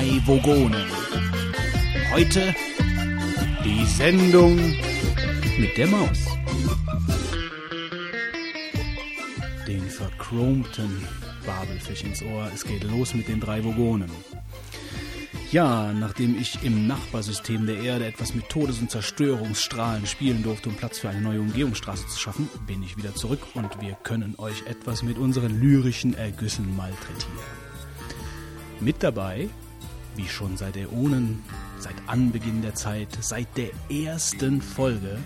drei Vogonen. Heute die Sendung mit der Maus. Den verchromten Babelfisch ins Ohr. Es geht los mit den drei Vogonen. Ja, nachdem ich im Nachbarsystem der Erde etwas mit Todes- und Zerstörungsstrahlen spielen durfte, um Platz für eine neue Umgehungsstraße zu schaffen, bin ich wieder zurück und wir können euch etwas mit unseren lyrischen Ergüssen malträtieren. Mit dabei, wie schon seit Äonen, seit Anbeginn der Zeit, seit der ersten Folge,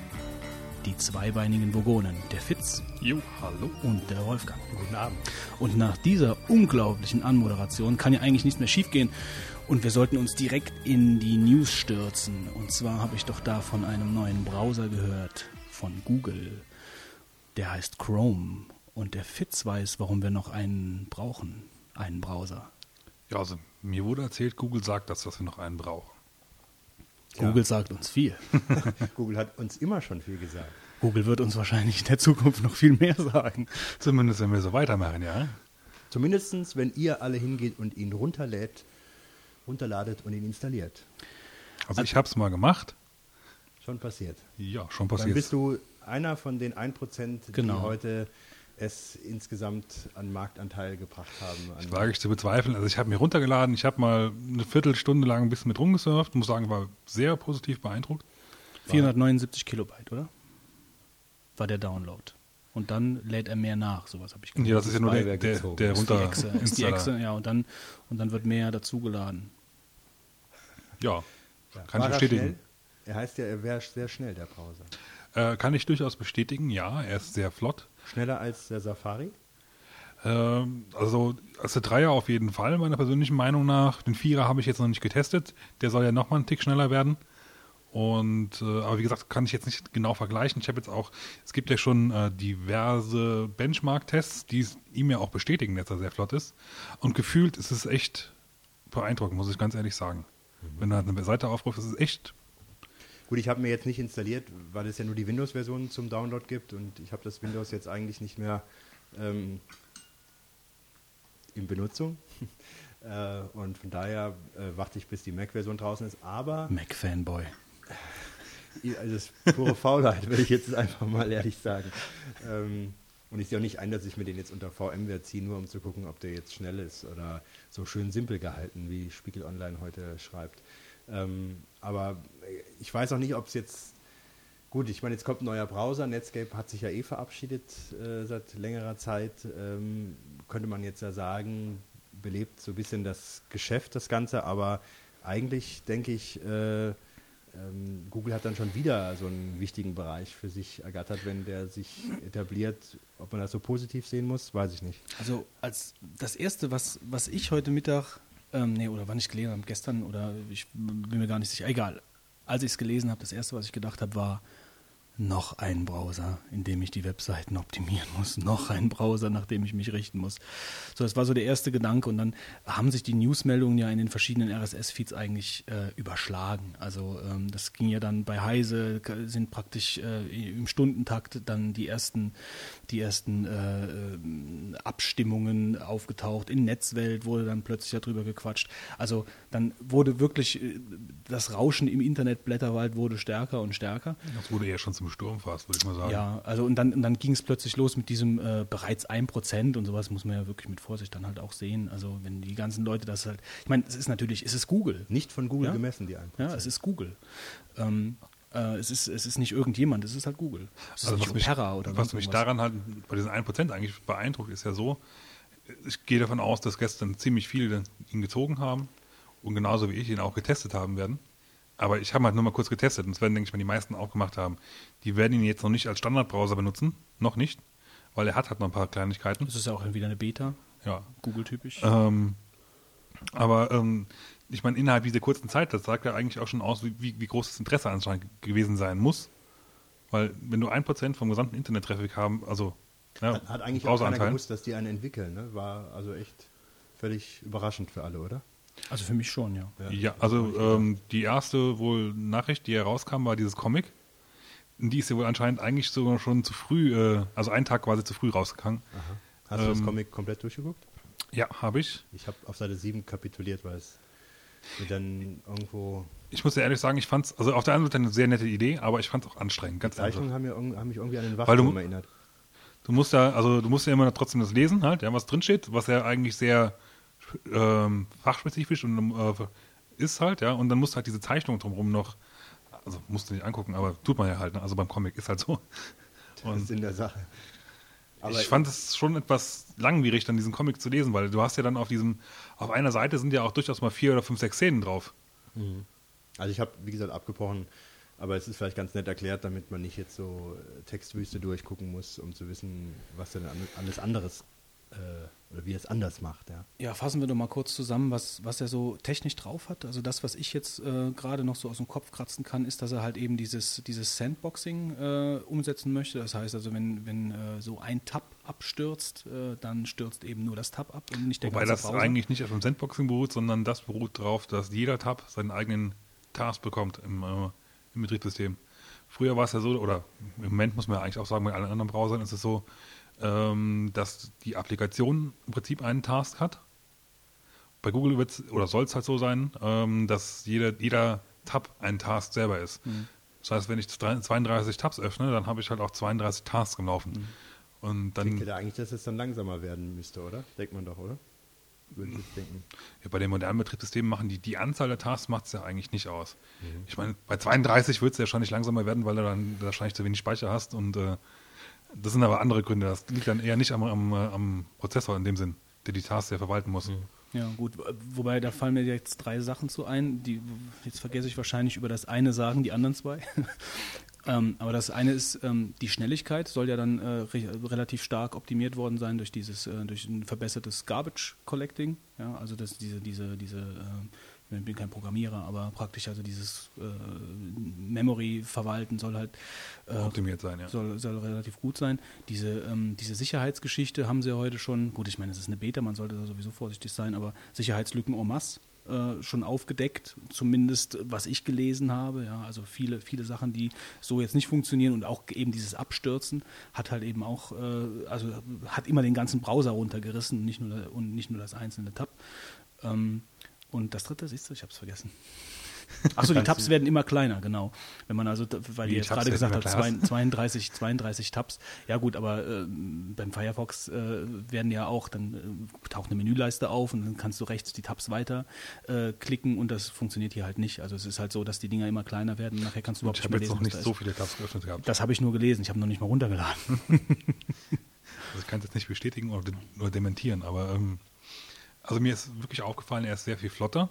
die zweibeinigen Vogonen, der Fitz Jo, hallo. und der Wolfgang. Guten Abend. Und nach dieser unglaublichen Anmoderation kann ja eigentlich nichts mehr schiefgehen. Und wir sollten uns direkt in die News stürzen. Und zwar habe ich doch da von einem neuen Browser gehört, von Google. Der heißt Chrome. Und der Fitz weiß, warum wir noch einen brauchen. Einen Browser. Ja, also mir wurde erzählt, Google sagt das, dass wir noch einen brauchen. Ja. Google sagt uns viel. Google hat uns immer schon viel gesagt. Google wird uns wahrscheinlich in der Zukunft noch viel mehr sagen. Zumindest wenn wir so weitermachen, ja. Zumindest, wenn ihr alle hingeht und ihn runterlädt, runterladet und ihn installiert. Also ich habe es mal gemacht. Schon passiert. Ja, schon Dann passiert. bist du einer von den 1%, Genau. die heute es insgesamt an Marktanteil gebracht haben. An Das wage ich zu bezweifeln. Also ich habe mir runtergeladen, ich habe mal eine Viertelstunde lang ein bisschen mit rumgesurft, muss sagen, war sehr positiv beeindruckt. 479 Kilobyte, oder? War der Download. Und dann lädt er mehr nach, sowas habe ich gehört. Ja, das ist ja nur der, der, der ist die runter Echse, ist die. Echse, ja, und dann, und dann wird mehr dazugeladen. Ja, Ja. kann ich er bestätigen. Schnell? Er heißt ja, er wäre sehr schnell, der Browser. Äh, kann ich durchaus bestätigen, ja, er ist sehr flott. Schneller als der Safari? Ähm, also, also der Dreier auf jeden Fall, meiner persönlichen Meinung nach. Den Vierer habe ich jetzt noch nicht getestet. Der soll ja nochmal einen Tick schneller werden. Und, äh, aber wie gesagt, kann ich jetzt nicht genau vergleichen. Ich habe jetzt auch, es gibt ja schon äh, diverse Benchmark-Tests, die es ihm ja auch bestätigen, dass er sehr flott ist. Und gefühlt ist es echt beeindruckend, muss ich ganz ehrlich sagen. Wenn du halt eine Seite aufrufst, ist es echt Gut, ich habe mir jetzt nicht installiert, weil es ja nur die Windows-Version zum Download gibt und ich habe das Windows jetzt eigentlich nicht mehr ähm, in Benutzung. äh, und von daher äh, warte ich, bis die Mac-Version draußen ist. Aber Mac-Fanboy. also das ist pure Faulheit, will ich jetzt einfach mal ehrlich sagen. Ähm, und ich sehe auch nicht ein, dass ich mir den jetzt unter VMware ziehe, nur um zu gucken, ob der jetzt schnell ist oder so schön simpel gehalten, wie Spiegel Online heute schreibt. Ähm, aber ich weiß auch nicht, ob es jetzt. Gut, ich meine, jetzt kommt ein neuer Browser. Netscape hat sich ja eh verabschiedet äh, seit längerer Zeit. Ähm, könnte man jetzt ja sagen, belebt so ein bisschen das Geschäft, das Ganze. Aber eigentlich denke ich, äh, ähm, Google hat dann schon wieder so einen wichtigen Bereich für sich ergattert, wenn der sich etabliert. Ob man das so positiv sehen muss, weiß ich nicht. Also als das erste, was, was ich heute Mittag, ähm, nee, oder wann ich gelesen habe, gestern oder ich bin mir gar nicht sicher, egal. Als ich es gelesen habe, das erste, was ich gedacht habe, war noch ein Browser, in dem ich die Webseiten optimieren muss, noch ein Browser, nach dem ich mich richten muss. So, das war so der erste Gedanke und dann haben sich die Newsmeldungen ja in den verschiedenen RSS-Feeds eigentlich äh, überschlagen. Also ähm, das ging ja dann bei Heise, sind praktisch äh, im Stundentakt dann die ersten, die ersten äh, ähm, Abstimmungen aufgetaucht. In Netzwelt wurde dann plötzlich darüber gequatscht. Also dann wurde wirklich äh, das Rauschen im Internetblätterwald wurde stärker und stärker. Das wurde ja schon zum Sturm fast, würde ich mal sagen. Ja, also und dann, und dann ging es plötzlich los mit diesem äh, bereits 1% und sowas muss man ja wirklich mit Vorsicht dann halt auch sehen. Also wenn die ganzen Leute das halt, ich meine, es ist natürlich, es ist Google. Nicht von Google Ja? gemessen, die 1%. Ja, es ist Google. Ähm, äh, es, ist, es ist nicht irgendjemand, es ist halt Google. Es ist Also nicht was mich, was mich daran halt bei diesen 1% eigentlich beeindruckt, ist ja so, ich gehe davon aus, dass gestern ziemlich viele ihn gezogen haben und genauso wie ich ihn auch getestet haben werden. Aber ich habe halt nur mal kurz getestet und das werden, denke ich mal, die meisten auch gemacht haben. Die werden ihn jetzt noch nicht als Standardbrowser benutzen, noch nicht, weil er hat halt noch ein paar Kleinigkeiten. Das ist ja auch wieder eine Beta, Ja. Google-typisch. Ähm, aber ähm, ich meine, innerhalb dieser kurzen Zeit, das sagt ja eigentlich auch schon aus, wie, wie, wie groß das Interesse anscheinend gewesen sein muss. Weil wenn du ein Prozent vom gesamten Internet-Traffic haben, also ja, Hat, hat eigentlich auch keiner Browseranteil. gewusst, dass die einen entwickeln. Ne? War also echt völlig überraschend für alle, oder? Also für mich schon, ja. Ja, also ähm, die erste wohl Nachricht, die herauskam, war dieses Comic. Und die ist ja wohl anscheinend eigentlich sogar schon zu früh, äh, also einen Tag quasi zu früh rausgegangen. Hast du das Ähm, Comic komplett durchgeguckt? Ja, habe ich. Ich habe auf Seite 7 kapituliert, weil es Und dann irgendwo. Ich muss dir ehrlich sagen, ich fand's, also auf der einen Seite eine sehr nette Idee, aber ich fand's auch anstrengend, ganz einfach. Zeichnungen haben, mir, irg- haben mich irgendwie an den Wachturm erinnert. Du musst ja, also du musst ja immer trotzdem das lesen, halt, ja, was drinsteht, was ja eigentlich sehr ähm, fachspezifisch und äh, ist halt, ja, und dann musst du halt diese Zeichnung drumherum noch, also musst du nicht angucken, aber tut man ja halt, ne? also beim Comic ist halt so. Das ist in der Sache. Aber ich fand es schon etwas langwierig, dann diesen Comic zu lesen, weil du hast ja dann auf diesem, auf einer Seite sind ja auch durchaus mal vier oder fünf, sechs Szenen drauf. Also ich habe, wie gesagt, abgebrochen, aber es ist vielleicht ganz nett erklärt, damit man nicht jetzt so äh, Textwüste durchgucken muss, um zu wissen, was denn alles anderes oder wie er es anders macht. Ja. Ja, fassen wir doch mal kurz zusammen, was, was er so technisch drauf hat. Also das, was ich jetzt äh, gerade noch so aus dem Kopf kratzen kann, ist, dass er halt eben dieses, dieses Sandboxing äh, umsetzen möchte. Das heißt also, wenn, wenn äh, so ein Tab abstürzt, äh, dann stürzt eben nur das Tab ab und nicht der Wobei ganze das Browser. eigentlich nicht auf dem Sandboxing beruht, sondern das beruht darauf, dass jeder Tab seinen eigenen Task bekommt im, äh, im Betriebssystem. Früher war es ja so, oder im Moment muss man ja eigentlich auch sagen, bei allen anderen Browsern ist es so, ähm, dass die Applikation im Prinzip einen Task hat. Bei Google wird's, oder soll es halt so sein, ähm, dass jeder, jeder Tab ein Task selber ist. Das heißt, wenn ich 32 Tabs öffne, dann habe ich halt auch 32 Tasks im Laufen. Und dann Denkt ihr da eigentlich, dass es dann langsamer werden müsste, oder? Denkt man doch, oder? Würde ich denken. Ja, bei den modernen Betriebssystemen machen die, die Anzahl der Tasks macht es ja eigentlich nicht aus. Mhm. Ich meine, bei 32 wird es ja wahrscheinlich langsamer werden, weil du dann wahrscheinlich zu wenig Speicher hast und äh, das sind aber andere Gründe. Das liegt dann eher nicht am, am, am Prozessor in dem Sinn, der die Tasks ja verwalten muss. Mhm. Ja, gut. Wobei, da fallen mir jetzt drei Sachen zu ein. Die, jetzt vergesse ich wahrscheinlich über das eine sagen, die anderen zwei. ähm, aber das eine ist, ähm, die Schnelligkeit soll ja dann äh, re relativ stark optimiert worden sein durch dieses, äh, durch ein verbessertes Garbage Collecting. Ja, also das, diese, diese, diese, äh, ich bin kein Programmierer, aber praktisch also dieses äh, Memory-Verwalten soll halt äh, Optimiert sein, ja. soll, soll relativ gut sein. Diese, ähm, diese Sicherheitsgeschichte haben sie ja heute schon, gut, ich meine, es ist eine Beta, man sollte da sowieso vorsichtig sein, aber Sicherheitslücken en masse äh, schon aufgedeckt, zumindest was ich gelesen habe. Ja, also viele, viele Sachen, die so jetzt nicht funktionieren und auch eben dieses Abstürzen hat halt eben auch, äh, also hat immer den ganzen Browser runtergerissen, nicht nur, und nicht nur das einzelne Tab. Ähm, und das dritte, siehst du, ich habe es vergessen. Achso, die Tabs werden immer kleiner, genau. Wenn man also, weil ihr jetzt Tabs gerade gesagt habt, immer kleiner? 32, 32 Tabs. Ja gut, aber äh, beim Firefox äh, werden ja auch, dann äh, taucht eine Menüleiste auf und dann kannst du rechts die Tabs weiter äh, klicken und das funktioniert hier halt nicht. Also es ist halt so, dass die Dinger immer kleiner werden und nachher kannst du überhaupt ich nicht habe mehr jetzt noch lesen, nicht was da so viele Tabs geöffnet gehabt. Das habe ich nur gelesen, ich habe noch nicht mal runtergeladen. Also ich kann jetzt nicht bestätigen oder, de oder dementieren, aber ähm, also mir ist wirklich aufgefallen, er ist sehr viel flotter.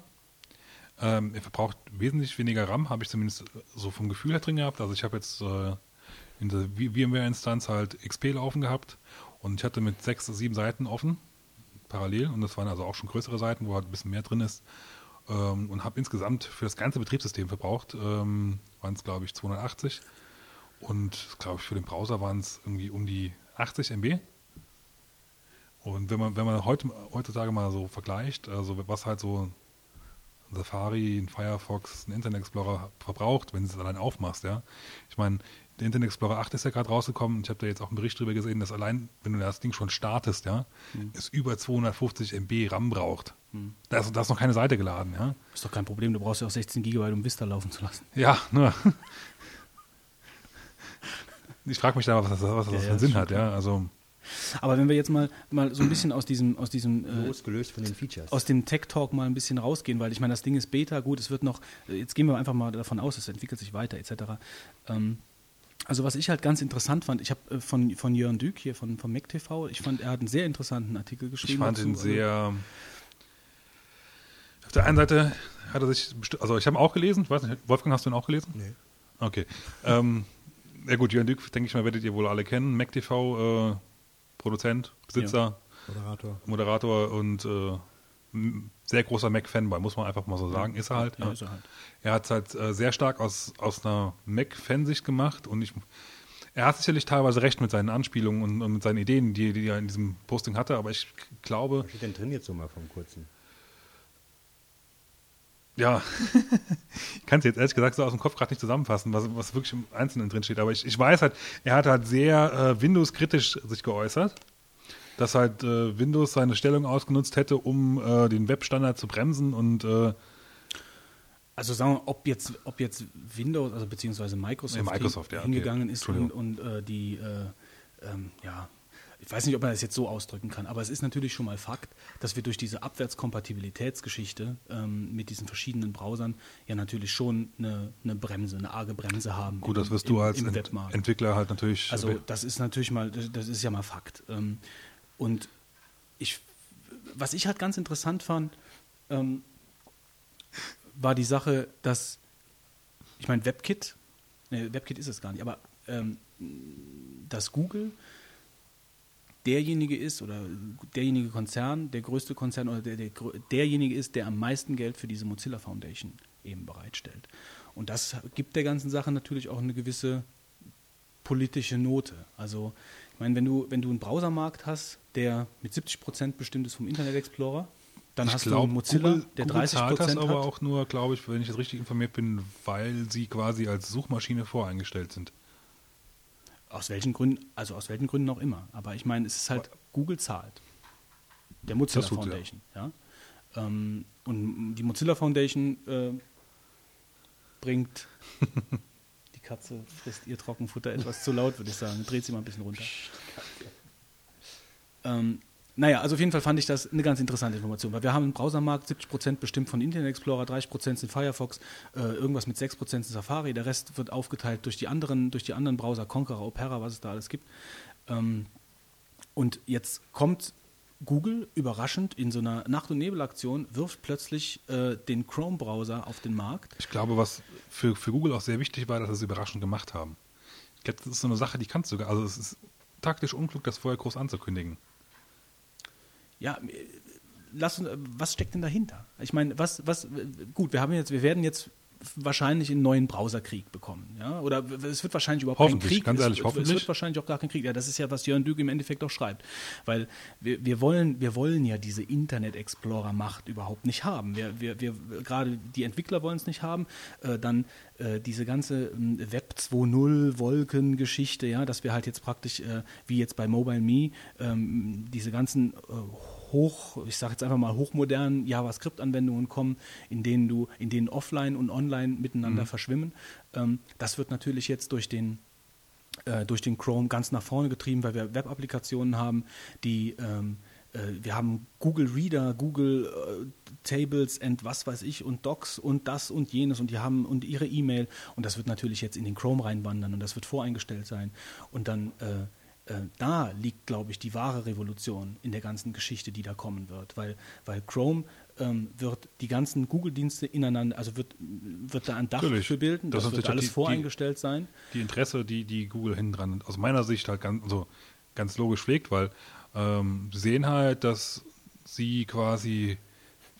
Ähm, er verbraucht wesentlich weniger RAM, habe ich zumindest so vom Gefühl her drin gehabt. Also ich habe jetzt äh, in der VMware-Instanz halt XP laufen gehabt und ich hatte mit sechs, sieben Seiten offen, parallel, und das waren also auch schon größere Seiten, wo halt ein bisschen mehr drin ist. Ähm, und habe insgesamt für das ganze Betriebssystem verbraucht, ähm, waren es glaube ich 280 und glaube ich für den Browser waren es irgendwie um die 80 MB. Und wenn man, wenn man heute, heutzutage mal so vergleicht, also was halt so ein Safari, ein Firefox, ein Internet Explorer verbraucht, wenn du es allein aufmachst, ja. Ich meine, der Internet Explorer 8 ist ja gerade rausgekommen. Ich habe da jetzt auch einen Bericht drüber gesehen, dass allein, wenn du das Ding schon startest, ja, es über 250 MB RAM braucht. Da, ist, da ist noch keine Seite geladen, ja. Ist doch kein Problem, du brauchst ja auch 16 Gigabyte, um Vista laufen zu lassen. Ja, nur. Ich frage mich da, was das, was das Ja, für ja, einen ist Sinn hat, ja. Also, Aber wenn wir jetzt mal, mal so ein bisschen aus diesem, aus diesem äh, Losgelöst von den Features. aus dem Tech Talk mal ein bisschen rausgehen, weil ich meine, das Ding ist Beta, gut, es wird noch, jetzt gehen wir einfach mal davon aus, es entwickelt sich weiter etc. Ähm, also was ich halt ganz interessant fand, ich habe äh, von, von Jörn Dück hier von, von MacTV, ich fand, er hat einen sehr interessanten Artikel ich geschrieben. fand dazu. ihn sehr. Auf der einen Seite hat er sich, also ich habe ihn auch gelesen, ich weiß nicht, Wolfgang, hast du ihn auch gelesen? Nee. Okay. ähm, ja gut, Jörn Dück, denke ich mal, werdet ihr wohl alle kennen. MacTV, äh, Produzent, Besitzer, Moderator. Moderator und äh, sehr großer Mac-Fanboy, muss man einfach mal so sagen. Ist er halt. Ja, ja. ist er halt. Er hat es halt äh, sehr stark aus, aus einer Mac-Fansicht gemacht und ich, er hat sicherlich teilweise recht mit seinen Anspielungen und, und mit seinen Ideen, die, die er in diesem Posting hatte, aber ich glaube, Was steht denn drin jetzt so mal vom kurzen? Ja, ich kann es jetzt ehrlich gesagt so aus dem Kopf gerade nicht zusammenfassen, was, was wirklich im Einzelnen drin steht, aber ich, ich weiß halt, er hat halt sehr äh, Windows-kritisch sich geäußert, dass halt äh, Windows seine Stellung ausgenutzt hätte, um äh, den Webstandard zu bremsen und äh, Also sagen wir, ob jetzt, ob jetzt Windows, also beziehungsweise Microsoft, Nee, Microsoft, ja, okay. hingegangen ist und, und äh, die, äh, ähm, ja, ich weiß nicht, ob man das jetzt so ausdrücken kann, aber es ist natürlich schon mal Fakt, dass wir durch diese Abwärtskompatibilitätsgeschichte ähm, mit diesen verschiedenen Browsern ja natürlich schon eine, eine Bremse, eine arge Bremse haben. Gut, im- das wirst du als Ent. Entwickler halt natürlich. Also das ist natürlich mal, das das ist ja mal Fakt. Ähm, Und ich, was ich halt ganz interessant fand, ähm, war die Sache, dass, ich meine, WebKit, ne, WebKit ist es gar nicht, aber ähm, dass Google derjenige ist oder derjenige Konzern, der größte Konzern oder der, der, derjenige ist, der am meisten Geld für diese Mozilla Foundation eben bereitstellt. Und das gibt der ganzen Sache natürlich auch eine gewisse politische Note. Also, ich meine, wenn du, wenn du einen Browsermarkt hast, der mit 70 Prozent bestimmt ist vom Internet Explorer, dann ich hast du glaub, einen Mozilla, Google, der Google 30 zahlt das Prozent aber hat. auch nur, glaube ich, wenn ich jetzt richtig informiert bin, weil sie quasi als Suchmaschine voreingestellt sind. Aus welchen Gründen, also aus welchen Gründen auch immer. Aber ich meine, es ist halt, Google zahlt. Der Mozilla tut sie, ja. Foundation. Ja. Ähm, und die Mozilla Foundation äh, bringt, die Katze frisst ihr Trockenfutter etwas zu laut, würde ich sagen. Dreht sie mal ein bisschen runter. Ähm, naja, also auf jeden Fall fand ich das eine ganz interessante Information, weil wir haben einen Browsermarkt, 70% bestimmt von Internet Explorer, 30% sind Firefox, äh, irgendwas mit 6% sind Safari, der Rest wird aufgeteilt durch die anderen, durch die anderen Browser, Conqueror, Opera, was es da alles gibt. Ähm, und jetzt kommt Google überraschend in so einer Nacht- und Nebelaktion, wirft plötzlich äh, den Chrome-Browser auf den Markt. Ich glaube, was für, für Google auch sehr wichtig war, dass sie es überraschend gemacht haben. Ich glaube, das ist so eine Sache, die kannst du, also es ist taktisch unklug, das vorher groß anzukündigen. Ja, äh, lass uns, äh, was steckt denn dahinter? Ich meine, was, was, äh, gut, wir haben jetzt, wir werden jetzt wahrscheinlich einen neuen Browserkrieg bekommen, ja, oder es wird wahrscheinlich überhaupt kein Hoffentlich, Krieg, ganz es, ehrlich, es hoffentlich. wird wahrscheinlich auch gar kein Krieg, ja, das ist ja, was Jörn Dück im Endeffekt auch schreibt, weil wir, wir wollen, wir wollen ja diese Internet Explorer Macht überhaupt nicht haben, wir, wir, wir gerade die Entwickler wollen es nicht haben, äh, dann äh, diese ganze ähm, Web 2.0 Wolkengeschichte, ja, dass wir halt jetzt praktisch, äh, wie jetzt bei Mobile Me, ähm, diese ganzen äh, hoch, ich sage jetzt einfach mal hochmodernen JavaScript-Anwendungen kommen, in denen du, in denen offline und online miteinander verschwimmen. Ähm, das wird natürlich jetzt durch den äh, durch den Chrome ganz nach vorne getrieben, weil wir Web-Applikationen haben, die ähm, äh, wir haben Google Reader, Google äh, Tables and was weiß ich und Docs und das und jenes und die haben und ihre E-Mail. Und das wird natürlich jetzt in den Chrome reinwandern und das wird voreingestellt sein. Und dann äh, äh, da liegt, glaube ich, die wahre Revolution in der ganzen Geschichte, die da kommen wird, weil, weil Chrome ähm, wird die ganzen Google-Dienste ineinander, also wird, wird da ein Dach Natürlich. für bilden, Das das, wird alles die- die- voreingestellt sein. die Interesse, die, die Google hinten dran aus meiner Sicht halt ganz, also ganz logisch pflegt, weil ähm, sie sehen halt, dass sie quasi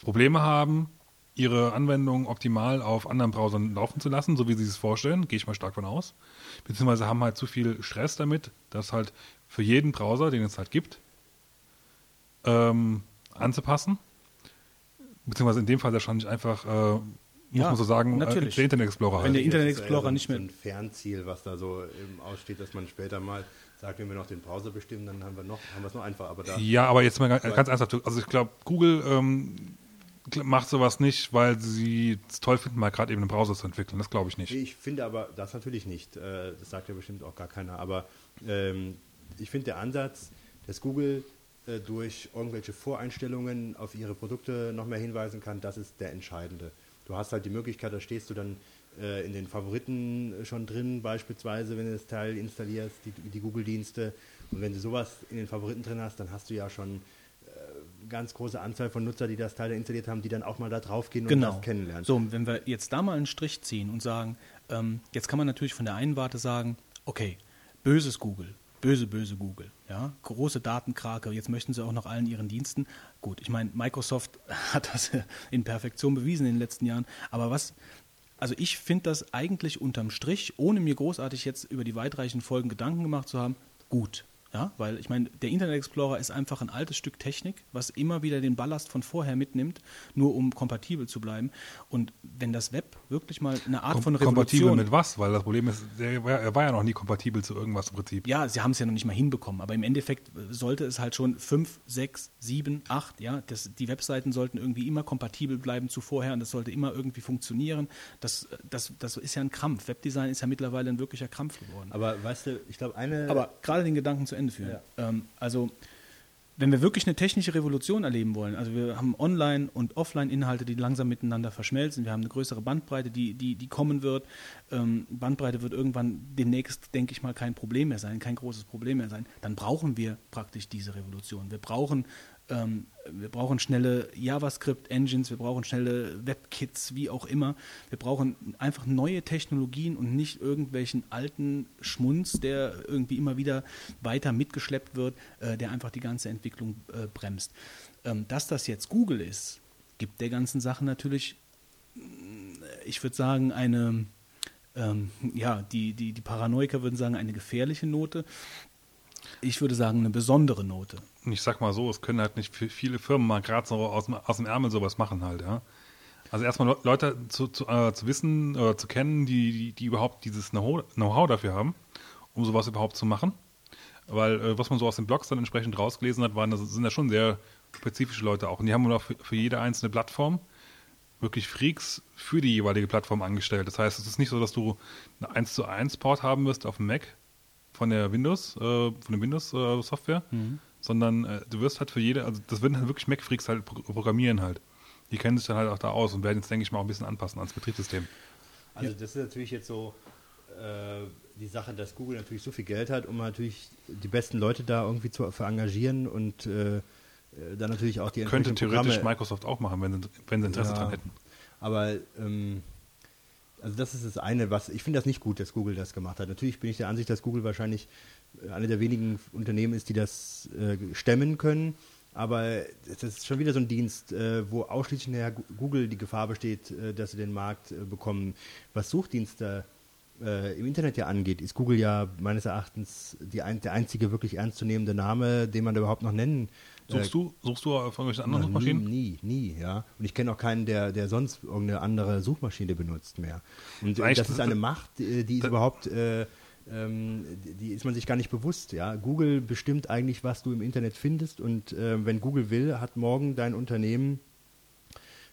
Probleme haben, ihre Anwendungen optimal auf anderen Browsern laufen zu lassen, so wie sie es vorstellen, gehe ich mal stark von aus. Beziehungsweise haben halt zu viel Stress damit, dass halt für jeden Browser, den es halt gibt, ähm, anzupassen. Beziehungsweise in dem Fall wahrscheinlich einfach, äh, muss Ja, man so sagen, äh, natürlich. der Internet Explorer Wenn halt. der Internet Das ist Explorer nicht mehr- So ein Fernziel, was da so eben aussteht, dass man später mal sagt, wenn wir noch den Browser bestimmen, dann haben wir noch, haben wir es noch einfach. Aber da, Ja, aber jetzt mal ganz, ganz ernsthaft. Also ich glaube, Google ähm, macht sowas nicht, weil sie es toll finden, mal gerade eben einen Browser zu entwickeln. Das glaube ich nicht. Ich finde aber das natürlich nicht. Äh, Das sagt ja bestimmt auch gar keiner. Aber ähm, ich finde der Ansatz, dass Google äh, durch irgendwelche Voreinstellungen auf ihre Produkte noch mehr hinweisen kann, das ist der entscheidende. Du hast halt die Möglichkeit, da stehst du dann äh, in den Favoriten schon drin, beispielsweise, wenn du das Teil installierst, die, die Google-Dienste. Und wenn du sowas in den Favoriten drin hast, dann hast du ja schon ganz große Anzahl von Nutzer, die das Teil installiert haben, die dann auch mal da drauf gehen und genau. das kennenlernen. So, wenn wir jetzt da mal einen Strich ziehen und sagen, ähm, jetzt kann man natürlich von der einen Warte sagen, okay, böses Google, böse, böse Google, ja, große Datenkrake, jetzt möchten sie auch noch allen ihren Diensten. Gut, ich meine, Microsoft hat das in Perfektion bewiesen in den letzten Jahren, aber was, also ich finde das eigentlich unterm Strich, ohne mir großartig jetzt über die weitreichenden Folgen Gedanken gemacht zu haben, gut. Ja, weil ich meine, der Internet Explorer ist einfach ein altes Stück Technik, was immer wieder den Ballast von vorher mitnimmt, nur um kompatibel zu bleiben. Und wenn das Web wirklich mal eine Art Kom von Revolution kompatibel mit was? Weil das Problem ist, der, war- er war ja noch nie kompatibel zu irgendwas im Prinzip. Ja, sie haben es ja noch nicht mal hinbekommen, aber im Endeffekt sollte es halt schon 5, 6, 7, 8, ja, das, die Webseiten sollten irgendwie immer kompatibel bleiben zu vorher und das sollte immer irgendwie funktionieren. Das, das, das ist ja ein Krampf. Webdesign ist ja mittlerweile ein wirklicher Krampf geworden. Aber weißt du, ich glaube, eine. Aber gerade den Gedanken zu Ende führen. Ähm, also, wenn wir wirklich eine technische Revolution erleben wollen, also wir haben Online- und Offline-Inhalte, die langsam miteinander verschmelzen, wir haben eine größere Bandbreite, die, die, die kommen wird. Ähm, Bandbreite wird irgendwann demnächst, denke ich mal, kein Problem mehr sein, kein großes Problem mehr sein. Dann brauchen wir praktisch diese Revolution. Wir brauchen ähm, wir brauchen schnelle JavaScript-Engines, wir brauchen schnelle WebKits, wie auch immer. Wir brauchen einfach neue Technologien und nicht irgendwelchen alten Schmunz, der irgendwie immer wieder weiter mitgeschleppt wird, äh, der einfach die ganze Entwicklung äh, bremst. Ähm, dass das jetzt Google ist, gibt der ganzen Sache natürlich, mh, ich würde sagen, eine, ähm, ja, die, die, die Paranoiker würden sagen, eine gefährliche Note. Ich würde sagen, eine besondere Note. Und ich sag mal so, es können halt nicht viele Firmen mal gerade so aus, dem- aus dem Ärmel sowas machen halt, ja. Also erstmal Le- Leute zu, zu, äh, zu wissen oder zu kennen, die, die, die überhaupt dieses Know-how dafür haben, um sowas überhaupt zu machen. Weil äh, was man so aus den Blogs dann entsprechend rausgelesen hat, waren, das sind ja schon sehr spezifische Leute auch. Und die haben auch für, für jede einzelne Plattform wirklich Freaks für die jeweilige Plattform angestellt. Das heißt, es ist nicht so, dass du eine 1 zu 1 Port haben wirst auf dem Mac von der Windows, äh, von der Windows-Software, sondern äh, du wirst halt für jede, also das würden halt wirklich Mac-Freaks halt pro programmieren halt. Die kennen sich dann halt auch da aus und werden jetzt, denke ich mal, auch ein bisschen anpassen ans Betriebssystem. Also das ist natürlich jetzt so äh, die Sache, dass Google natürlich so viel Geld hat, um natürlich die besten Leute da irgendwie zu für engagieren und äh, äh, dann natürlich auch die Könnte theoretisch Programme- Microsoft auch machen, wenn sie, wenn sie Interesse Ja. dran hätten. Aber ähm, also das ist das eine, was ich finde das nicht gut, dass Google das gemacht hat. Natürlich bin ich der Ansicht, dass Google wahrscheinlich äh, eine der wenigen Unternehmen ist, die das äh, stemmen können. Aber das ist schon wieder so ein Dienst, äh, wo ausschließlich nachher Google die Gefahr besteht, äh, dass sie den Markt äh, bekommen. Was Suchdienste äh, im Internet ja angeht, ist Google ja meines Erachtens ein, der einzige wirklich ernstzunehmende Name, den man überhaupt noch nennen Suchst du, suchst du auf irgendwelchen anderen na, Suchmaschinen? Nie, nie, ja. Und ich kenne auch keinen, der, der sonst irgendeine andere Suchmaschine benutzt mehr. Und äh, Echt? das ist eine Macht, äh, die ist überhaupt, äh, ähm, die- die ist man sich gar nicht bewusst, ja. Google bestimmt eigentlich, was du im Internet findest und äh, wenn Google will, hat morgen dein Unternehmen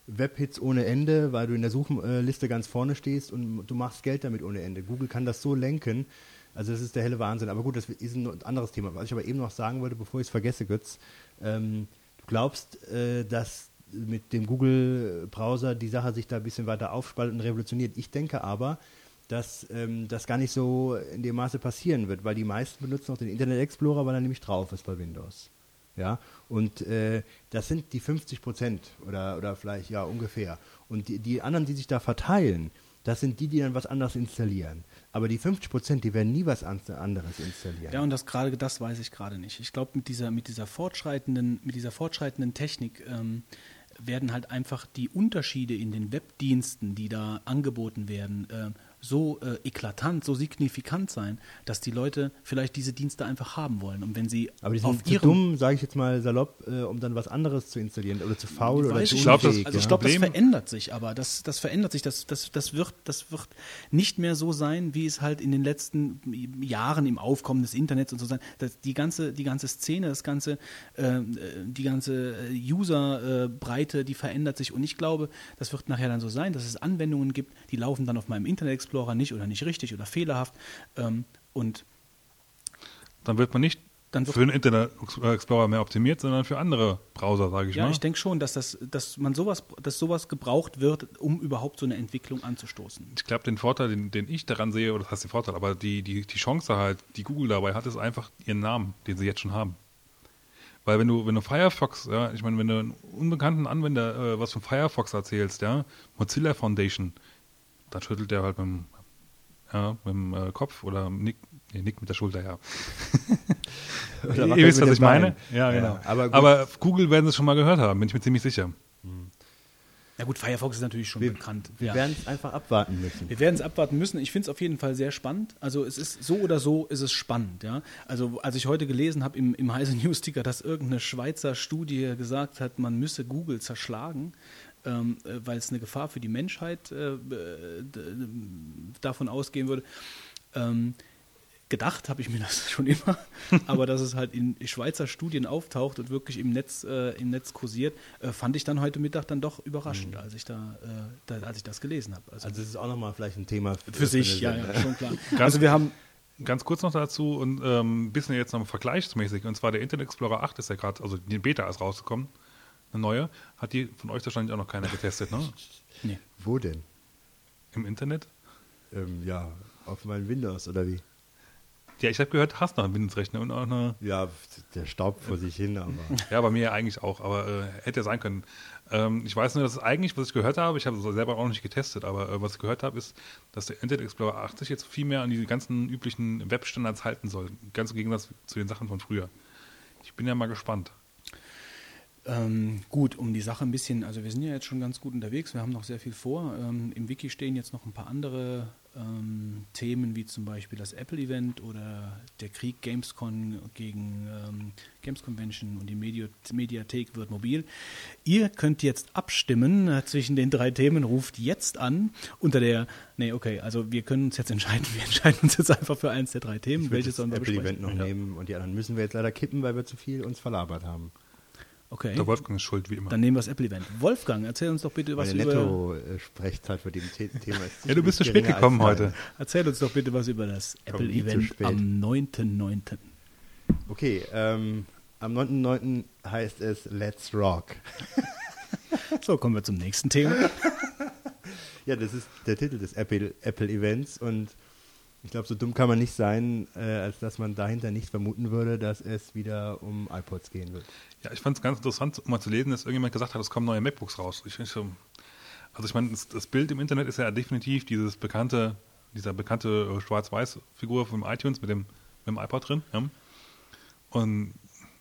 Webhits ohne Ende, weil du in der Suchliste ganz vorne stehst und du machst Geld damit ohne Ende. Google kann das so lenken. Also das ist der helle Wahnsinn. Aber gut, das ist ein anderes Thema. Was ich aber eben noch sagen wollte, bevor ich es vergesse, Götz, ähm, du glaubst, äh, dass mit dem Google-Browser die Sache sich da ein bisschen weiter aufspaltet und revolutioniert. Ich denke aber, dass ähm, das gar nicht so in dem Maße passieren wird, weil die meisten benutzen auch den Internet Explorer, weil er nämlich drauf ist bei Windows. Ja, und äh, das sind die 50 Prozent oder, oder vielleicht ja ungefähr. Und die, die anderen, die sich da verteilen, das sind die, die dann was anderes installieren. Aber die 50 Prozent, die werden nie was an- anderes installieren. Ja, und das gerade, das weiß ich gerade nicht. Ich glaube, mit dieser, mit dieser fortschreitenden, mit dieser fortschreitenden Technik ähm, werden halt einfach die Unterschiede in den Webdiensten, die da angeboten werden, ähm, so äh, eklatant, so signifikant sein, dass die Leute vielleicht diese Dienste einfach haben wollen. Und wenn sie Aber die auf sind zu ihrem dumm, sage ich jetzt mal salopp, äh, um dann was anderes zu installieren oder zu faul oder zu ich glaub, das- also ich glaube, das verändert sich, aber das, das verändert sich. Das, das, das, wird, das wird nicht mehr so sein, wie es halt in den letzten Jahren im Aufkommen des Internets und so sein. Das, die ganze, die ganze Szene, das ganze, äh, die ganze Userbreite, die verändert sich. Und ich glaube, das wird nachher dann so sein, dass es Anwendungen gibt, die laufen dann auf meinem Internet Explorer nicht oder nicht richtig oder fehlerhaft. Ähm, und Dann wird man nicht Dann wird- für den Internet Explorer mehr optimiert, sondern für andere Browser, sage ich ja, mal. ich denke schon, dass das, dass man sowas, dass sowas gebraucht wird, um überhaupt so eine Entwicklung anzustoßen. ich glaube, den Vorteil, den, den ich daran sehe, oder das heißt den Vorteil, aber die, die, die Chance halt, die Google dabei hat, ist einfach ihren Namen, den sie jetzt schon haben. Weil wenn du, wenn du Firefox, ja, ich meine, wenn du einen unbekannten Anwender äh, was von Firefox erzählst, ja, Mozilla Foundation, dann schüttelt der halt mit dem, ja, mit dem äh, Kopf oder nickt, nee, nickt mit der Schulter, ja. Oder Ihr wisst, was ich meine? Ja, genau. aber, gut. aber Google werden sie es schon mal gehört haben, bin ich mir ziemlich sicher. Na gut, Firefox ist natürlich schon Wir, bekannt. wir ja. werden es einfach abwarten müssen. Wir werden es abwarten müssen. Ich finde es auf jeden Fall sehr spannend. Also es ist so oder so ist es spannend, ja. Also als ich heute gelesen habe im, im Heise News Ticker, dass irgendeine Schweizer Studie gesagt hat, man müsse Google zerschlagen, ähm, äh, weil es eine Gefahr für die Menschheit äh, äh, d- davon ausgehen würde. Ähm, gedacht habe ich mir das schon immer, aber dass es halt in Schweizer Studien auftaucht und wirklich im Netz, äh, im Netz kursiert, äh, fand ich dann heute Mittag dann doch überraschend, als ich da, äh, da als ich das gelesen habe. Also, Also es ist auch nochmal vielleicht ein Thema für sich, ja, ja, schon klar. Also wir haben, Ganz kurz noch dazu und ähm, ein bisschen jetzt noch vergleichsmäßig. Und zwar der Internet Explorer 8 ist ja gerade, also die Beta ist rausgekommen, eine neue. Hat die von euch wahrscheinlich auch noch keiner getestet, ne? nee, Wo denn? Im Internet? Ähm, ja, auf meinem Windows oder wie? Ja, ich habe gehört, du hast noch einen Windows-Rechner und auch eine. Ja, der staubt vor sich hin, aber Ja, bei mir eigentlich auch, aber äh, hätte ja sein können. Ähm, ich weiß nur, dass es eigentlich, was ich gehört habe, ich habe es selber auch noch nicht getestet, aber äh, was ich gehört habe, ist, dass der Internet Explorer 80 jetzt viel mehr an die ganzen üblichen Webstandards halten soll. Ganz im Gegensatz zu den Sachen von früher. Ich bin ja mal gespannt. Ähm, gut, um die Sache ein bisschen, also wir sind ja jetzt schon ganz gut unterwegs, wir haben noch sehr viel vor. Ähm, Im Wiki stehen jetzt noch ein paar andere ähm, Themen, wie zum Beispiel das Apple-Event oder der Krieg Gamescom gegen ähm, Games Convention und die Medio Mediathek wird mobil. Ihr könnt jetzt abstimmen äh, zwischen den drei Themen, ruft jetzt an unter der, nee, okay, also wir können uns jetzt entscheiden, wir entscheiden uns jetzt einfach für eins der drei Themen, welches sollen wir Apple-Event noch nehmen und die anderen müssen wir jetzt leider kippen, weil wir zu viel uns verlabert haben. Okay, Der Wolfgang ist schuld, wie immer. dann nehmen wir das Apple-Event. Wolfgang, erzähl uns doch bitte was Meine über... Netto-Sprechzeit für dem The Thema ist Ja, du bist zu spät gekommen heute. Erzähl uns doch bitte was über das Apple-Event spät. am 9.9. Okay, ähm, am 9.9. heißt es Let's Rock. So, kommen wir zum nächsten Thema. Ja, das ist der Titel des Apple, Apple Events und ich glaube, so dumm kann man nicht sein, äh, als dass man dahinter nicht vermuten würde, dass es wieder um iPods gehen wird. Ja, ich fand es ganz interessant, um mal zu lesen, dass irgendjemand gesagt hat, es kommen neue MacBooks raus. Ich, ich, also ich meine, das, das Bild im Internet ist ja definitiv dieses bekannte, dieser bekannte Schwarz-Weiß-Figur vom iTunes mit dem, mit dem iPod drin. Ja? Und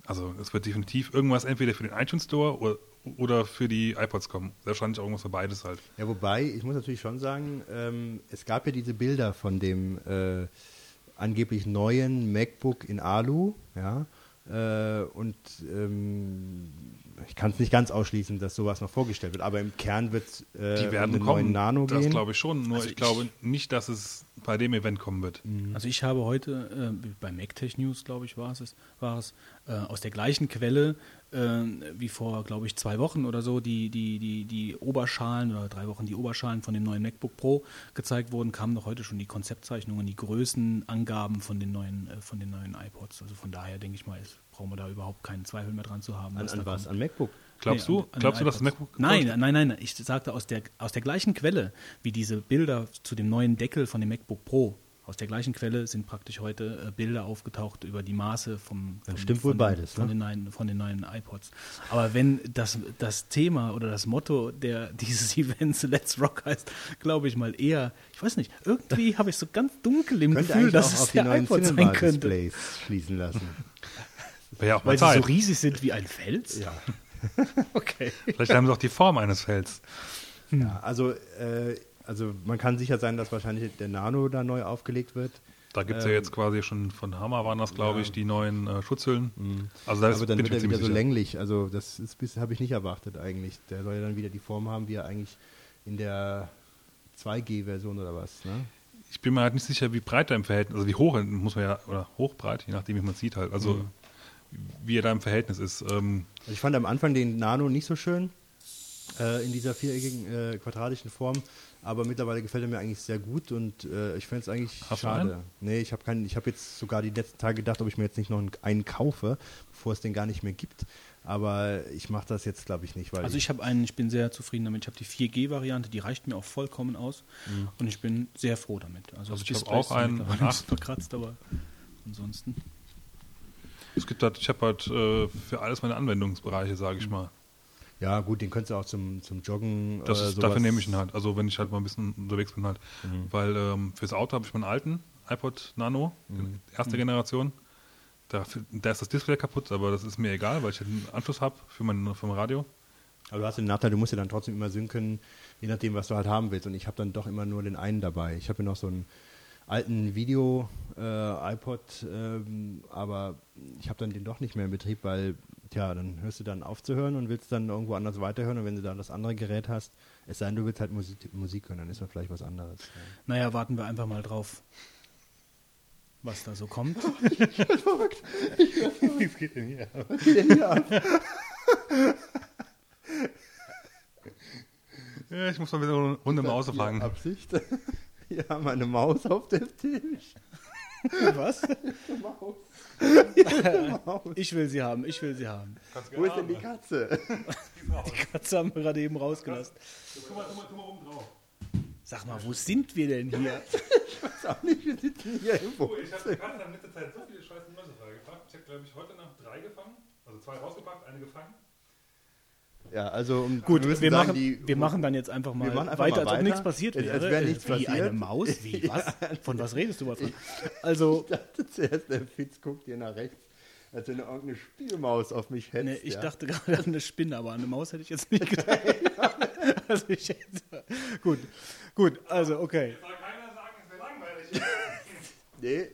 also es wird definitiv irgendwas entweder für den iTunes Store oder, oder für die iPods kommen. Wahrscheinlich auch irgendwas für beides halt. Ja, wobei, ich muss natürlich schon sagen, ähm, es gab ja diese Bilder von dem äh, angeblich neuen MacBook in Alu, ja, äh, und ähm, ich kann es nicht ganz ausschließen, dass sowas noch vorgestellt wird, aber im Kern wird es äh, Die werden um den kommen, neuen Nano das gehen. glaube ich schon. Nur Also ich ich- glaube nicht, dass es bei dem Event kommen wird. Also ich habe heute äh, bei MacTech News, glaube ich, war es, war es äh, aus der gleichen Quelle wie vor, glaube ich, zwei Wochen oder so, die, die, die, die Oberschalen oder drei Wochen die Oberschalen von dem neuen MacBook Pro gezeigt wurden, kamen doch heute schon die Konzeptzeichnungen, die Größenangaben von den neuen, äh, von den neuen iPods. Also von daher denke ich mal, ist, brauchen wir da überhaupt keinen Zweifel mehr dran zu haben. An, was an was? An MacBook? Glaubst Nee, du, an- an glaubst den du, dass das. MacBook Nein, nein, nein, nein. Ich sagte aus der, aus der gleichen Quelle, wie diese Bilder zu dem neuen Deckel von dem MacBook Pro. Aus der gleichen Quelle sind praktisch heute äh, Bilder aufgetaucht über die Maße vom, vom stimmt wohl von, beides, von, ne? den neuen, von den neuen iPods. Aber wenn das, das Thema oder das Motto der, dieses Events Let's Rock heißt, glaube ich mal eher, ich weiß nicht, irgendwie habe ich so ganz dunkel im Gefühl, dass auch es auf die der neuen iPod sein könnte. Cinema-Displays schließen lassen. Wäre ja auch mal Weil sie so Zeit. riesig sind wie ein Fels? ja. Okay. Vielleicht haben sie auch die Form eines Felds. ja, also, äh, also man kann sicher sein, dass wahrscheinlich der Nano da neu aufgelegt wird. Da gibt es Ähm, ja jetzt quasi schon von Hammer waren das, glaube ja. ich, die neuen äh, Schutzhüllen. Also da ist, Aber dann wird er wieder so länglich. Also das habe ich nicht erwartet eigentlich. Der soll ja dann wieder die Form haben, wie er eigentlich in der 2G-Version oder was. Ne? Ich bin mir halt nicht sicher, wie breit er im Verhältnis, also wie hoch muss man ja, oder hochbreit, je nachdem, wie man sieht halt. Also wie er da im Verhältnis ist. Ähm, Also ich fand am Anfang den Nano nicht so schön äh, in dieser viereckigen äh, quadratischen Form, aber mittlerweile gefällt er mir eigentlich sehr gut und äh, ich fände es eigentlich Hast du schade. einen? Nee, ich habe keinen, ich habe jetzt sogar die letzten Tage gedacht, ob ich mir jetzt nicht noch einen, einen kaufe, bevor es den gar nicht mehr gibt. Aber ich mache das jetzt, glaube ich, nicht, weil Also ich habe einen, ich bin sehr zufrieden damit. Ich habe die 4G-Variante, die reicht mir auch vollkommen aus. Und ich bin sehr froh damit. Also, Also das ich habe auch einen mittlerweile von ein bisschen verkratzt, aber ansonsten. es gibt halt, ich habe halt äh, für alles meine Anwendungsbereiche, sage ich mal. Ja gut, den könntest du auch zum, zum Joggen. Das äh, ist, dafür nehme ich ihn halt. Also wenn ich halt mal ein bisschen unterwegs bin halt. Mhm. Weil ähm, fürs Auto habe ich meinen alten iPod Nano, Mhm. erste Generation. Da, da ist das Display kaputt, aber das ist mir egal, weil ich halt einen Anschluss habe für mein, für mein Radio. Aber du hast den Nachteil, du musst ja dann trotzdem immer synken, je nachdem, was du halt haben willst. Und ich habe dann doch immer nur den einen dabei. Ich habe ja noch so einen alten Video-iPod, ähm, aber ich habe dann den doch nicht mehr in Betrieb, weil, tja, dann hörst du dann auf zu hören und willst dann irgendwo anders weiterhören. Und wenn du dann das andere Gerät hast, es sei denn, du willst halt Musik, Musik hören, dann ist das vielleicht was anderes. Ja. Naja, warten wir einfach mal drauf, was da so kommt. Was geht denn hier? Was geht denn hier ab? Ja, ich muss mal wieder eine Runde Maus fangen. Absicht. Wir haben eine Maus auf dem Tisch. was? Maus. Maus. Ich will sie haben, ich will sie haben. Wo ist denn die Katze? Die Katze haben wir gerade eben rausgelassen. Guck mal, guck mal, guck mal oben drauf. Sag mal, wo sind wir denn hier? Ich weiß auch nicht, wir sitzen hier im Oh, ich habe gerade in letzter Zeit so viele scheiß Mäuse freigepackt. Ich habe, glaube ich, heute Nacht drei gefangen. Also zwei rausgepackt, eine gefangen. Ja, also um, Gut, wir sagen, machen, die, wir machen dann jetzt einfach mal Wir einfach weiter, mal als ob nichts passiert wäre. als wäre nichts Wie passiert. eine Maus? Wie, was? Von was redest du, Wolfgang? Also, Ich dachte zuerst, der Fitz guckt hier nach rechts, als wenn er irgendeine Spielmaus auf mich hetzt. ne, ich ja. dachte gerade an eine Spinne, aber an eine Maus hätte ich jetzt nicht gedacht. also ich hätte, gut, gut, also okay. Soll keiner sagen, es wäre langweilig. Nee,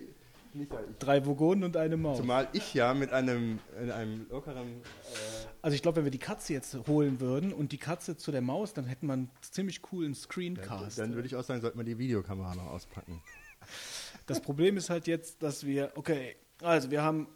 Drei Vogonen und eine Maus. zumal ich ja mit einem, in einem lockeren. Äh, Also ich glaube, wenn wir die Katze jetzt holen würden und die Katze zu der Maus, dann hätten wir einen ziemlich coolen Screencast. dann würde ich auch sagen, sollte man die Videokamera noch auspacken. Das Problem ist halt jetzt, dass wir, okay, also wir haben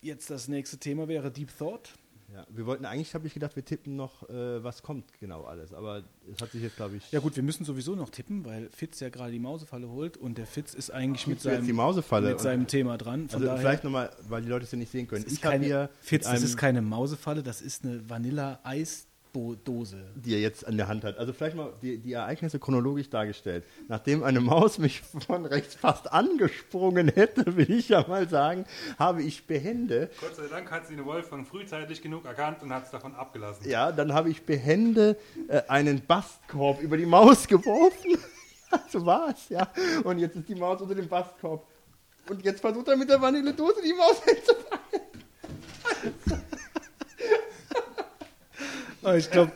jetzt das nächste Thema wäre Deep Thought. Ja, wir wollten eigentlich, habe ich gedacht, wir tippen noch, äh, was kommt genau alles. Aber es hat sich jetzt, glaube ich. Ja gut, wir müssen sowieso noch tippen, weil Fitz ja gerade die Mausefalle holt und der Fitz ist eigentlich mit seinem, mit seinem Thema dran. Von also daher, vielleicht nochmal, weil die Leute es ja nicht sehen können. Ich keine, hier Fitz, das ist keine Mausefalle, das ist eine Vanilla-Eisdose. die er jetzt an der Hand hat. Also vielleicht mal die, die Ereignisse chronologisch dargestellt. Nachdem eine Maus mich von rechts fast angesprungen hätte, will ich ja mal sagen, habe ich behende, Gott sei Dank hat sie den Wolfgang frühzeitig genug erkannt und hat es davon abgelassen. ja, dann habe ich behende äh, einen Bastkorb über die Maus geworfen. so war es, ja. Und jetzt ist die Maus unter dem Bastkorb. Und jetzt versucht er mit der Vanilledose die Maus einzufangen. Oh, ich glaube,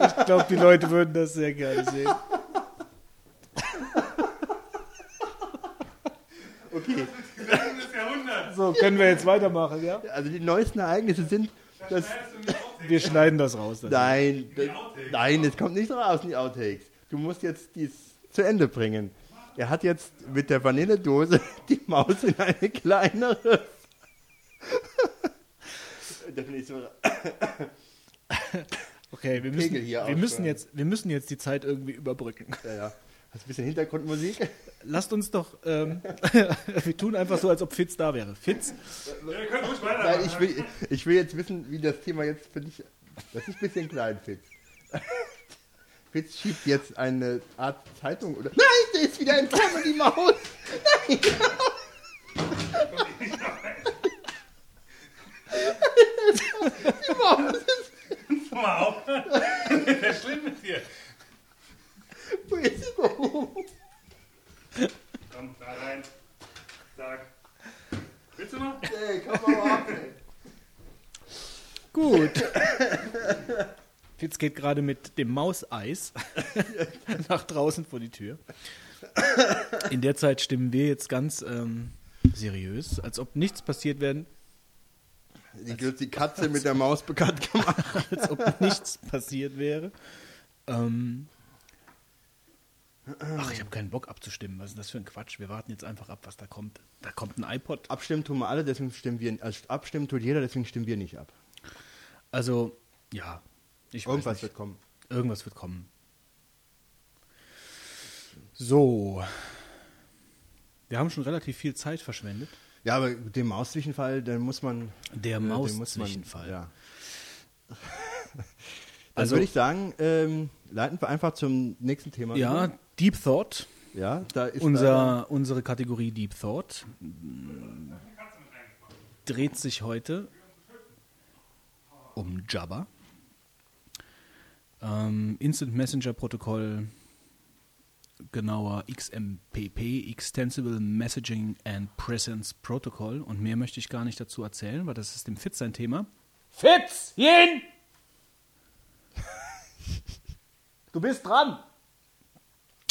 ich glaub, die Leute würden das sehr gerne sehen. Okay. So, können wir jetzt weitermachen, ja? also die neuesten Ereignisse sind, dass... Wir schneiden das raus. dann. Nein, das, Outtakes. nein, es kommt nicht raus in die Outtakes. Du musst jetzt dies zu Ende bringen. Er hat jetzt mit der Vanilledose die Maus in eine kleinere. Das so- Okay, wir müssen, hier wir, müssen jetzt, wir müssen jetzt die Zeit irgendwie überbrücken. ja, ja. Hast du ein bisschen Hintergrundmusik? Lasst uns doch, ähm, wir tun einfach so, als ob Fitz da wäre. Fitz, Ja, ihr könnt ruhig weitermachen. Nein, ich will, ich will jetzt wissen, wie das Thema jetzt für dich. Das ist ein bisschen klein, Fitz. Fitz schiebt jetzt eine Art Zeitung oder. Nein, der ist wieder entkommen, die Maus! Nein! Die Maus ist. Mal auf. Das ist schlimm mit dir. Wo ist sie? Wo? Komm, da rein. Sag. Willst du noch? Ey, komm mal ab, ey. Gut. Fitz geht gerade mit dem Mauseis nach draußen vor die Tür. In der Zeit stimmen wir jetzt ganz ähm, seriös, als ob nichts passiert wäre, Die, die Katze mit der Maus bekannt gemacht. als ob nichts passiert wäre. Ähm, ach, ich habe keinen Bock abzustimmen. Was ist das für ein Quatsch? Wir warten jetzt einfach ab, was da kommt. Da kommt ein iPod. Abstimmen tun wir alle, deswegen stimmen wir. Also abstimmen tut jeder, deswegen stimmen wir nicht ab. Also, ja. Irgendwas wird kommen. Irgendwas wird kommen. So. Wir haben schon relativ viel Zeit verschwendet. Ja, aber den Mauszwischenfall, den muss man. Der äh, Mauszwischenfall. Ja. Dann Also- würde ich sagen, ähm, leiten wir einfach zum nächsten Thema. Ja, über. Deep Thought. ja, da ist Unser, unsere Kategorie Deep Thought dreht sich heute um Jabba. Ähm, Instant Messenger Protokoll, genauer XMPP, Extensible Messaging and Presence Protocol. Und mehr möchte ich gar nicht dazu erzählen, weil das ist dem Fitz sein Thema. Fitzchen! du bist dran.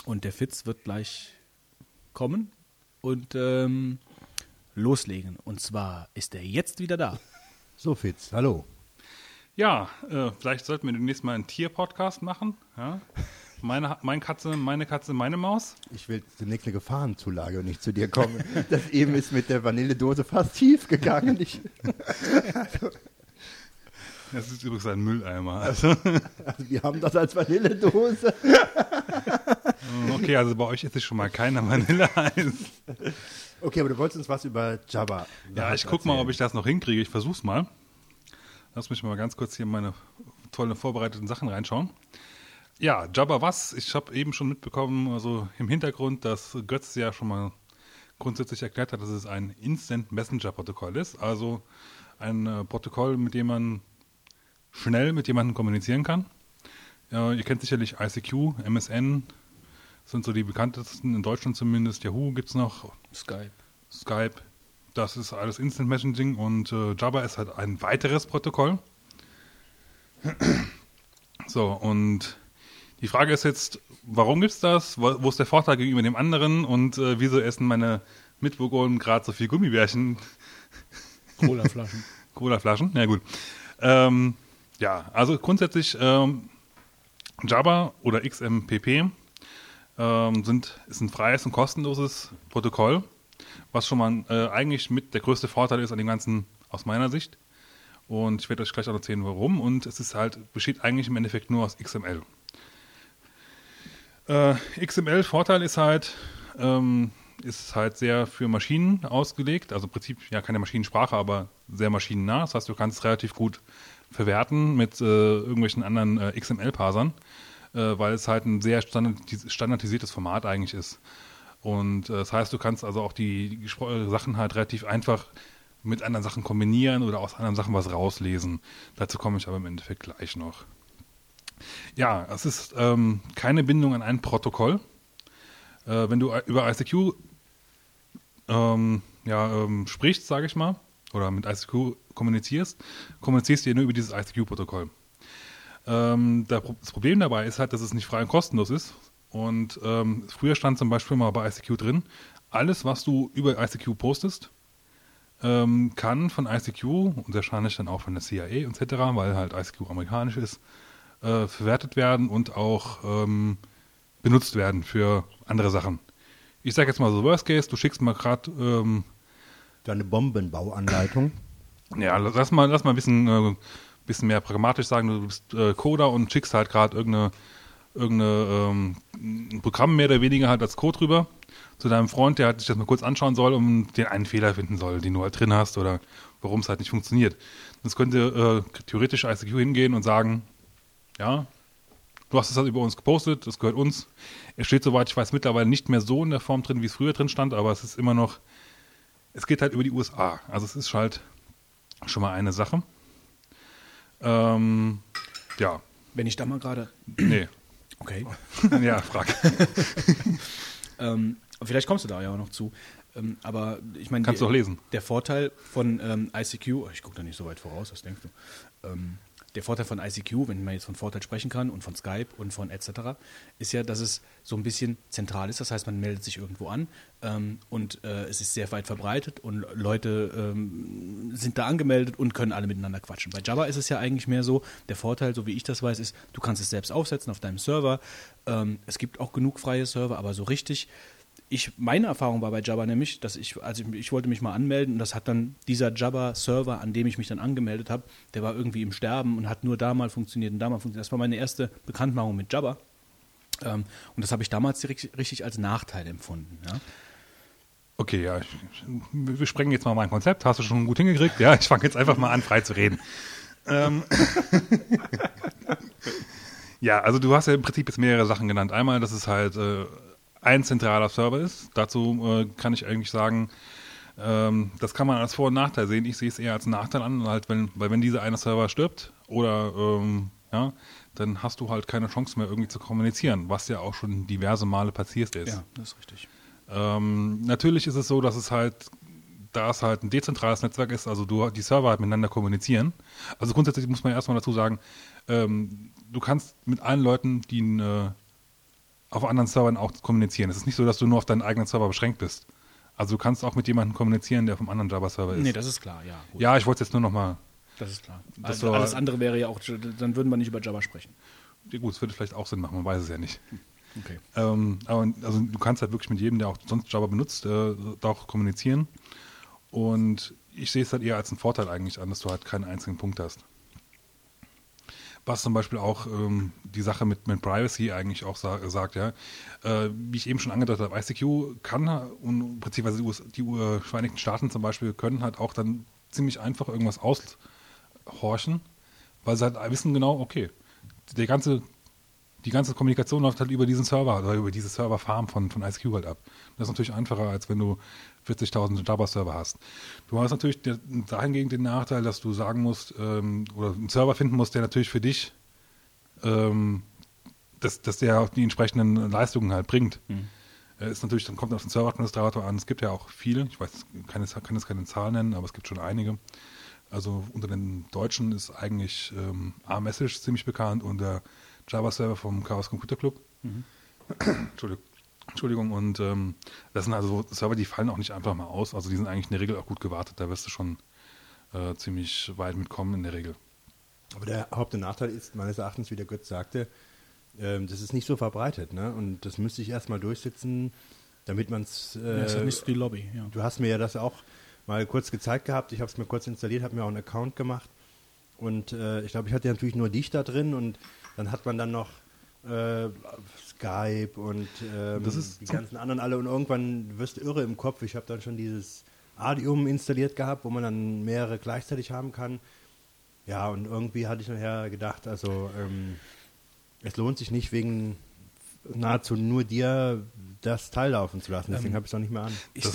Und der Fitz wird gleich kommen und ähm, loslegen. Und zwar ist er jetzt wieder da. So, Fitz, hallo. Ja, äh, vielleicht sollten wir demnächst mal einen Tier-Podcast machen. Ja? Meine, meine Katze, meine Katze, meine Maus. Ich will demnächst eine Gefahrenzulage und nicht zu dir kommen. Das eben ist mit der Vanilledose fast schief gegangen. Ich, Das ist übrigens ein Mülleimer. Also, also wir haben das als Vanilledose. okay, also bei euch ist es schon mal keiner Vanilleeis. Okay, aber du wolltest uns was über Jabba. Ja, ich guck mal, ob ich das noch hinkriege. Ich versuch's mal. Lass mich mal ganz kurz hier in meine tollen vorbereiteten Sachen reinschauen. Ja, Jabba was? Ich habe eben schon mitbekommen, also im Hintergrund, dass Götz ja schon mal grundsätzlich erklärt hat, dass es ein Instant Messenger Protokoll ist. Also ein äh, Protokoll, mit dem man schnell mit jemandem kommunizieren kann. Ja, ihr kennt sicherlich ICQ, MSN, sind so die bekanntesten, in Deutschland zumindest. Yahoo gibt es noch, Skype. Skype. Das ist alles Instant Messaging und äh, Jabba ist halt ein weiteres Protokoll. So, und die Frage ist jetzt, warum gibt's das? Wo, wo ist der Vorteil gegenüber dem anderen? Und äh, wieso essen meine Mitbewohner gerade so viel Gummibärchen? Colaflaschen. Cola-Flaschen? Ja, gut. Ähm, ja, also grundsätzlich ähm, Java oder XMPP ähm, sind, ist ein freies und kostenloses Protokoll, was schon mal äh, eigentlich mit der größte Vorteil ist an dem Ganzen aus meiner Sicht. Und ich werde euch gleich auch erzählen, warum. Und es ist halt, besteht eigentlich im Endeffekt nur aus XML. Äh, XML-Vorteil ist halt, ähm, ist halt sehr für Maschinen ausgelegt. Also im Prinzip ja keine Maschinensprache, aber sehr maschinennah. Das heißt, du kannst es relativ gut verwerten mit äh, irgendwelchen anderen äh, XML-Parsern, äh, weil es halt ein sehr standardis standardisiertes Format eigentlich ist. Und äh, das heißt, du kannst also auch die, die gespro- Sachen halt relativ einfach mit anderen Sachen kombinieren oder aus anderen Sachen was rauslesen. Dazu komme ich aber im Endeffekt gleich noch. Ja, es ist ähm, keine Bindung an ein Protokoll. Äh, wenn du über ICQ ähm, ja, ähm, sprichst, sage ich mal, oder mit ICQ kommunizierst, kommunizierst du ja nur über dieses ICQ-Protokoll. Ähm, da, das Problem dabei ist halt, dass es nicht frei und kostenlos ist. Und ähm, früher stand zum Beispiel mal bei ICQ drin, alles, was du über ICQ postest, ähm, kann von ICQ und wahrscheinlich dann auch von der CIA etc., weil halt ICQ amerikanisch ist, äh, verwertet werden und auch ähm, benutzt werden für andere Sachen. Ich sage jetzt mal so Worst Case, du schickst mal gerade ähm, Deine Bombenbauanleitung. ja, lass mal, lass mal ein bisschen, äh, bisschen mehr pragmatisch sagen, du bist äh, Coder und schickst halt gerade irgendeine, irgendeine ähm, Programm mehr oder weniger halt als Code rüber zu deinem Freund, der halt sich das mal kurz anschauen soll und den einen Fehler finden soll, den du halt drin hast oder warum es halt nicht funktioniert. Das könnte äh, theoretisch ICQ hingehen und sagen, ja, du hast es halt über uns gepostet, das gehört uns. Es steht, soweit ich weiß, mittlerweile nicht mehr so in der Form drin, wie es früher drin stand, aber es ist immer noch, es geht halt über die USA. Also es ist halt schon mal eine Sache. Ähm, ja, Wenn ich da mal gerade. nee. Okay. ja, frag. Ähm, vielleicht kommst du da ja auch noch zu. Ähm, aber ich meine, Kannst du auch lesen. Der Vorteil von ähm, ICQ, ich gucke da nicht so weit voraus, was denkst du? Ähm, der Vorteil von ICQ, wenn man jetzt von Vorteil sprechen kann und von Skype und von etc., ist ja, dass es so ein bisschen zentral ist. Das heißt, man meldet sich irgendwo an ähm, und äh, es ist sehr weit verbreitet und Leute ähm, sind da angemeldet und können alle miteinander quatschen. Bei Java ist es ja eigentlich mehr so, der Vorteil, so wie ich das weiß, ist, du kannst es selbst aufsetzen auf deinem Server. Ähm, es gibt auch genug freie Server, aber so richtig ich, meine Erfahrung war bei Jabba nämlich, dass ich, also ich, ich wollte mich mal anmelden und das hat dann dieser Jabba-Server, an dem ich mich dann angemeldet habe, der war irgendwie im Sterben und hat nur da mal funktioniert und da mal funktioniert. Das war meine erste Bekanntmachung mit Jabba. Ähm, und das habe ich damals direkt, richtig als Nachteil empfunden. Ja? Okay, ja, ich, wir sprengen jetzt mal mein Konzept. Hast du schon gut hingekriegt? Ja, ich fange jetzt einfach mal an, frei zu reden. Ähm, ja, also du hast ja im Prinzip jetzt mehrere Sachen genannt. Einmal, dass es halt äh, ein zentraler Server ist. Dazu äh, kann ich eigentlich sagen, ähm, das kann man als Vor- und Nachteil sehen. Ich sehe es eher als Nachteil an, halt wenn, weil wenn dieser eine Server stirbt oder ähm, ja, dann hast du halt keine Chance mehr irgendwie zu kommunizieren, was ja auch schon diverse Male passiert ist. ja, das ist richtig. Ähm, natürlich ist es so, dass es halt da es halt ein dezentrales Netzwerk ist, also du die Server halt miteinander kommunizieren. Also grundsätzlich muss man erstmal dazu sagen, ähm, du kannst mit allen Leuten, die äh, auf anderen Servern auch kommunizieren. Es ist nicht so, dass du nur auf deinen eigenen Server beschränkt bist. Also du kannst auch mit jemandem kommunizieren, der vom anderen Java-Server ist. Nee, das ist klar, ja. Gut. Ja, ich wollte es jetzt nur nochmal. Das ist klar. Das Also alles andere wäre ja auch, dann würden wir nicht über Java sprechen. Ja, gut, es würde vielleicht auch Sinn machen, man weiß es ja nicht. Okay. Ähm, aber also du kannst halt wirklich mit jedem, der auch sonst Java benutzt, äh, auch kommunizieren. Und ich sehe es halt eher als einen Vorteil eigentlich an, dass du halt keinen einzigen Punkt hast. Was zum Beispiel auch ähm, die Sache mit, mit Privacy eigentlich auch sa sagt, ja. Äh, wie ich eben schon angedeutet habe, ICQ kann und beziehungsweise die, US die Vereinigten Staaten zum Beispiel können halt auch dann ziemlich einfach irgendwas aushorchen, weil sie halt wissen genau, okay, der ganze die ganze Kommunikation läuft halt über diesen Server oder über diese Serverfarm von, von IceQ halt ab. Das ist natürlich einfacher, als wenn du 40.000 Java-Server hast. Du hast natürlich dahingegen den Nachteil, dass du sagen musst, ähm, oder einen Server finden musst, der natürlich für dich, ähm, dass, dass der auch die entsprechenden Leistungen halt bringt. Äh, Ist natürlich, dann kommt auf den Serveradministrator an. Es gibt ja auch viele, ich weiß, kann jetzt, kann jetzt keine Zahl nennen, aber es gibt schon einige. Also unter den Deutschen ist eigentlich ähm, A-Message ziemlich bekannt und der Java-Server vom Chaos Computer Club. Entschuldigung. Entschuldigung, und ähm, das sind also so Server, die fallen auch nicht einfach mal aus. Also die sind eigentlich in der Regel auch gut gewartet. Da wirst du schon äh, ziemlich weit mitkommen in der Regel. Aber der Haupt- und Nachteil ist meines Erachtens, wie der Götz sagte, ähm, das ist nicht so verbreitet. Ne? Und das müsste ich erstmal durchsetzen, damit man es. Ja, ist ja Äh, nicht so die Lobby, ja. du hast mir ja das auch mal kurz gezeigt gehabt. Ich habe es mir kurz installiert, habe mir auch einen Account gemacht. Und äh, ich glaube, ich hatte natürlich nur dich da drin und dann hat man dann noch äh, Skype und ähm, Das ist die ganzen anderen alle und irgendwann wirst du irre im Kopf. Ich habe dann schon dieses Adium installiert gehabt, wo man dann mehrere gleichzeitig haben kann. Ja, und irgendwie hatte ich nachher gedacht, also ähm, es lohnt sich nicht wegen nahezu nur dir das Teil laufen zu lassen. Deswegen Ähm, habe ich es auch nicht mehr an. Ich,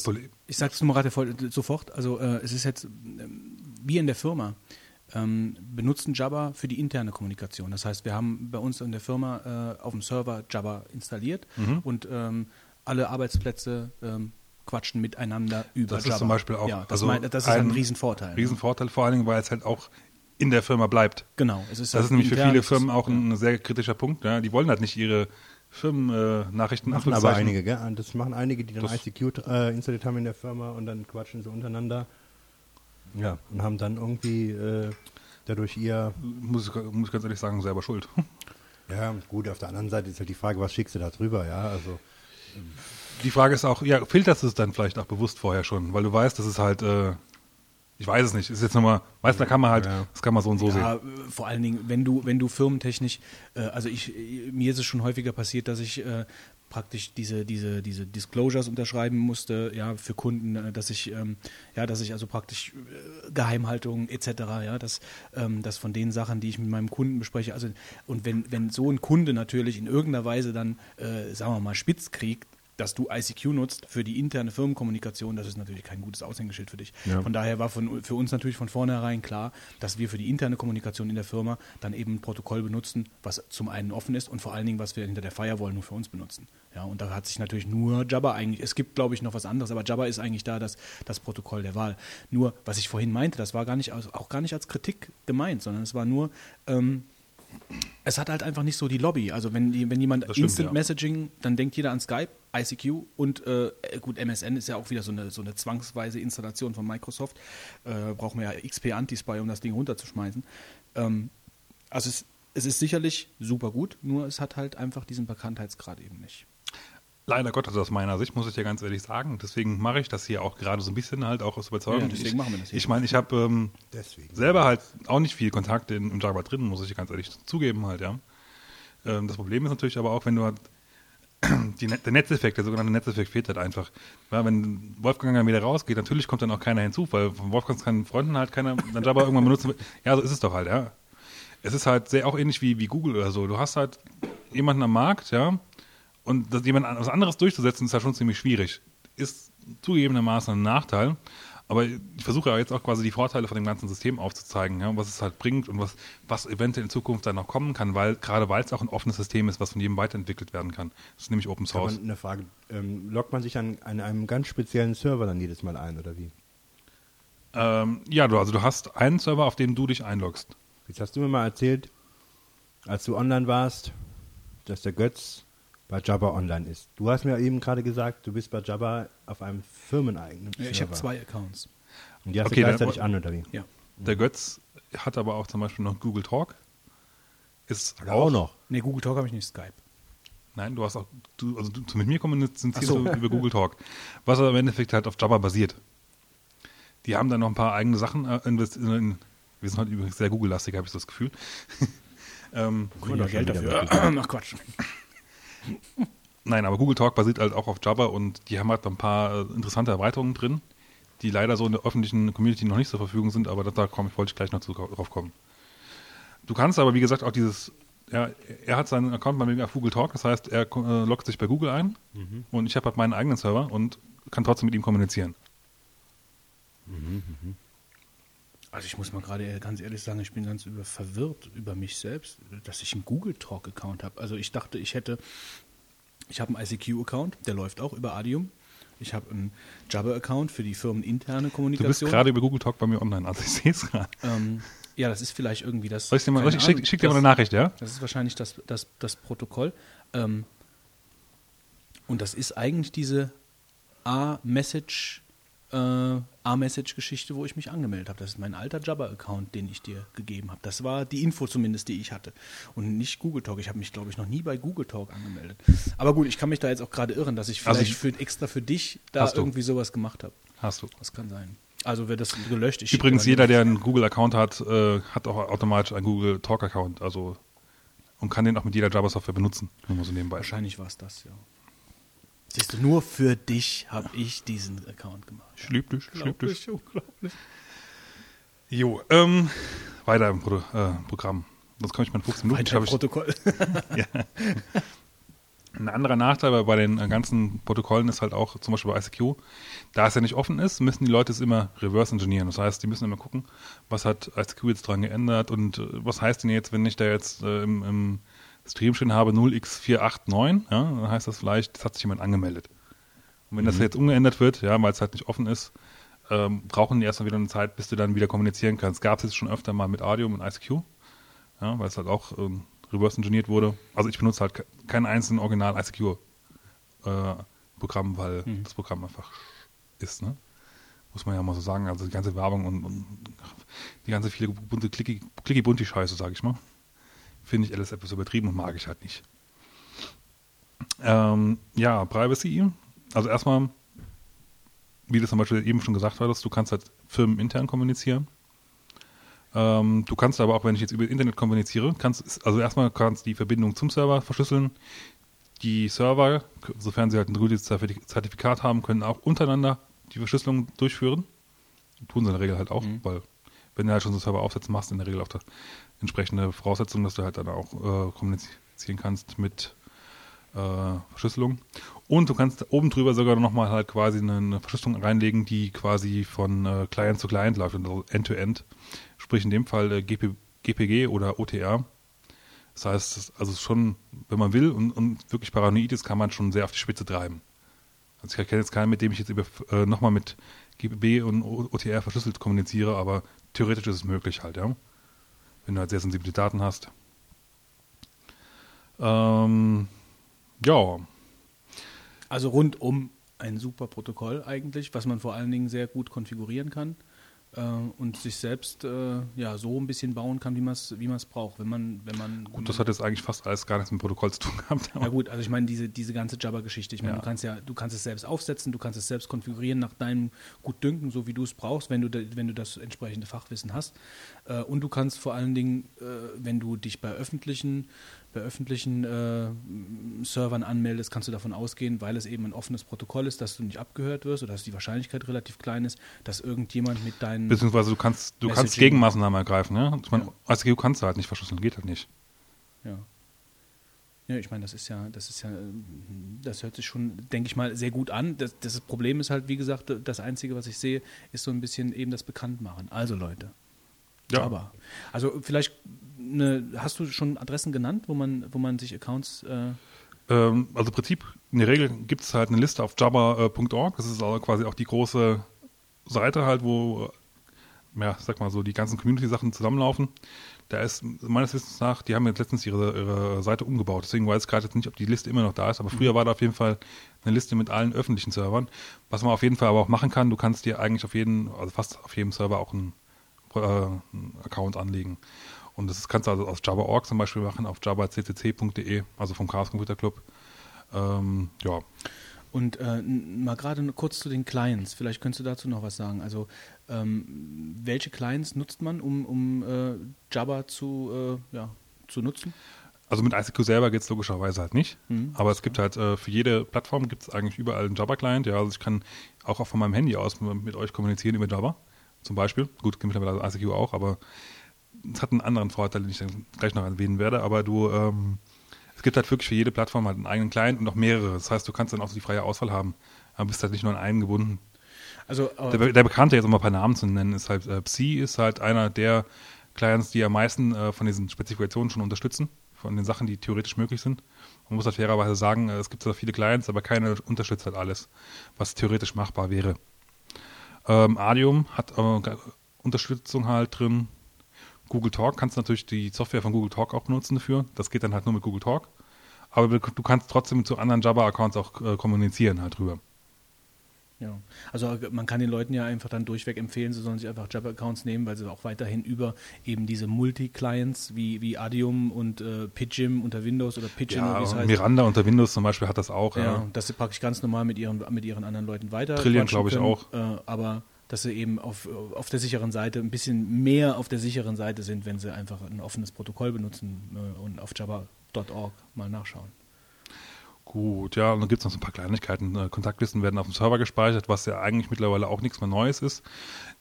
ich sage es nur gerade sofort. Also äh, es ist jetzt ähm, wir in der Firma ähm, benutzen Java für die interne Kommunikation. Das heißt, wir haben bei uns in der Firma äh, auf dem Server Java installiert Mhm. und ähm, alle Arbeitsplätze ähm, quatschen miteinander über Das ist Java. zum Beispiel auch- ja, das, also mein, das ist ein, ein Riesenvorteil. ne? Riesenvorteil, vor allen Dingen, weil es halt auch in der Firma bleibt. Genau. Es ist Das halt ist nämlich für viele ist- Firmen auch ja. ein sehr kritischer Punkt. Ja. Die wollen halt nicht ihre Firmennachrichten Machen aber einige, gell? Das machen einige, die dann Das- ICQ äh, installiert haben in der Firma und dann quatschen sie untereinander. Ja, und haben dann irgendwie äh, dadurch ihr. Muss ich, muss ich ganz ehrlich sagen, selber schuld. Ja, gut, auf der anderen Seite ist halt die Frage, was schickst du da drüber, ja? Also, Die Frage ist auch, ja, filterst du es dann vielleicht auch bewusst vorher schon, weil du weißt, das ist halt, äh, ich weiß es nicht, ist jetzt nochmal, weißt du, da kann man halt, Ja. das kann man so und so ja, sehen. äh, vor allen Dingen, wenn du, wenn du firmentechnisch, äh, also ich, mir ist es schon häufiger passiert, dass ich äh, praktisch diese, diese, diese Disclosures unterschreiben musste, ja, für Kunden, äh, dass ich, ähm, ja, dass ich also praktisch äh, Geheimhaltung etc., ja, dass, ähm, dass von den Sachen, die ich mit meinem Kunden bespreche, also und wenn, wenn so ein Kunde natürlich in irgendeiner Weise dann, äh, sagen wir mal, spitz kriegt, dass du ICQ nutzt für die interne Firmenkommunikation, das ist natürlich kein gutes Aushängeschild für dich. Ja. Von daher war von, für uns natürlich von vornherein klar, dass wir für die interne Kommunikation in der Firma dann eben ein Protokoll benutzen, was zum einen offen ist und vor allen Dingen, was wir hinter der Firewall nur für uns benutzen. Ja, und da hat sich natürlich nur Jabba eigentlich, es gibt glaube ich noch was anderes, aber Jabba ist eigentlich da das, das Protokoll der Wahl. Nur, was ich vorhin meinte, das war gar nicht, aus- auch gar nicht als Kritik gemeint, sondern es war nur, ähm, es hat halt einfach nicht so die Lobby. Also wenn, die, wenn jemand stimmt, Instant ja. Messaging, dann denkt jeder an Skype, ICQ und äh, gut, MSN ist ja auch wieder so eine, so eine zwangsweise Installation von Microsoft. Äh, brauchen wir ja XP Antispy, um das Ding runterzuschmeißen. Ähm, also es, es ist sicherlich super gut, nur es hat halt einfach diesen Bekanntheitsgrad eben nicht. Leider Gottes aus meiner Sicht, muss ich dir ganz ehrlich sagen. Deswegen mache ich das hier auch gerade so ein bisschen halt auch aus Überzeugung. Ja, deswegen ich, machen wir das hier. Ich meine, ich habe ähm, selber halt auch nicht viel Kontakt in, im Java drin, muss ich dir ganz ehrlich zugeben halt, ja. Ähm, das Problem ist natürlich aber auch, wenn du halt die, der Netzeffekt, der sogenannte Netzeffekt fehlt halt einfach. Ja, wenn Wolfgang dann wieder rausgeht, natürlich kommt dann auch keiner hinzu, weil von Wolfgangs keinen Freunden halt keiner dann Java irgendwann benutzen. Ja, so ist es doch halt, ja. Es ist halt sehr auch ähnlich wie, wie Google oder so. Du hast halt jemanden am Markt, ja, und das jemand an- was anderes durchzusetzen, ist ja schon ziemlich schwierig. Ist zugegebenermaßen ein Nachteil, aber ich versuche ja jetzt auch quasi die Vorteile von dem ganzen System aufzuzeigen, ja, was es halt bringt und was, was eventuell in Zukunft dann noch kommen kann, weil gerade weil es auch ein offenes System ist, was von jedem weiterentwickelt werden kann. Das ist nämlich Open Source. eine Frage, ähm, loggt man sich an, an einem ganz speziellen Server dann jedes Mal ein, oder wie? Ähm, ja, du, also du hast einen Server, auf dem du dich einloggst. Jetzt hast du mir mal erzählt, als du online warst, dass der Götz bei Jabba online ist. Du hast mir eben gerade gesagt, du bist bei Jabba auf einem firmeneigenen Ja, Server. ich habe zwei Accounts. Und die hast Okay, du dann- gleichzeitig an, oder wie? Ja. Der Götz hat aber auch zum Beispiel noch Google Talk. Ist Oder auch noch. Nee, Google Talk habe ich nicht, Skype. Nein, du hast auch, du, also du, mit mir kommunizierst so. du über Google Talk. Was aber im Endeffekt halt auf Jabba basiert. Die haben dann noch ein paar eigene Sachen äh, investiert. In, wir sind heute übrigens sehr Google-lastig, habe ich so das Gefühl. ähm, wir doch Geld dafür. Ach Quatsch. Nein, aber Google Talk basiert halt auch auf Jabba und die haben halt ein paar äh, interessante Erweiterungen drin, die leider so in der öffentlichen Community noch nicht zur Verfügung sind, aber da, komm, wollte ich gleich noch zu, drauf kommen. Du kannst aber, wie gesagt, auch dieses, ja, er hat seinen Account bei mir auf Google Talk, das heißt, er äh, loggt sich bei Google ein und ich habe halt meinen eigenen Server und kann trotzdem mit ihm kommunizieren. Also ich muss mal gerade ganz ehrlich sagen, ich bin ganz über, verwirrt über mich selbst, dass ich einen Google Talk Account habe. Also ich dachte, ich hätte, ich habe einen ICQ Account, der läuft auch über Adium. Ich habe einen Jabber Account für die firmeninterne Du bist Kommunikation. gerade über Google Talk bei mir online, also ich sehe es gerade. ähm, ja, das ist vielleicht irgendwie das. Soll ich dir mal, ich schick, schick dir mal eine Nachricht, ja? Das ist wahrscheinlich das, das, das Protokoll. Ähm, und das ist eigentlich diese A-Message, äh, A-Message-Geschichte, wo ich mich angemeldet habe. Das ist mein alter Jabber-Account, den ich dir gegeben habe. Das war die Info zumindest, die ich hatte. Und nicht Google Talk. Ich habe mich, glaube ich, noch nie bei Google Talk angemeldet. Aber gut, ich kann mich da jetzt auch gerade irren, dass ich Also vielleicht ich- für, extra für dich da irgendwie sowas gemacht habe. Hast du. Das kann sein. Also wird das gelöscht. Ich Übrigens, jeder, der einen Google-Account hat, äh, hat auch automatisch einen Google Talk-Account. Also und kann den auch mit jeder Java-Software benutzen. Nur mal so nebenbei. Wahrscheinlich war es das, ja. Siehst du, nur für dich habe ich diesen Account gemacht. Schlüptisch, schlüptisch. Unglaublich, unglaublich. Jo, ähm, weiter im Pro äh, Programm. Sonst komme ich mal in 15 Minuten. Weiter ich- Protokoll. Ein anderer Nachteil bei- bei den äh, ganzen Protokollen ist halt auch, zum Beispiel bei ICQ, da es ja nicht offen ist, müssen die Leute es immer reverse engineeren. Das heißt, die müssen immer gucken, was hat ICQ jetzt dran geändert und äh, was heißt denn jetzt, wenn ich da jetzt äh, im, im Stream stehen habe 0x489, ja, dann heißt das vielleicht, es hat sich jemand angemeldet. Und wenn das jetzt umgeändert wird, ja, weil es halt nicht offen ist, ähm, brauchen die erstmal wieder eine Zeit, bis du dann wieder kommunizieren kannst. Gab es jetzt schon öfter mal mit Audio und ICQ, ja, weil es halt auch ähm, reverse engineert wurde. Also ich benutze halt ke- kein einzelnen Original ICQ äh, Programm, weil das Programm einfach ist, ne? Muss man ja mal so sagen. Also die ganze Werbung und, und die ganze viele bunte Clicky, Clicky bunti Scheiße, sage ich mal, finde ich alles etwas übertrieben und mag ich halt nicht. Ähm, ja, Privacy. Also erstmal, wie du zum Beispiel eben schon gesagt hattest, du kannst halt firmenintern kommunizieren. Ähm, du kannst aber auch, wenn ich jetzt über Internet kommuniziere, kannst also erstmal kannst die Verbindung zum Server verschlüsseln. Die Server, sofern sie halt ein gültiges Zertif- Zertifikat haben, können auch untereinander die Verschlüsselung durchführen. Tun sie in der Regel halt auch, weil wenn du halt schon so Server aufsetzen machst, in der Regel auch da entsprechende Voraussetzungen, dass du halt dann auch äh, kommunizieren kannst mit äh, Verschlüsselung. Und du kannst oben drüber sogar nochmal halt quasi eine, Verschlüsselung reinlegen, die quasi von äh, Client zu Client läuft, also End-to-End. Sprich in dem Fall äh, GP, GPG oder OTR. Das heißt, also schon, wenn man will und, und wirklich paranoid ist, kann man schon sehr auf die Spitze treiben. Also ich kenne jetzt keinen, mit dem ich jetzt äh, nochmal mit GPB und OTR verschlüsselt kommuniziere, aber theoretisch ist es möglich halt, ja. Wenn du halt sehr sensible Daten hast. Ähm, ja, Also rundum ein super Protokoll eigentlich, was man vor allen Dingen sehr gut konfigurieren kann äh, und sich selbst äh, ja so ein bisschen bauen kann, wie man es wie man's braucht. Wenn man, wenn man gut, das hat jetzt eigentlich fast alles gar nichts mit Protokoll zu tun gehabt. Ja gut, also ich meine diese, diese ganze Jabber-Geschichte. Ich meine, Ja. du kannst ja, du kannst es selbst aufsetzen, du kannst es selbst konfigurieren nach deinem Gutdünken, so wie du es brauchst, wenn du, da, wenn du das entsprechende Fachwissen hast. Äh, und du kannst vor allen Dingen, äh, wenn du dich bei öffentlichen, bei öffentlichen äh, Servern anmeldest, kannst du davon ausgehen, weil es eben ein offenes Protokoll ist, dass du nicht abgehört wirst oder dass die Wahrscheinlichkeit relativ klein ist, dass irgendjemand mit deinen Beziehungsweise du kannst, du kannst. Gegenmaßnahmen ergreifen, ja. Ich meine, ICQ kannst du halt nicht verschlüsseln, geht halt nicht. Ja. Ja, ich meine, das ist ja, das ist ja, das hört sich schon, denke ich mal, sehr gut an. Das, das Problem ist halt, wie gesagt, das Einzige, was ich sehe, ist so ein bisschen eben das Bekanntmachen. Also Leute. Ja. Aber. Also vielleicht eine, hast du schon Adressen genannt, wo man, wo man sich Accounts äh, Ähm, also im Prinzip, in der Regel gibt es halt eine Liste auf jabba.org. Das ist also quasi auch die große Seite halt, wo ja, sag mal so, die ganzen Community-Sachen zusammenlaufen. Da ist meines Wissens nach, die haben jetzt letztens ihre, ihre Seite umgebaut. Deswegen weiß ich gerade jetzt nicht, ob die Liste immer noch da ist. Aber früher war da auf jeden Fall eine Liste mit allen öffentlichen Servern. Was man auf jeden Fall aber auch machen kann, du kannst dir eigentlich auf jeden, also fast auf jedem Server auch einen, äh, einen Account anlegen. Und das kannst du also aus Java.org zum Beispiel machen, auf javaccc.de, also vom Chaos Computer Club. Ähm, ja. Und äh, mal gerade kurz zu den Clients. Vielleicht könntest du dazu noch was sagen. Also ähm, welche Clients nutzt man, um, um äh, Java zu, äh, ja, zu nutzen? Also mit ICQ selber geht es logischerweise halt nicht. Mhm. Aber es gibt halt äh, für jede Plattform gibt es eigentlich überall einen Java-Client. Ja, also ich kann auch von meinem Handy aus mit euch kommunizieren über Java. Zum Beispiel. Gut, mittlerweile ICQ auch, aber es hat einen anderen Vorteil, den ich dann gleich noch erwähnen werde. Aber du ähm, es gibt halt wirklich für jede Plattform halt einen eigenen Client und noch mehrere. Das heißt, du kannst dann auch so die freie Auswahl haben. Aber bist halt nicht nur an einen gebunden. Also, der, der, bekannte, jetzt um ein paar Namen zu nennen, ist halt äh, Psi, ist halt einer der Clients, die am meisten äh, von diesen Spezifikationen schon unterstützen, von den Sachen, die theoretisch möglich sind. Man muss halt fairerweise sagen, äh, es gibt zwar viele Clients, aber keiner unterstützt halt alles, was theoretisch machbar wäre. Ähm, Adium hat äh, Unterstützung halt drin, Google Talk kannst du natürlich die Software von Google Talk auch benutzen dafür. Das geht dann halt nur mit Google Talk. Aber du kannst trotzdem zu anderen Java-Accounts auch äh, kommunizieren halt drüber. Ja, also äh, man kann den Leuten ja einfach dann durchweg empfehlen, sie sollen sich einfach Java-Accounts nehmen, weil sie auch weiterhin über eben diese Multi-Clients wie, wie Adium und äh, Pidgin unter Windows oder Pidgin ja, oder wie es heißt. Miranda unter Windows zum Beispiel hat das auch. Ja, ja. das packe ich ganz normal mit ihren, mit ihren anderen Leuten weiter. Trillion glaube ich auch. Äh, aber dass sie eben auf, auf der sicheren Seite ein bisschen mehr auf der sicheren Seite sind, wenn sie einfach ein offenes Protokoll benutzen äh, und auf java.org mal nachschauen. Gut, ja, und dann gibt es noch so ein paar Kleinigkeiten. Äh, Kontaktlisten werden auf dem Server gespeichert, was ja eigentlich mittlerweile auch nichts mehr Neues ist.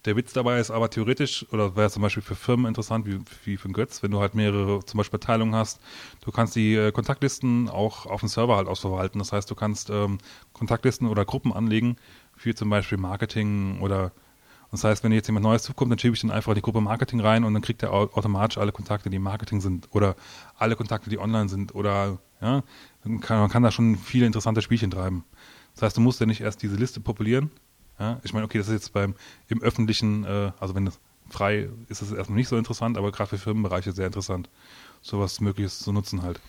Der Witz dabei ist aber theoretisch, oder wäre zum Beispiel für Firmen interessant, wie, wie für Götz, wenn du halt mehrere zum Beispiel Teilungen hast, du kannst die äh, Kontaktlisten auch auf dem Server halt ausverwalten. Das heißt, du kannst ähm, Kontaktlisten oder Gruppen anlegen, für zum Beispiel Marketing oder das heißt, wenn jetzt jemand Neues zukommt, dann schiebe ich dann einfach die Gruppe Marketing rein und dann kriegt er automatisch alle Kontakte, die Marketing sind oder alle Kontakte, die online sind oder ja, kann, man kann da schon viele interessante Spielchen treiben. Das heißt, du musst ja nicht erst diese Liste populieren. Ja, ich meine, okay, das ist jetzt beim im öffentlichen, äh, also wenn das frei ist, ist es erstmal nicht so interessant, aber gerade für Firmenbereiche sehr interessant, sowas Mögliches zu nutzen halt.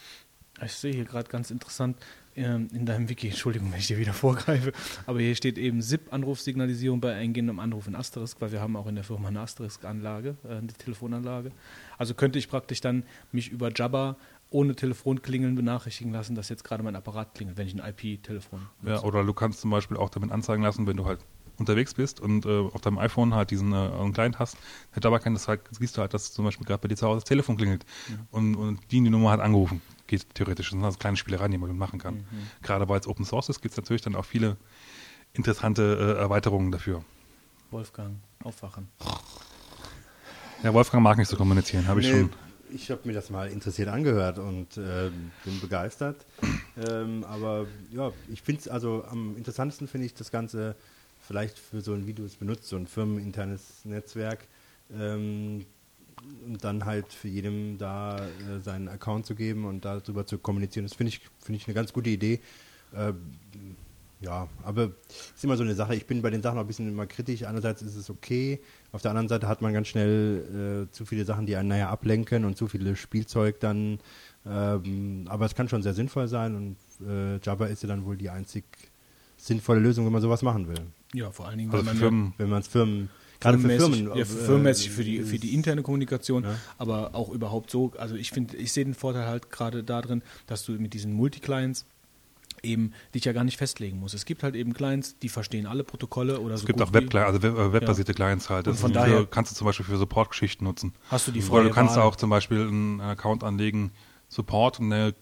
Ich sehe hier gerade ganz interessant, in deinem Wiki, Entschuldigung, wenn ich dir wieder vorgreife, aber hier steht eben SIP-Anrufsignalisierung bei eingehendem Anruf in Asterisk, weil wir haben auch in der Firma eine Asterisk-Anlage, äh, eine Telefonanlage. Also könnte ich praktisch dann mich über Jabba ohne Telefonklingeln benachrichtigen lassen, dass jetzt gerade mein Apparat klingelt, wenn ich ein IP-Telefon Ja, oder du kannst zum Beispiel auch damit anzeigen lassen, wenn du halt unterwegs bist und äh, auf deinem iPhone halt diesen äh, Client hast, der Jabba kann das halt, siehst du halt, dass zum Beispiel gerade bei dir zu Hause das Telefon klingelt ja. und, und die, die Nummer hat angerufen geht theoretisch. Das sind also kleine Spielereien, die man machen kann. Mhm. Gerade weil es Open Source ist, gibt es natürlich dann auch viele interessante äh, Erweiterungen dafür. Wolfgang, aufwachen. Ja, Wolfgang mag nicht so kommunizieren, habe ich nee, schon. Ich habe mir das mal interessiert angehört und äh, bin begeistert. ähm, aber ja, ich finde es also am interessantesten finde ich das Ganze vielleicht für so ein, wie du es benutzt, so ein firmeninternes Netzwerk. Ähm, dann halt für jedem da äh, seinen Account zu geben und darüber zu kommunizieren. Das finde ich, find ich eine ganz gute Idee. Äh, ja, aber es ist immer so eine Sache. Ich bin bei den Sachen auch ein bisschen immer kritisch. Einerseits ist es okay, auf der anderen Seite hat man ganz schnell äh, zu viele Sachen, die einen naja ablenken und zu viele Spielzeug dann. Ähm, aber es kann schon sehr sinnvoll sein und äh, Java ist ja dann wohl die einzig sinnvolle Lösung, wenn man sowas machen will. Ja, vor allen Dingen, also wenn man es Firmen Gerade für Firmen. Ja, für firmenmäßig für die, für die interne Kommunikation, ja. aber auch überhaupt so. Also ich finde, ich sehe den Vorteil halt gerade darin, dass du mit diesen Multi-Clients eben dich ja gar nicht festlegen musst. Es gibt halt eben Clients, die verstehen alle Protokolle oder es so. Es gibt auch Web also äh, webbasierte ja. Clients halt. Das von daher für, kannst du zum Beispiel für Support-Geschichten nutzen. Hast du die freie Oder du kannst Wahl. auch zum Beispiel einen Account anlegen, Support und eine,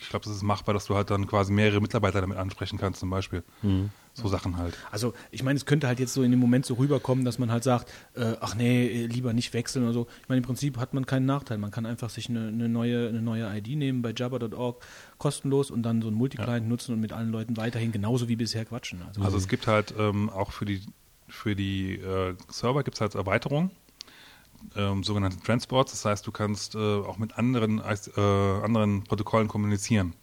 ich glaube, das ist machbar, dass du halt dann quasi mehrere Mitarbeiter damit ansprechen kannst zum Beispiel. Mhm. So Sachen halt. Also ich meine, es könnte halt jetzt so in dem Moment so rüberkommen, dass man halt sagt, äh, ach nee, lieber nicht wechseln oder so. Ich meine, im Prinzip hat man keinen Nachteil. Man kann einfach sich eine, eine neue, eine neue ID nehmen bei jabba.org, kostenlos und dann so ein Multiclient ja. nutzen und mit allen Leuten weiterhin genauso wie bisher quatschen. Also, also es gibt halt ähm, auch für die, für die äh, Server gibt es halt Erweiterungen. Ähm, sogenannte Transports. Das heißt, du kannst äh, auch mit anderen, äh, anderen Protokollen kommunizieren.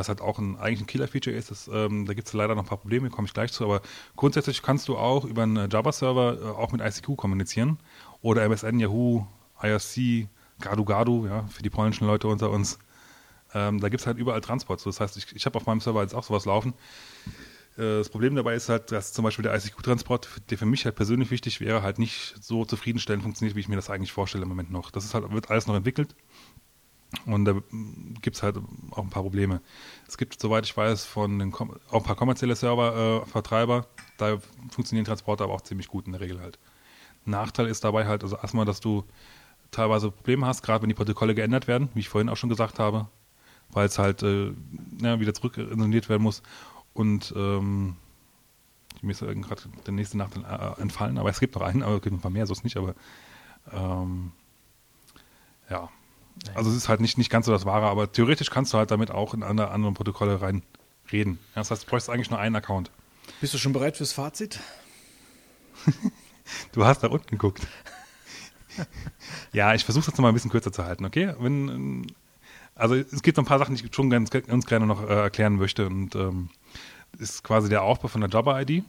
Was halt auch ein, eigentlich ein Killer-Feature ist. Das, ähm, da gibt es leider noch ein paar Probleme, komme ich gleich zu, aber grundsätzlich kannst du auch über einen Java-Server äh, auch mit ICQ kommunizieren oder MSN, Yahoo, IRC, Gadu Gadu, ja, für die polnischen Leute unter uns. Ähm, da gibt es halt überall Transport. Das heißt, ich, ich habe auf meinem Server jetzt auch sowas laufen. Äh, das Problem dabei ist halt, dass zum Beispiel der ICQ-Transport, der für mich halt persönlich wichtig wäre, halt nicht so zufriedenstellend funktioniert, wie ich mir das eigentlich vorstelle im Moment noch. Das ist halt, wird alles noch entwickelt. Und da gibt es halt auch ein paar Probleme. Es gibt, soweit ich weiß, von den auch ein paar kommerzielle Server-Vertreiber, äh, da funktionieren Transporter aber auch ziemlich gut in der Regel halt. Nachteil ist dabei halt, also erstmal, dass du teilweise Probleme hast, gerade wenn die Protokolle geändert werden, wie ich vorhin auch schon gesagt habe, weil es halt äh, ja, wieder zurück isoliert werden muss. Und ähm, mir ist gerade der nächste Nachteil äh, entfallen, aber es gibt noch einen, aber es gibt ein paar mehr, so ist nicht, aber ähm, ja. Also es ist halt nicht, nicht ganz so das Wahre, aber theoretisch kannst du halt damit auch in andere, andere Protokolle rein reden. Das heißt, du bräuchst eigentlich nur einen Account. Bist du schon bereit fürs Fazit? du hast da unten geguckt. ja, ich versuche es jetzt noch mal ein bisschen kürzer zu halten, okay? Wenn, also es gibt noch ein paar Sachen, die ich schon ganz, ganz gerne noch äh, erklären möchte und ähm, ist quasi der Aufbau von der Jobber-ID.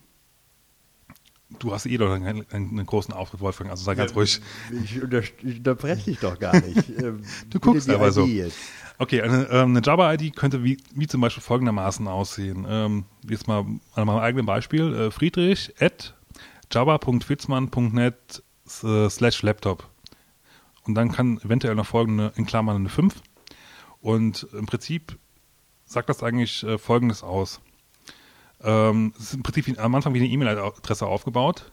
Du hast eh doch einen, einen, großen Auftritt, Wolfgang, also sei ganz ja, ruhig. Ich, unter, ich unterbreche dich doch gar nicht. Ähm, du guckst aber ID so. Jetzt. Okay, eine, ähm, eine Java-ID könnte wie, wie zum Beispiel folgendermaßen aussehen. Ähm, jetzt mal an meinem eigenen Beispiel. Äh, Friedrich at java.fitzmann.net äh, slash laptop. Und dann kann eventuell noch folgende, in Klammern eine 5. Und im Prinzip sagt das eigentlich äh, folgendes aus. Ähm, es ist im Prinzip wie, am Anfang wie eine E-Mail-Adresse aufgebaut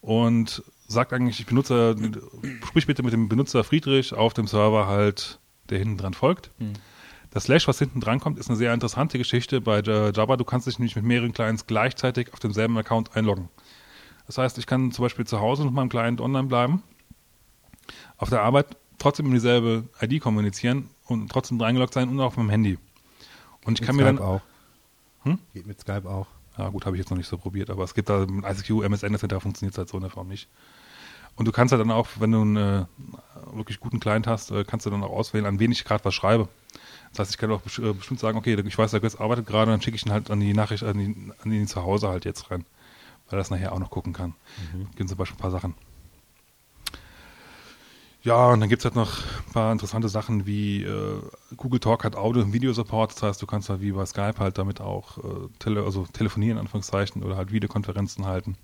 und sagt eigentlich, ich benutze, sprich bitte mit dem Benutzer Friedrich auf dem Server halt, der hinten dran folgt. Hm. Das Slash, was hinten dran kommt, ist eine sehr interessante Geschichte bei Java. Du kannst dich nämlich mit mehreren Clients gleichzeitig auf demselben Account einloggen. Das heißt, ich kann zum Beispiel zu Hause mit meinem Client online bleiben, auf der Arbeit trotzdem in dieselbe ID kommunizieren und trotzdem reingeloggt sein und auch auf meinem Handy. Und ich kann Skype mir dann auch. Hm? Geht mit Skype auch. Ja, gut, habe ich jetzt noch nicht so probiert, aber es gibt da mit ICQ, MSN etc. funktioniert es halt so in der Form nicht. Und du kannst halt dann auch, wenn du einen äh, wirklich guten Client hast, äh, kannst du dann auch auswählen, an wen ich gerade was schreibe. Das heißt, ich kann auch äh, bestimmt sagen, okay, ich weiß, der Götz arbeitet gerade, dann schicke ich ihn halt an die Nachricht, an die, an die zu Hause halt jetzt rein, weil er das nachher auch noch gucken kann. Mhm. Gibt zum Beispiel ein paar Sachen. Ja, und dann gibt es halt noch ein paar interessante Sachen wie äh, Google Talk hat Audio- und Videosupport. Das heißt, du kannst halt wie bei Skype halt damit auch äh, tele also telefonieren, in Anführungszeichen, oder halt Videokonferenzen halten.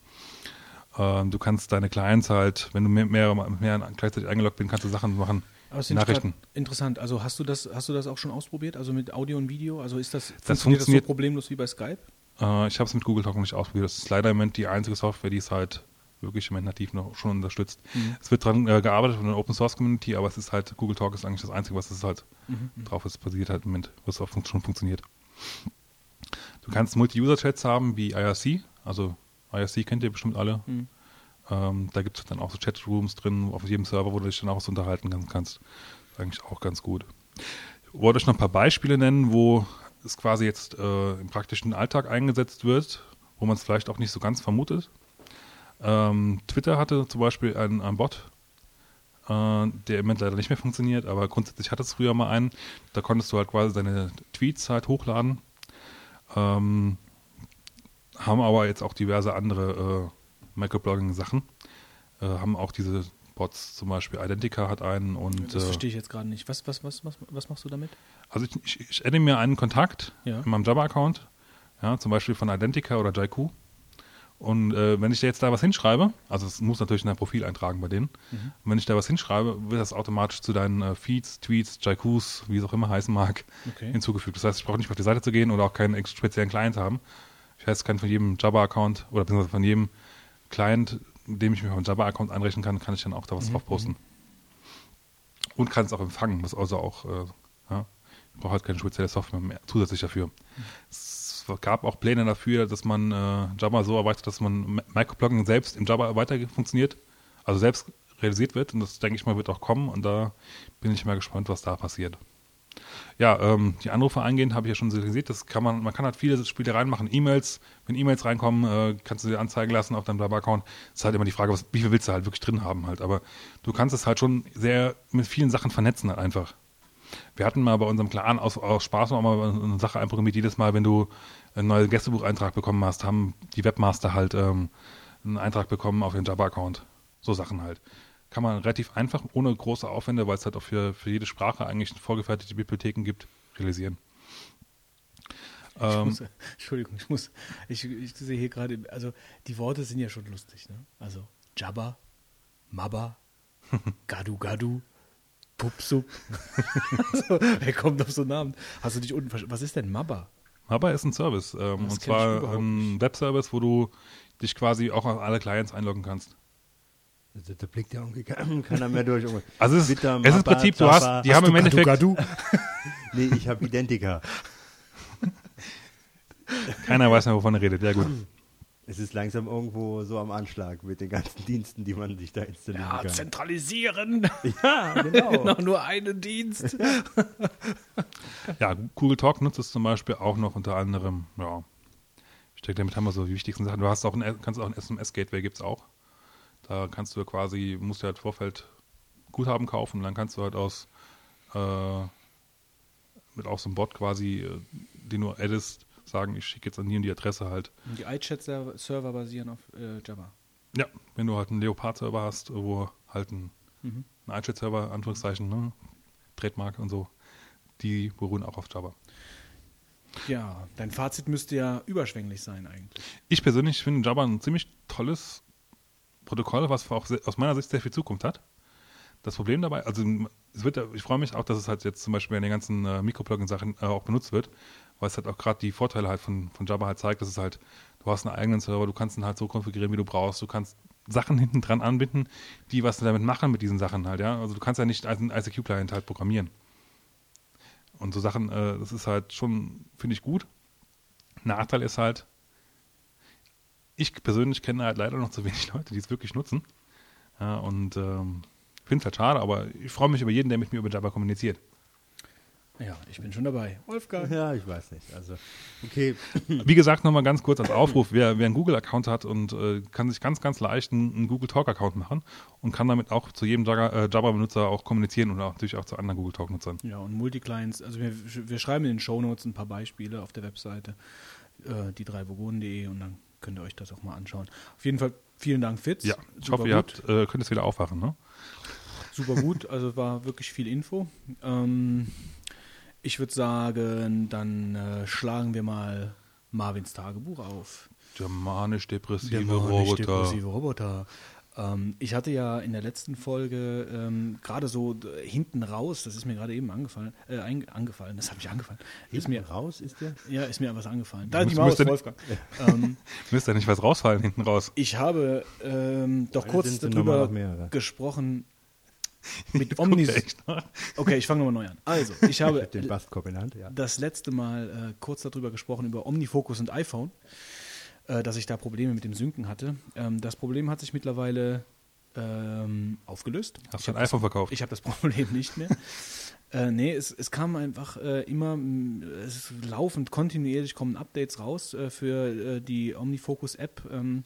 Ähm, du kannst deine Clients halt, wenn du mehr, mehr, mehr gleichzeitig eingeloggt bist, kannst du Sachen machen. Nachrichten. interessant. Also hast du das, hast du das auch schon ausprobiert? Also mit Audio und Video? Also ist das, das funktioniert das so problemlos wie bei Skype? Äh, ich habe es mit Google Talk noch nicht ausprobiert. Das ist leider im Moment die einzige Software, die es halt wirklich im nativ noch schon unterstützt. Mhm. Es wird daran äh, gearbeitet von der Open Source Community, aber es ist halt, Google Talk ist eigentlich das Einzige, was es halt mhm. mhm. drauf ist, basiert halt im Moment, was auch schon funktioniert. Du kannst Multi-User-Chats haben wie IRC, also IRC kennt ihr bestimmt alle. Mhm. Ähm, da gibt es dann auch so Chatrooms drin auf jedem Server, wo du dich dann auch so unterhalten kannst. Das ist eigentlich auch ganz gut. Ich wollte euch noch ein paar Beispiele nennen, wo es quasi jetzt äh, im praktischen Alltag eingesetzt wird, wo man es vielleicht auch nicht so ganz vermutet. Ähm, Twitter hatte zum Beispiel einen, einen Bot, äh, der im Moment leider nicht mehr funktioniert, aber grundsätzlich hatte es früher mal einen. Da konntest du halt quasi deine Tweets halt hochladen. Ähm, haben aber jetzt auch diverse andere äh, Microblogging-Sachen. Äh, haben auch diese Bots, zum Beispiel Identica hat einen und. Das äh, verstehe ich jetzt gerade nicht. Was, was, was, was, was machst du damit? Also ich, ich, ich adde mir einen Kontakt ja. in meinem Java-Account, ja, zum Beispiel von Identica oder Jaiku. Und äh, wenn ich da jetzt da was hinschreibe, also es muss natürlich in dein Profil eintragen bei denen, mhm. und wenn ich da was hinschreibe, wird das automatisch zu deinen äh, Feeds, Tweets, Jaikus, wie es auch immer heißen mag, okay. hinzugefügt. Das heißt, ich brauche nicht mehr auf die Seite zu gehen oder auch keinen speziellen Client haben. Ich heißt, kann von jedem Java-Account oder beziehungsweise von jedem Client, dem ich mich auf einen Java-Account einrechnen kann, kann ich dann auch da was mhm. drauf posten. Und kann es auch empfangen, was also auch, äh, ja, ich brauche halt keine spezielle Software mehr zusätzlich dafür. Mhm gab auch Pläne dafür, dass man äh, Java so erweitert, dass man Microblogging selbst in Java weiter funktioniert, also selbst realisiert wird. Und das, denke ich mal, wird auch kommen. Und da bin ich mal gespannt, was da passiert. Ja, ähm, die Anrufe eingehend habe ich ja schon signalisiert. Das kann man, man kann halt viele Spiele reinmachen. E-Mails, wenn E-Mails reinkommen, äh, kannst du dir anzeigen lassen auf deinem Java-Account. Ist halt immer die Frage, was, wie viel willst du halt wirklich drin haben halt. Aber du kannst es halt schon sehr mit vielen Sachen vernetzen halt einfach. Wir hatten mal bei unserem Clan aus, aus Spaß auch mal eine Sache einprogrammiert. Jedes Mal, wenn du einen neuen Gästebucheintrag bekommen hast, haben die Webmaster halt ähm, einen Eintrag bekommen auf den Jabba-Account. So Sachen halt. Kann man relativ einfach, ohne große Aufwände, weil es halt auch für, für jede Sprache eigentlich vorgefertigte Bibliotheken gibt, realisieren. Ich muss, Entschuldigung, ich muss, ich, ich sehe hier gerade, also die Worte sind ja schon lustig, ne? Also Jabba, Mabba, Gadu Gadu, Pupsup. also, wer kommt auf so einen Namen? Hast du dich unten? Was ist denn Mabba? Mabba ist ein Service. Ähm, und zwar ein Webservice, wo du dich quasi auch auf alle Clients einloggen kannst. Also, da blickt ja keiner mehr durch. Also es ist, Twitter, es ist Prinzip, du hast, die haben im Endeffekt, Gadu? Nee, ich habe Identica. keiner weiß mehr, wovon er redet. Ja gut. Es ist langsam irgendwo so am Anschlag mit den ganzen Diensten, die man sich da installieren Ja, kann. zentralisieren. Ja, genau. genau, nur einen Dienst. Ja, Google Talk nutzt es zum Beispiel auch noch unter anderem, ja, ich denke, damit haben wir so die wichtigsten Sachen. Du hast auch ein, kannst auch ein SMS-Gateway, gibt es auch. Da kannst du quasi, musst du halt im Vorfeld Guthaben kaufen und dann kannst du halt aus, äh, mit auch so einem Bot quasi, äh, den du addest, sagen, ich schicke jetzt an die und die Adresse halt. Die iChat-Server basieren auf äh, Jabba. Ja, wenn du halt einen Leopard-Server hast, wo halt ein, Mhm. ein iChat-Server, Anführungszeichen, ne, Trademark und so, die beruhen auch auf Java. Ja, dein Fazit müsste ja überschwänglich sein eigentlich. Ich persönlich finde Java ein ziemlich tolles Protokoll, was auch sehr, aus meiner Sicht sehr viel Zukunft hat. Das Problem dabei, also es wird, ich freue mich auch, dass es halt jetzt zum Beispiel in den ganzen äh, Mikroplugin-Sachen äh, auch benutzt wird, weil es halt auch gerade die Vorteile halt von, von Java halt zeigt, dass es halt, du hast einen eigenen Server, du kannst ihn halt so konfigurieren, wie du brauchst, du kannst Sachen hinten dran anbinden, die was damit machen mit diesen Sachen halt, ja. Also du kannst ja nicht als ein ICQ-Client halt programmieren. Und so Sachen, äh, das ist halt schon, finde ich gut. Nachteil ist halt, ich persönlich kenne halt leider noch zu wenig Leute, die es wirklich nutzen. Ja, und ähm, finde es halt schade, aber ich freue mich über jeden, der mit mir über Java kommuniziert. Ja, ich bin schon dabei. Wolfgang. Ja, ich weiß nicht. Also, okay. Wie gesagt, nochmal ganz kurz als Aufruf, wer, wer einen Google-Account hat und äh, kann sich ganz, ganz leicht einen, einen Google Talk-Account machen und kann damit auch zu jedem Java- äh, Java-Benutzer auch kommunizieren und auch, natürlich auch zu anderen Google Talk-Nutzern. Ja, und Multiclients, also wir, wir schreiben in den Shownotes ein paar Beispiele auf der Webseite, äh, die dreivogonen.de und dann könnt ihr euch das auch mal anschauen. Auf jeden Fall vielen Dank, Fitz. Ja, ich Super hoffe, ihr habt, äh, könnt jetzt wieder aufwachen. Ne? Super gut, also war wirklich viel Info. Ähm, ich würde sagen, dann äh, schlagen wir mal Marvins Tagebuch auf. Germanisch-depressive Der Roboter. manisch-depressive Roboter. Ähm, ich hatte ja in der letzten Folge ähm, gerade so hinten raus, das ist mir gerade eben angefallen, äh, ein, angefallen, das hat mich angefallen. Ist mir, raus ist der? ja, ist mir was angefallen. Da Muss- die Maus, müsste- Wolfgang. ähm, Müsste ja nicht was rausfallen hinten raus. ich habe ähm, doch Eine kurz darüber gesprochen mit Omnis. Okay, ich fange nochmal neu an. Also, ich Ich habe habe den in der Hand, ja. das letzte Mal äh, kurz darüber gesprochen, über Omnifocus und iPhone, äh, dass ich da Probleme mit dem Synken hatte. Ähm, das Problem hat sich mittlerweile ähm, aufgelöst. Hast du ein habe das, iPhone verkauft? ich hab das Problem nicht mehr. äh, nee, es, es kam einfach äh, immer, mh, es laufend, kontinuierlich kommen Updates raus äh, für äh, die Omnifocus-App. Ähm,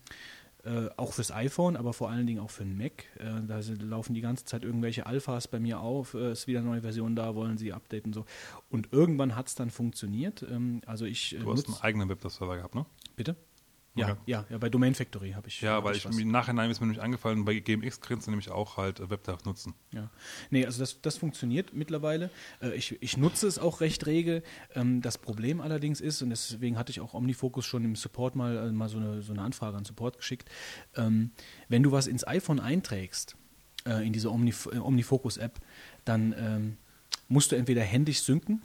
äh, auch fürs iPhone, aber vor allen Dingen auch für den Mac. Äh, da laufen die ganze Zeit irgendwelche Alphas bei mir auf, äh, ist wieder eine neue Version da, wollen sie updaten und so. Und irgendwann hat es dann funktioniert. Ähm, also ich äh, Du hast einen eigenen Webserver gehabt, ne? Bitte? Ja, ja, ja, bei Domain Factory habe ich. Ja, hab weil ich, was. im Nachhinein ist mir nämlich angefallen, bei GMX kannst du nämlich auch halt äh, WebDAV nutzen. Ja. Nee, also das, das funktioniert mittlerweile. Äh, ich, ich nutze es auch recht rege. Ähm, das Problem allerdings ist, und deswegen hatte ich auch Omnifocus schon im Support mal, äh, mal so, eine, so eine Anfrage an Support geschickt, ähm, wenn du was ins iPhone einträgst, in diese Omnif Omnifocus-App, dann ähm, musst du entweder händisch synken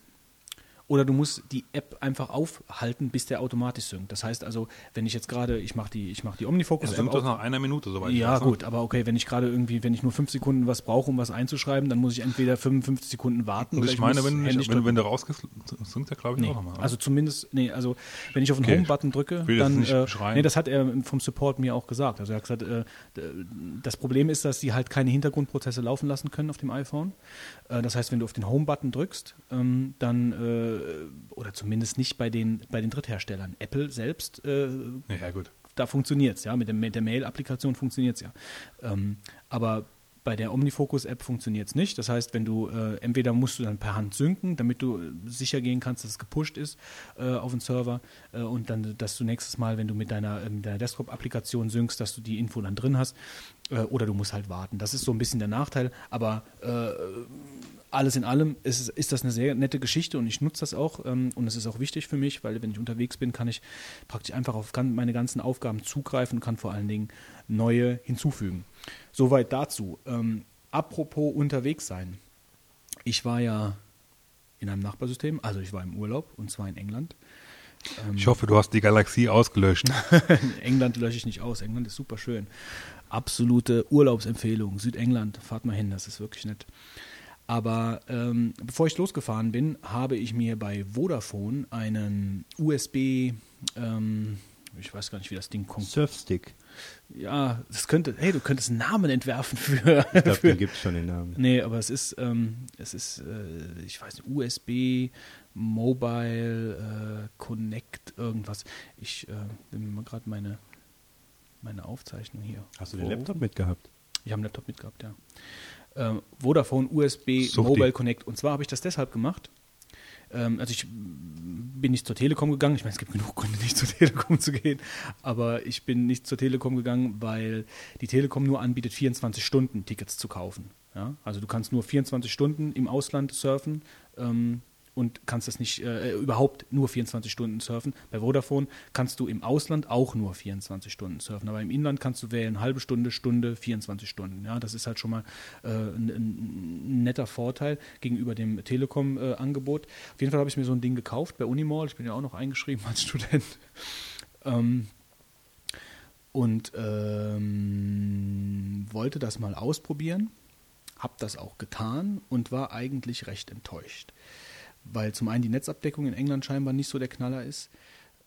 oder du musst die App einfach aufhalten, bis der automatisch synkt. Das heißt also, wenn ich jetzt gerade, ich mache die, ich mach die Es Omnifocus-App sind auf, doch nach einer Minute soweit. ich ja, weiß, ne? gut, aber okay, wenn ich gerade irgendwie, wenn ich nur fünf Sekunden was brauche, um was einzuschreiben, dann muss ich entweder 55 Sekunden warten Und oder ich meine, muss wenn, händisch wenn, wenn du rausgehst, singt er, glaube ich, Nee, auch nochmal. also zumindest, nee, also wenn ich auf den Okay, Home-Button drücke, ich dann, äh, nee, das hat er vom Support mir auch gesagt. Also er hat gesagt, äh, das Problem ist, dass die halt keine Hintergrundprozesse laufen lassen können auf dem iPhone. Äh, das heißt, wenn du auf den Home-Button drückst, ähm, dann, äh, oder zumindest nicht bei den, bei den Drittherstellern. Apple selbst äh, ja, gut. da funktioniert es, ja, mit, dem, mit der Mail-Applikation funktioniert es ja. Ähm, aber Bei der OmniFocus-App funktioniert es nicht. Das heißt, wenn du äh, entweder musst du dann per Hand synken, damit du äh, sicher gehen kannst, dass es gepusht ist äh, auf den Server äh, und dann, dass du nächstes Mal, wenn du mit deiner, äh, deiner Desktop-Applikation synkst, dass du die Info dann drin hast. Äh, oder du musst halt warten. Das ist so ein bisschen der Nachteil. Aber alles in allem ist, ist das eine sehr nette Geschichte und ich nutze das auch ähm, und es ist auch wichtig für mich, weil wenn ich unterwegs bin, kann ich praktisch einfach auf meine ganzen Aufgaben zugreifen und kann vor allen Dingen neue hinzufügen. Soweit dazu. Ähm, apropos unterwegs sein. Ich war ja in einem Nachbarsystem, also ich war im Urlaub und zwar in England. Ähm, ich hoffe, du hast die Galaxie ausgelöscht. England lösche ich nicht aus. England ist super schön. Absolute Urlaubsempfehlung. Südengland, fahrt mal hin, das ist wirklich nett. Aber ähm, bevor ich losgefahren bin, habe ich mir bei Vodafone einen USB, ähm, ich weiß gar nicht, wie das Ding kommt. Surfstick. Ja, das könnte, hey, du könntest einen Namen entwerfen für. Ich glaube, den gibt es schon den Namen. Nee, aber es ist, ähm, es ist, äh, ich weiß nicht, USB, Mobile, äh, Connect, irgendwas. Ich äh, nehme mal gerade meine, meine Aufzeichnung hier. Hast du den Laptop mitgehabt? Ich habe einen Laptop mitgehabt, ja äh, Vodafone USB Suchti. Mobile Connect. Und zwar habe ich das deshalb gemacht. Ähm, also ich bin nicht zur Telekom gegangen. Ich meine, es gibt genug Gründe, nicht zur Telekom zu gehen. Aber ich bin nicht zur Telekom gegangen, weil die Telekom nur anbietet, 24 Stunden Tickets zu kaufen. Ja? Also du kannst nur 24 Stunden im Ausland surfen. Ähm, und kannst das nicht äh, überhaupt nur 24 Stunden surfen. Bei Vodafone kannst du im Ausland auch nur 24 Stunden surfen, aber im Inland kannst du wählen halbe Stunde, Stunde, 24 Stunden. Ja, das ist halt schon mal äh, ein, ein, netter Vorteil gegenüber dem Telekom-Angebot. Auf jeden Fall habe ich mir so ein Ding gekauft bei Unimall. Ich bin ja auch noch eingeschrieben als Student. Ähm, und ähm, wollte das mal ausprobieren, habe das auch getan und war eigentlich recht enttäuscht weil zum einen die Netzabdeckung in England scheinbar nicht so der Knaller ist.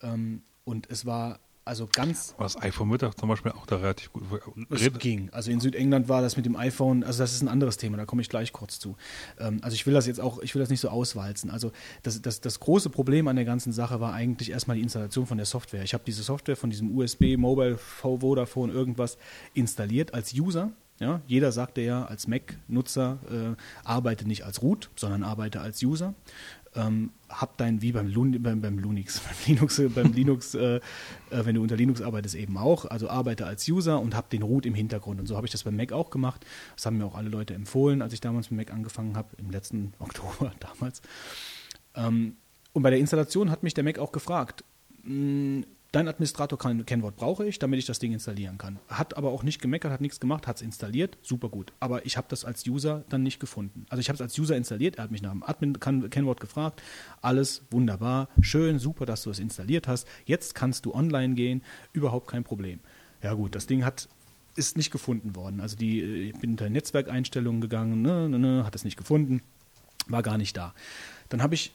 Ähm, und es war also ganz. Aber das iPhone wird zum Beispiel auch da relativ gut. Es ging. Also in Südengland war das mit dem iPhone, also das ist ein anderes Thema, da komme ich gleich kurz zu. Ähm, also ich will das jetzt auch, ich will das nicht so auswalzen. Also das, das, das große Problem an der ganzen Sache war eigentlich erstmal die Installation von der Software. Ich habe diese Software von diesem USB, Mobile, Vodafone, irgendwas installiert als User ja, jeder sagte ja als Mac-Nutzer, äh, arbeite nicht als Root, sondern arbeite als User. Ähm, hab dein, wie beim, Lun, beim, beim Linux, beim Linux, beim Linux äh, äh, wenn du unter Linux arbeitest, eben auch. Also arbeite als User und hab den Root im Hintergrund. Und so habe ich das beim Mac auch gemacht. Das haben mir auch alle Leute empfohlen, als ich damals mit Mac angefangen habe, im letzten Oktober damals. Ähm, und bei der Installation hat mich der Mac auch gefragt, mh, Dein Administrator-Kennwort brauche ich, damit ich das Ding installieren kann. Hat aber auch nicht gemeckert, hat nichts gemacht, hat es installiert, super gut. Aber ich habe das als User dann nicht gefunden. Also ich habe es als User installiert, er hat mich nach dem Admin-Kennwort gefragt, alles wunderbar, schön, super, dass du es installiert hast. Jetzt kannst du online gehen, überhaupt kein Problem. Ja gut, das Ding hat ist nicht gefunden worden. Also die, ich bin unter Netzwerkeinstellungen gegangen, ne, ne, ne, hat es nicht gefunden, war gar nicht da. Dann habe ich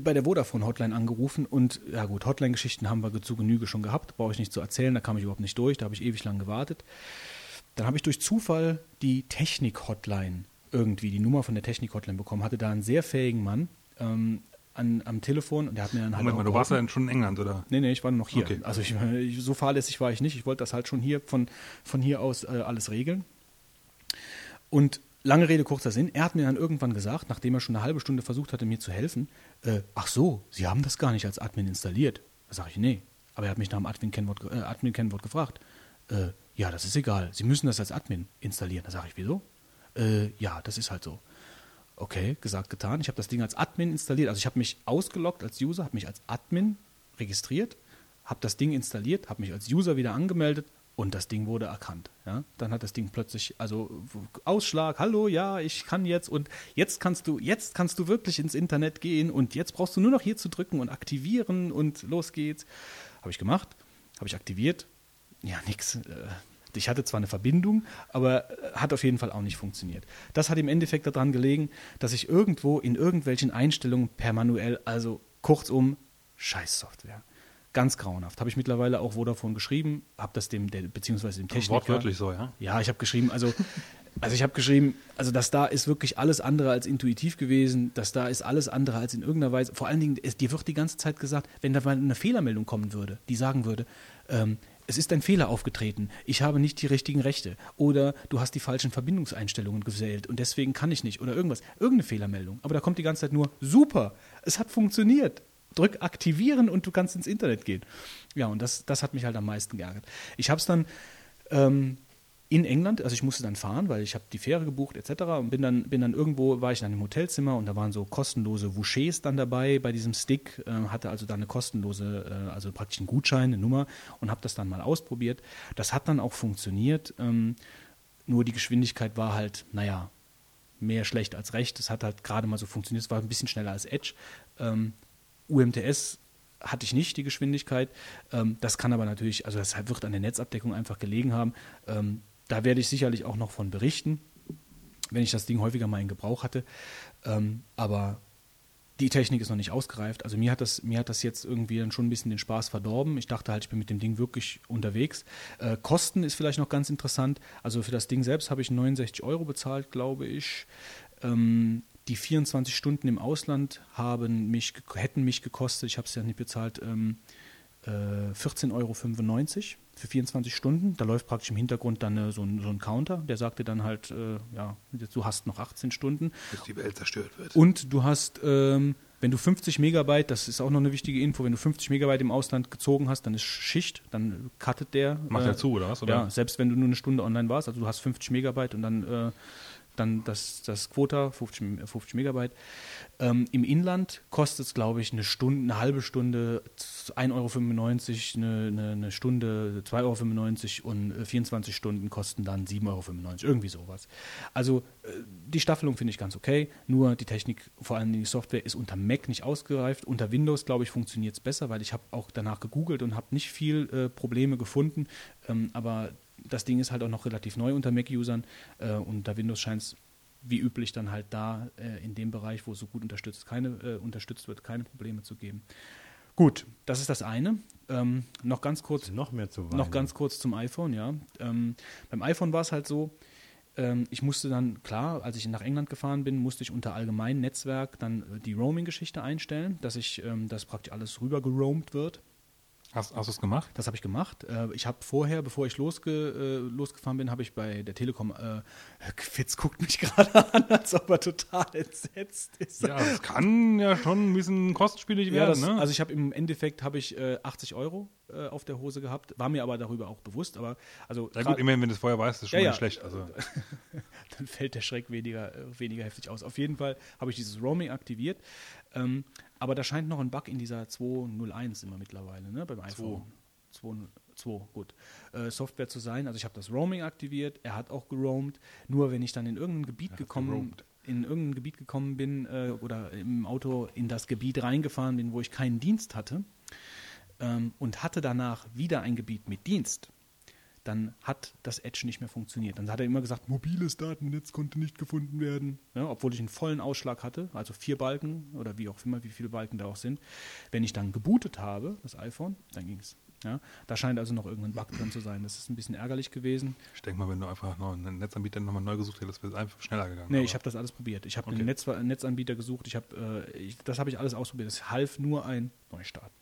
bei der Vodafone-Hotline angerufen und ja gut, Hotline-Geschichten haben wir zu Genüge schon gehabt, brauche ich nicht zu erzählen, da kam ich überhaupt nicht durch, da habe ich ewig lang gewartet. Dann habe ich durch Zufall die Technik-Hotline irgendwie, die Nummer von der Technik-Hotline bekommen, hatte da einen sehr fähigen Mann ähm, an, am Telefon und der hat mir dann halt. Moment mal, du warst ja schon in England, oder? Nee, nee, ich war noch hier. Okay. Also ich, so fahrlässig war ich nicht, ich wollte das halt schon hier von, von hier aus äh, alles regeln. Und lange Rede, kurzer Sinn, er hat mir dann irgendwann gesagt, nachdem er schon eine halbe Stunde versucht hatte, mir zu helfen, äh, ach so, Sie haben das gar nicht als Admin installiert. Da sage ich, nee. Aber er hat mich nach dem Admin-Kennwort äh, Admin gefragt. Äh, ja, das ist egal. Sie müssen das als Admin installieren. Da sage ich, wieso? Äh, ja, das ist halt so. Okay, gesagt, getan. Ich habe das Ding als Admin installiert. Also ich habe mich ausgeloggt als User, habe mich als Admin registriert, habe das Ding installiert, habe mich als User wieder angemeldet und das Ding wurde erkannt. Ja? Dann hat das Ding plötzlich, also Ausschlag, hallo, ja, ich kann jetzt und jetzt kannst du, jetzt kannst du wirklich ins Internet gehen und jetzt brauchst du nur noch hier zu drücken und aktivieren und los geht's. Habe ich gemacht, habe ich aktiviert. Ja, nix. Äh, ich hatte zwar eine Verbindung, aber äh, hat auf jeden Fall auch nicht funktioniert. Das hat im Endeffekt daran gelegen, dass ich irgendwo in irgendwelchen Einstellungen per manuell, also kurzum, Scheißsoftware. Ganz grauenhaft. Habe ich mittlerweile auch Vodafone geschrieben, habe das dem, der, beziehungsweise dem Techniker. Wortwörtlich so, ja? Ja, ich habe geschrieben, also Also ich habe geschrieben, also das da ist wirklich alles andere als intuitiv gewesen, das da ist alles andere als in irgendeiner Weise. Vor allen Dingen, es, dir wird die ganze Zeit gesagt, wenn da mal eine Fehlermeldung kommen würde, die sagen würde, ähm, es ist ein Fehler aufgetreten, ich habe nicht die richtigen Rechte oder du hast die falschen Verbindungseinstellungen gewählt und deswegen kann ich nicht oder irgendwas, irgendeine Fehlermeldung. Aber da kommt die ganze Zeit nur, super, es hat funktioniert. Drück aktivieren und du kannst ins Internet gehen. Ja, und das, das hat mich halt am meisten geärgert. Ich habe es dann ähm, in England, also ich musste dann fahren, weil ich habe die Fähre gebucht etc. und bin dann, bin dann irgendwo, war ich dann im Hotelzimmer und da waren so kostenlose Vouchers dann dabei bei diesem Stick, äh, hatte also dann eine kostenlose, äh, also praktisch einen Gutschein, eine Nummer und habe das dann mal ausprobiert. Das hat dann auch funktioniert, ähm, nur die Geschwindigkeit war halt, naja, mehr schlecht als recht. Es hat halt gerade mal so funktioniert, es war ein bisschen schneller als Edge. Ähm, UMTS hatte ich nicht die Geschwindigkeit. Ähm, das kann aber natürlich, also das wird an der Netzabdeckung einfach gelegen haben. Ähm, da werde ich sicherlich auch noch von berichten, wenn ich das Ding häufiger mal in Gebrauch hatte. Ähm, aber die Technik ist noch nicht ausgereift. Also mir hat das, mir hat das jetzt irgendwie dann schon ein bisschen den Spaß verdorben. Ich dachte halt, ich bin mit dem Ding wirklich unterwegs. Äh, Kosten ist vielleicht noch ganz interessant. Also für das Ding selbst habe ich 69 Euro bezahlt, glaube ich. Ähm, die 24 Stunden im Ausland haben mich, hätten mich gekostet, ich habe es ja nicht bezahlt, ähm, äh, 14,95 Euro für 24 Stunden. Da läuft praktisch im Hintergrund dann äh, so, ein, so, ein, Counter, der sagte dann halt, äh, ja, du hast noch 18 Stunden. Bis die Welt zerstört wird. Und du hast, ähm, wenn du 50 Megabyte, das ist auch noch eine wichtige Info, wenn du 50 Megabyte im Ausland gezogen hast, dann ist Schicht, dann cuttet der. Macht er zu, oder was? Oder? Ja, selbst wenn du nur eine Stunde online warst, also du hast 50 Megabyte und dann äh, dann das, das Quota, 50, 50 Megabyte. Ähm, Im Inland kostet es, glaube ich, eine Stunde, eine halbe Stunde 1,95 Euro, eine, eine, eine Stunde 2,95 Euro und 24 äh, Stunden kosten dann 7,95 Euro, irgendwie sowas. Also äh, die Staffelung finde ich ganz okay, nur die Technik, vor allem die Software, ist unter Mac nicht ausgereift. Unter Windows, glaube ich, funktioniert es besser, weil ich habe auch danach gegoogelt und habe nicht viel äh, Probleme gefunden, ähm, aber das Ding ist halt auch noch relativ neu unter Mac-Usern äh, und unter Windows scheint es wie üblich dann halt da äh, in dem Bereich, wo es so gut unterstützt, keine, äh, unterstützt wird, keine Probleme zu geben. Gut, das ist das eine. Ähm, noch ganz kurz. Noch mehr zu weinen. Noch ganz kurz zum iPhone, ja. Ähm, beim iPhone war es halt so, ähm, ich musste dann, klar, als ich nach England gefahren bin, musste ich unter allgemein Netzwerk dann äh, die Roaming-Geschichte einstellen, dass ich, ähm, dass praktisch alles rüber geroamt wird. Hast, hast du es gemacht? Das habe ich gemacht. Äh, ich habe vorher, bevor ich losge, äh, losgefahren bin, habe ich bei der Telekom, äh, Fitz guckt mich gerade an, als ob er total entsetzt ist. Ja, es kann ja schon ein bisschen kostenspielig ja, werden. Das, ne? Also ich habe im Endeffekt habe ich äh, 80 Euro äh, auf der Hose gehabt, war mir aber darüber auch bewusst. Aber also ja gut, immerhin, wenn du es vorher weißt, ist schon ja, ja. schlecht. Also. Dann fällt der Schreck weniger, äh, weniger heftig aus. Auf jeden Fall habe ich dieses Roaming aktiviert. Ähm, aber da scheint noch ein Bug in dieser 201 immer mittlerweile, ne, beim iPhone. 2. 2, gut. Äh, Software zu sein. Also ich habe das Roaming aktiviert, er hat auch geroamt. Nur wenn ich dann in irgendein Gebiet gekommen in irgendein Gebiet gekommen bin äh, oder im Auto in das Gebiet reingefahren bin, wo ich keinen Dienst hatte ähm, und hatte danach wieder ein Gebiet mit Dienst, dann hat das Edge nicht mehr funktioniert. Dann hat er immer gesagt, mobiles Datennetz konnte nicht gefunden werden, ja, obwohl ich einen vollen Ausschlag hatte, also vier Balken oder wie auch immer, wie viele Balken da auch sind. Wenn ich dann gebootet habe, das iPhone, dann ging es. Ja, da scheint also noch irgendein Bug drin zu sein. Das ist ein bisschen ärgerlich gewesen. Ich denke mal, wenn du einfach noch einen Netzanbieter nochmal neu gesucht hättest, wäre es einfach schneller gegangen. Nee, ich habe das alles probiert. Ich habe okay. einen Netz, Netzanbieter gesucht. Ich hab, äh, ich, das habe ich alles ausprobiert. Es half nur ein Neustart.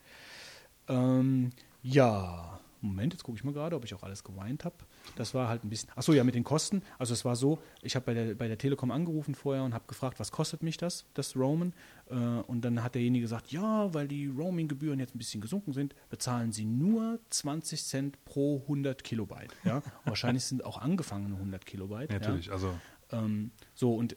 Ähm, ja, Moment, jetzt gucke ich mal gerade, ob ich auch alles geweint habe. Das war halt ein bisschen. Achso, ja, mit den Kosten. Also es war so, ich habe bei der, bei der Telekom angerufen vorher und habe gefragt, was kostet mich das, das Roamen? Äh, und dann hat derjenige gesagt, ja, weil die Roaming-Gebühren jetzt ein bisschen gesunken sind, bezahlen sie nur 20 Cent pro 100 Kilobyte. Ja? wahrscheinlich sind auch angefangene 100 Kilobyte. Natürlich, ja? also. Ähm, so, und äh,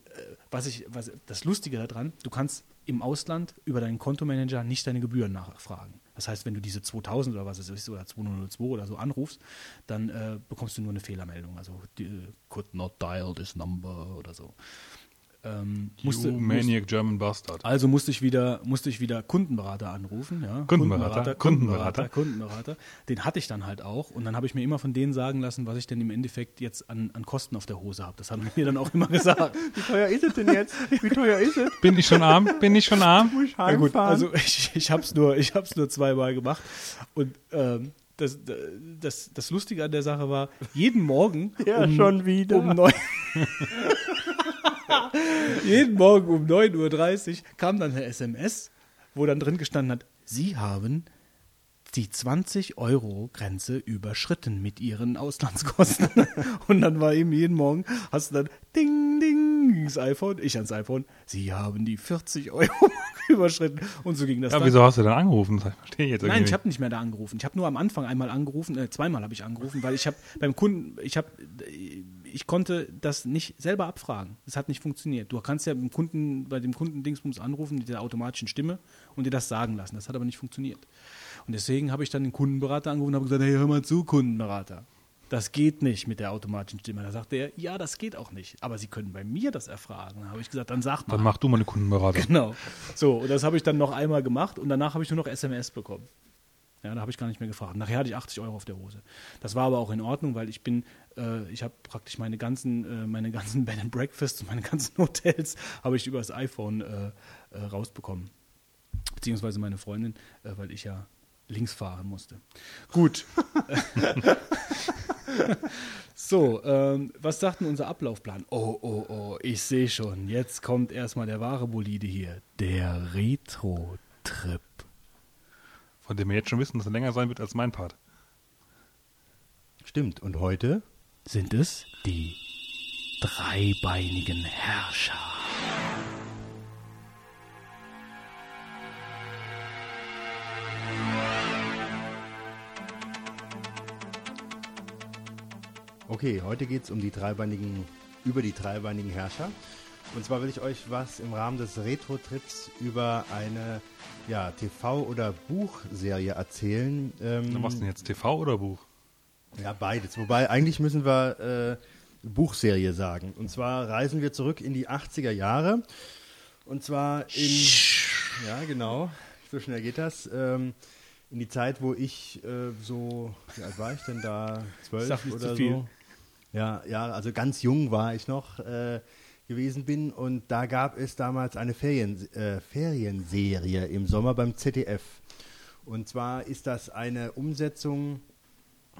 was ich, was, das Lustige daran, du kannst im Ausland über deinen Kontomanager nicht deine Gebühren nachfragen. Das heißt, wenn du diese 2000 oder was es ist, oder 2002 oder so anrufst, dann äh, bekommst du nur eine Fehlermeldung. Also äh, could not dial this number oder so. Ähm, musste, you maniac German Bastard. Also musste ich wieder, musste ich wieder Kundenberater anrufen. Ja? Kundenberater, Kundenberater, Kundenberater, Kundenberater. Den hatte ich dann halt auch. Und dann habe ich mir immer von denen sagen lassen, was ich denn im Endeffekt jetzt an, an Kosten auf der Hose habe. Das haben die mir dann auch immer gesagt. Wie teuer ist es denn jetzt? Wie teuer ist es? Bin ich schon arm? Bin ich schon arm? Muss ich ja, gut, also ich, ich habe es nur, nur zweimal gemacht. Und ähm, das, das, das Lustige an der Sache war, jeden Morgen ja, um, schon wieder. um neun Jeden Morgen um 9.30 Uhr kam dann eine SMS, wo dann drin gestanden hat, Sie haben die 20-Euro-Grenze überschritten mit ihren Auslandskosten. Und dann war eben jeden Morgen, hast du dann Ding, Ding, das iPhone, ich ans iPhone, Sie haben die 40 Euro überschritten. Und so ging das Ja, dann. wieso hast du dann angerufen? Das verstehe ich jetzt Nein, ich habe nicht mehr da angerufen. Ich habe nur am Anfang einmal angerufen, äh, zweimal habe ich angerufen, weil ich habe beim Kunden, ich habe, ich konnte das nicht selber abfragen. Es hat nicht funktioniert. Du kannst ja beim Kunden, bei dem Kunden Dingsbums anrufen mit der automatischen Stimme und dir das sagen lassen. Das hat aber nicht funktioniert. Und deswegen habe ich dann den Kundenberater angerufen und habe gesagt, hey, hör mal zu, Kundenberater. Das geht nicht mit der automatischen Stimme. Da sagte er, ja, das geht auch nicht. Aber Sie können bei mir das erfragen. Da habe ich gesagt, dann sag mal. Dann mach du mal eine Kundenberatung. Genau. So, und das habe ich dann noch einmal gemacht und danach habe ich nur noch SMS bekommen. Ja, da habe ich gar nicht mehr gefragt. Nachher hatte ich 80 Euro auf der Hose. Das war aber auch in Ordnung, weil ich bin, äh, ich habe praktisch meine ganzen, äh, meine ganzen Bed and Breakfasts und meine ganzen Hotels habe ich über das iPhone äh, äh, rausbekommen. Beziehungsweise meine Freundin, äh, weil ich ja links fahren musste. Gut. so, ähm, was sagt denn unser Ablaufplan? Oh, oh, oh, ich sehe schon. Jetzt kommt erstmal der wahre Bolide hier. Der Retro-Trip. Von dem wir jetzt schon wissen, dass er länger sein wird als mein Part. Stimmt. Und heute? Sind es die dreibeinigen Herrscher? Okay, heute geht es um die dreibeinigen, über die dreibeinigen Herrscher. Und zwar will ich euch was im Rahmen des Retro-Trips über eine ja, TV- oder Buchserie erzählen. Ähm, machst du denn jetzt TV oder Buch? Ja, beides. Wobei eigentlich müssen wir äh, Buchserie sagen. Und zwar reisen wir zurück in die 80er Jahre. Und zwar in. Ja, genau. So schnell geht das. Ähm, in die Zeit, wo ich äh, so. Wie alt war ich denn da? Zwölf oder so. Ja, ja, also ganz jung war ich noch äh, gewesen bin. Und da gab es damals eine Ferien, äh, Ferienserie im Sommer beim ZDF. Und zwar ist das eine Umsetzung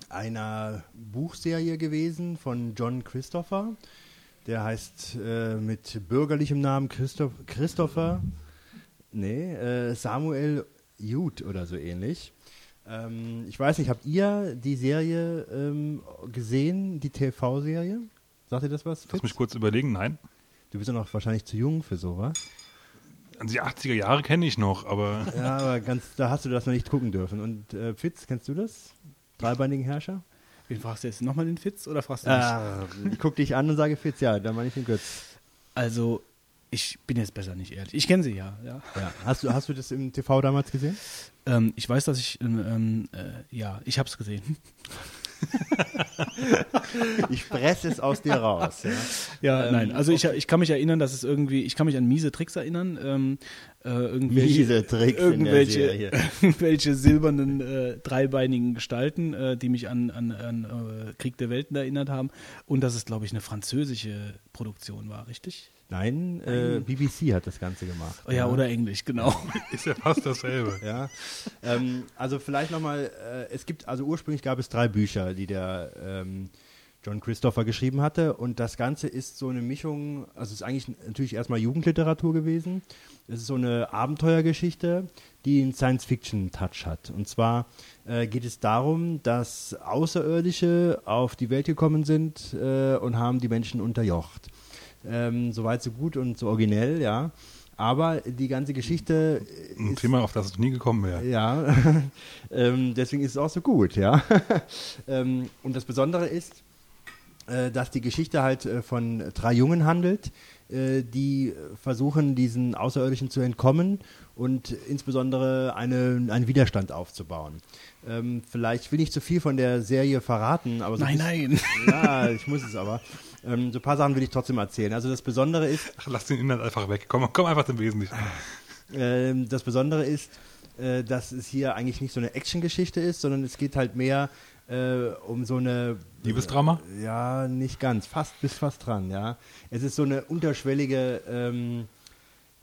einer Buchserie gewesen von John Christopher. Der heißt äh, mit bürgerlichem Namen Christoph Christopher, nee, äh, Samuel Jude oder so ähnlich. Ähm, ich weiß nicht, habt ihr die Serie ähm, gesehen, die TV-Serie? Sagt ihr das was? Lass Fitz? mich kurz überlegen. Nein. Du bist ja noch wahrscheinlich zu jung für sowas. Also die 80er Jahre kenne ich noch, aber Ja, aber ganz, da hast du das noch nicht gucken dürfen. Und äh, Fitz, kennst du das? Dreibeinigen Herrscher? Wen fragst du jetzt? Nochmal den Fitz oder fragst du mich? Ah, ich guck dich an und sage Fitz, ja, dann meine ich den Götz. Also, ich bin jetzt besser nicht ehrlich. Ich kenne sie ja, ja. Ja. Hast, du, hast du das im TV damals gesehen? Ähm, ich weiß, dass ich, ähm, äh, ja, ich habe es gesehen. Ich presse es aus dir raus. Ja. Ja, Ähm, nein, also ich, ich kann mich erinnern, dass es irgendwie, ich kann mich an miese Tricks erinnern, ähm, äh, irgendwelche, Miese Tricks in irgendwelche, Serie. irgendwelche silbernen äh, dreibeinigen Gestalten, äh, die mich an, an, an äh, Krieg der Welten erinnert haben und dass es, glaube ich, eine französische Produktion war, richtig? Nein, äh, BBC hat das Ganze gemacht. Oh, ja, oder Englisch, genau. ist ja fast dasselbe. Ja, ähm, also vielleicht nochmal, äh, es gibt, also ursprünglich gab es drei Bücher, die der ähm, John Christopher geschrieben hatte und das Ganze ist so eine Mischung, also es ist eigentlich natürlich erstmal Jugendliteratur gewesen, es ist so eine Abenteuergeschichte, die einen Science-Fiction-Touch hat und zwar äh, geht es darum, dass Außerirdische auf die Welt gekommen sind äh, und haben die Menschen unterjocht. Ähm, Soweit so gut und so originell, ja. Aber die ganze Geschichte Ein Thema, auf das ich nie gekommen wäre. ja, ähm, deswegen ist es auch so gut, ja. ähm, und das Besondere ist, äh, dass die Geschichte halt äh, von drei Jungen handelt, äh, die versuchen, diesen Außerirdischen zu entkommen und insbesondere eine, einen Widerstand aufzubauen. Ähm, vielleicht will ich zu viel von der Serie verraten, aber so nein, ein nein. Ja, ich muss es aber. Ähm, so ein paar Sachen will ich trotzdem erzählen. Also das Besondere ist, Ach, lass den Inhalt einfach weg. Komm, komm einfach zum Wesentlichen. Ähm, das Besondere ist, äh, dass es hier eigentlich nicht so eine Actiongeschichte ist, sondern es geht halt mehr äh, um so eine Liebesdrama? Ja, nicht ganz, fast bis fast dran, ja. Es ist so eine unterschwellige ähm,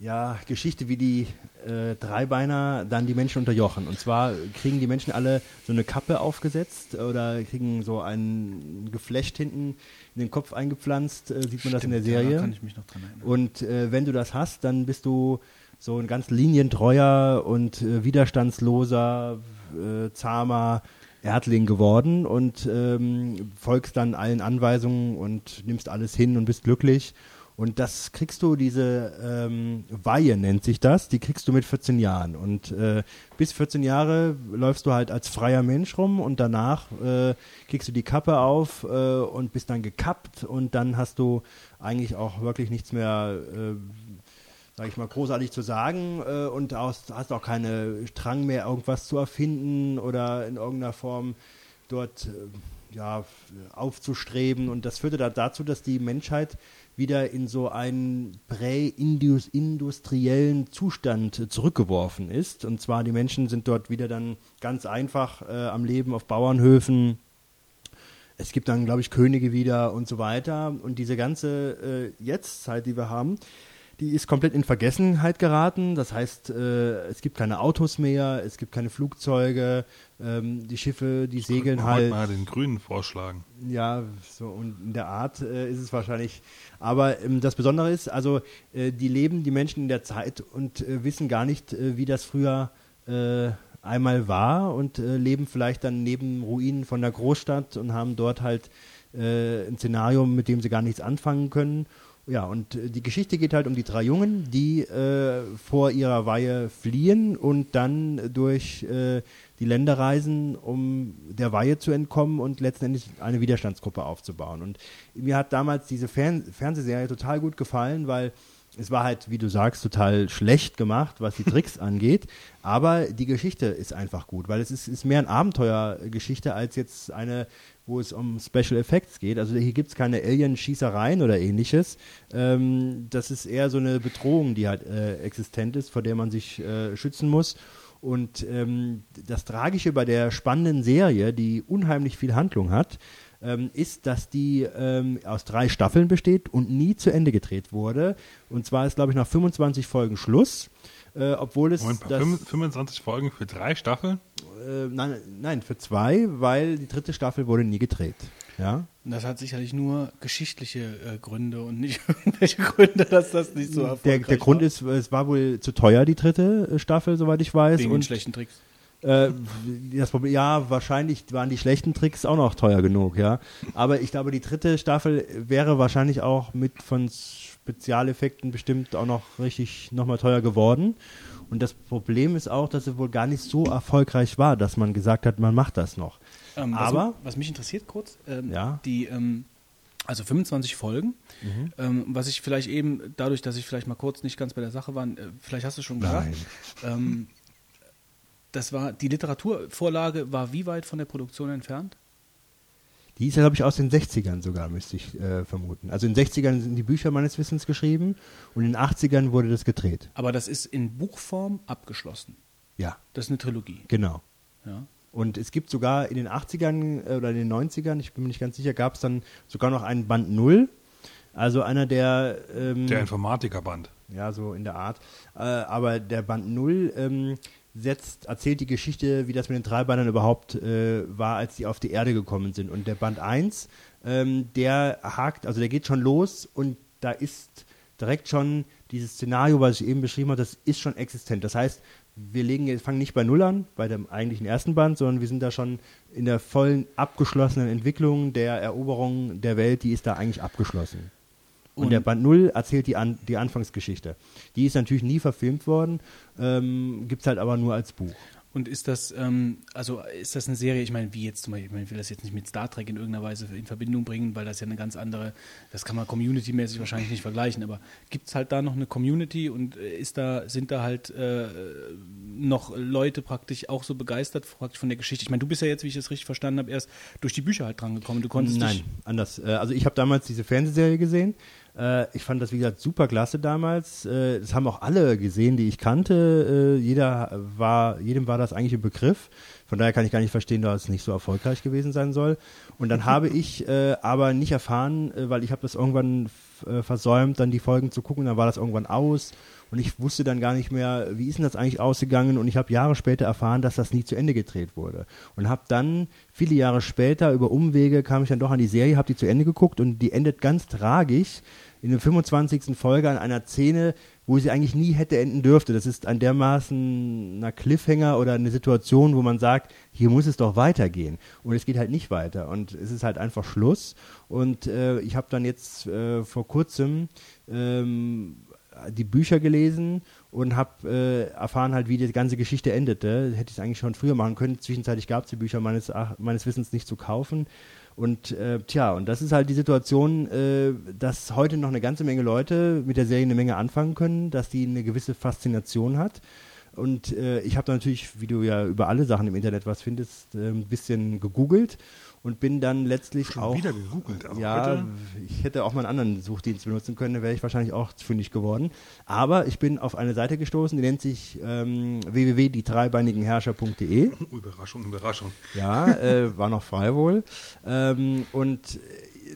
ja, Geschichte, wie die äh, Dreibeiner dann die Menschen unterjochen. Und zwar kriegen die Menschen alle so eine Kappe aufgesetzt oder kriegen so ein Geflecht hinten in den Kopf eingepflanzt, äh, sieht man das in der Stimmt, ja, Serie. da kann ich mich noch dran erinnern. Und äh, wenn du das hast, dann bist du so ein ganz linientreuer und äh, widerstandsloser, äh, zahmer Erdling geworden und ähm, folgst dann allen Anweisungen und nimmst alles hin und bist glücklich. Und das kriegst du, diese ähm, Weihe nennt sich das, die kriegst du mit 14 Jahren. Und äh, bis 14 Jahre läufst du halt als freier Mensch rum und danach äh, kriegst du die Kappe auf äh, und bist dann gekappt und dann hast du eigentlich auch wirklich nichts mehr, äh, sag ich mal, großartig zu sagen äh, und hast, hast auch keine Drang mehr, irgendwas zu erfinden oder in irgendeiner Form dort äh, ja, aufzustreben. Und das führte da dazu, dass die Menschheit wieder in so einen prä-industriellen Zustand zurückgeworfen ist. Und zwar die Menschen sind dort wieder dann ganz einfach äh, am Leben auf Bauernhöfen. Es gibt dann, glaube ich, Könige wieder und so weiter. Und diese ganze äh, Jetztzeit, die wir haben, die ist komplett in Vergessenheit geraten. Das heißt, äh, es gibt keine Autos mehr, es gibt keine Flugzeuge, ähm, die Schiffe, die segeln Könnte man halt. mal den Grünen vorschlagen. Ja, so und in der Art äh, ist es wahrscheinlich. Aber ähm, das Besondere ist, also äh, die leben die Menschen in der Zeit und äh, wissen gar nicht, äh, wie das früher äh, einmal war und äh, leben vielleicht dann neben Ruinen von der Großstadt und haben dort halt ein Szenario, mit dem sie gar nichts anfangen können. Ja, und die Geschichte geht halt um die drei Jungen, die äh, vor ihrer Weihe fliehen und dann durch äh, die Länder reisen, um der Weihe zu entkommen und letzten Endes eine Widerstandsgruppe aufzubauen. Und mir hat damals diese Fern Fernsehserie total gut gefallen, weil es war halt, wie du sagst, total schlecht gemacht, was die Tricks angeht. Aber die Geschichte ist einfach gut, weil es ist, ist mehr eine Abenteuergeschichte als jetzt eine, wo es um Special Effects geht. Also hier gibt es keine Alien-Schießereien oder ähnliches. Ähm, das ist eher so eine Bedrohung, die halt äh, existent ist, vor der man sich äh, schützen muss. Und ähm, das Tragische bei der spannenden Serie, die unheimlich viel Handlung hat, ähm, ist, dass die ähm, aus drei Staffeln besteht und nie zu Ende gedreht wurde. Und zwar ist, glaube ich, nach 25 Folgen Schluss. Äh, obwohl es Moment, das, 25 Folgen für drei Staffeln? äh, nein, nein, für zwei, weil die dritte Staffel wurde nie gedreht. Ja, Und das hat sicherlich nur geschichtliche äh, Gründe und nicht irgendwelche Gründe, dass das nicht so erfolgreich der, der Grund war. ist, es war wohl zu teuer, die dritte äh, Staffel, soweit ich weiß. Wegen den und schlechten Tricks. Äh, das Problem, ja, wahrscheinlich waren die schlechten Tricks auch noch teuer genug, ja. Aber ich glaube, die dritte Staffel wäre wahrscheinlich auch mit von Spezialeffekten bestimmt auch noch richtig nochmal teuer geworden. Und das Problem ist auch, dass sie wohl gar nicht so erfolgreich war, dass man gesagt hat, man macht das noch. Ähm, was, Aber- was mich interessiert kurz, ähm, Ja. die, ähm, also 25 Folgen, Mhm. ähm, was ich vielleicht eben, dadurch, dass ich vielleicht mal kurz nicht ganz bei der Sache war, äh, vielleicht hast du schon gesagt, ähm, das war, die Literaturvorlage war wie weit von der Produktion entfernt? Die ist ja, glaube ich, aus den 60ern sogar, müsste ich äh, vermuten. Also in den 60ern sind die Bücher meines Wissens geschrieben und in den 80ern wurde das gedreht. Aber das ist in Buchform abgeschlossen. Ja, Das ist eine Trilogie. genau. Ja. Und es gibt sogar in den 80ern äh, oder in den 90ern, ich bin mir nicht ganz sicher, gab es dann sogar noch einen Band Null. Also einer der, ähm, Der Informatikerband. ja, so in der Art. Äh, aber der Band Null ähm, setzt, erzählt die Geschichte, wie das mit den Treibandern überhaupt äh, war, als sie auf die Erde gekommen sind. Und der Band 1, ähm, der hakt, also der geht schon los und da ist direkt schon dieses Szenario, was ich eben beschrieben habe, das ist schon existent. Das heißt, wir legen, jetzt- fangen nicht bei Null an, bei dem eigentlichen ersten Band, sondern wir sind da schon in der vollen abgeschlossenen Entwicklung der Eroberung der Welt, die ist da eigentlich abgeschlossen. Und, Und- der Band 0 erzählt die, An die Anfangsgeschichte. Die ist natürlich nie verfilmt worden, ähm, gibt es halt aber nur als Buch. Und ist das, ähm, also ist das eine Serie, ich meine, wie jetzt zum Beispiel, ich, meine, ich will das jetzt nicht mit Star Trek in irgendeiner Weise in Verbindung bringen, weil das ja eine ganz andere, das kann man community-mäßig wahrscheinlich nicht vergleichen, aber gibt es halt da noch eine Community und äh, ist da, sind da halt äh, noch Leute praktisch auch so begeistert praktisch von der Geschichte? Ich meine, du bist ja jetzt, wie ich das richtig verstanden habe, erst durch die Bücher halt dran gekommen. Du konntest Nein, anders. Äh, also ich habe damals diese Fernsehserie gesehen. Äh, ich fand das, wie gesagt, super klasse damals. Äh, das haben auch alle gesehen, die ich kannte. Äh, jeder war, jedem war das eigentlich ein Begriff. Von daher kann ich gar nicht verstehen, dass es nicht so erfolgreich gewesen sein soll. Und dann habe ich äh, aber nicht erfahren, äh, weil ich habe das irgendwann äh, versäumt, dann die Folgen zu gucken. Dann war das irgendwann aus und ich wusste dann gar nicht mehr, wie ist denn das eigentlich ausgegangen. Und ich habe Jahre später erfahren, dass das nie zu Ende gedreht wurde. Und habe dann viele Jahre später über Umwege kam ich dann doch an die Serie, habe die zu Ende geguckt und die endet ganz tragisch in der 25. Folge an einer Szene, wo sie eigentlich nie hätte enden dürfte. Das ist ein dermaßen ein Cliffhanger oder eine Situation, wo man sagt, hier muss es doch weitergehen. Und es geht halt nicht weiter. Und es ist halt einfach Schluss. Und äh, ich habe dann jetzt äh, vor kurzem ähm, die Bücher gelesen und habe äh, erfahren halt, wie die ganze Geschichte endete. Hätte ich es eigentlich schon früher machen können. Zwischenzeitlich gab es die Bücher meines, meines Wissens nicht zu kaufen. Und äh, tja, und das ist halt die Situation, äh, dass heute noch eine ganze Menge Leute mit der Serie eine Menge anfangen können, dass die eine gewisse Faszination hat. Und äh, ich habe natürlich, wie du ja über alle Sachen im Internet was findest, äh, ein bisschen gegoogelt und bin dann letztlich Schon auch. wieder gegoogelt. Also ja, ich hätte auch mal einen anderen Suchdienst benutzen können, da wäre ich wahrscheinlich auch fündig geworden. Aber ich bin auf eine Seite gestoßen, die nennt sich ähm, www.die-dreibeinigen-herrscher.de. Überraschung, Überraschung. Ja, äh, war noch frei wohl. Ähm, und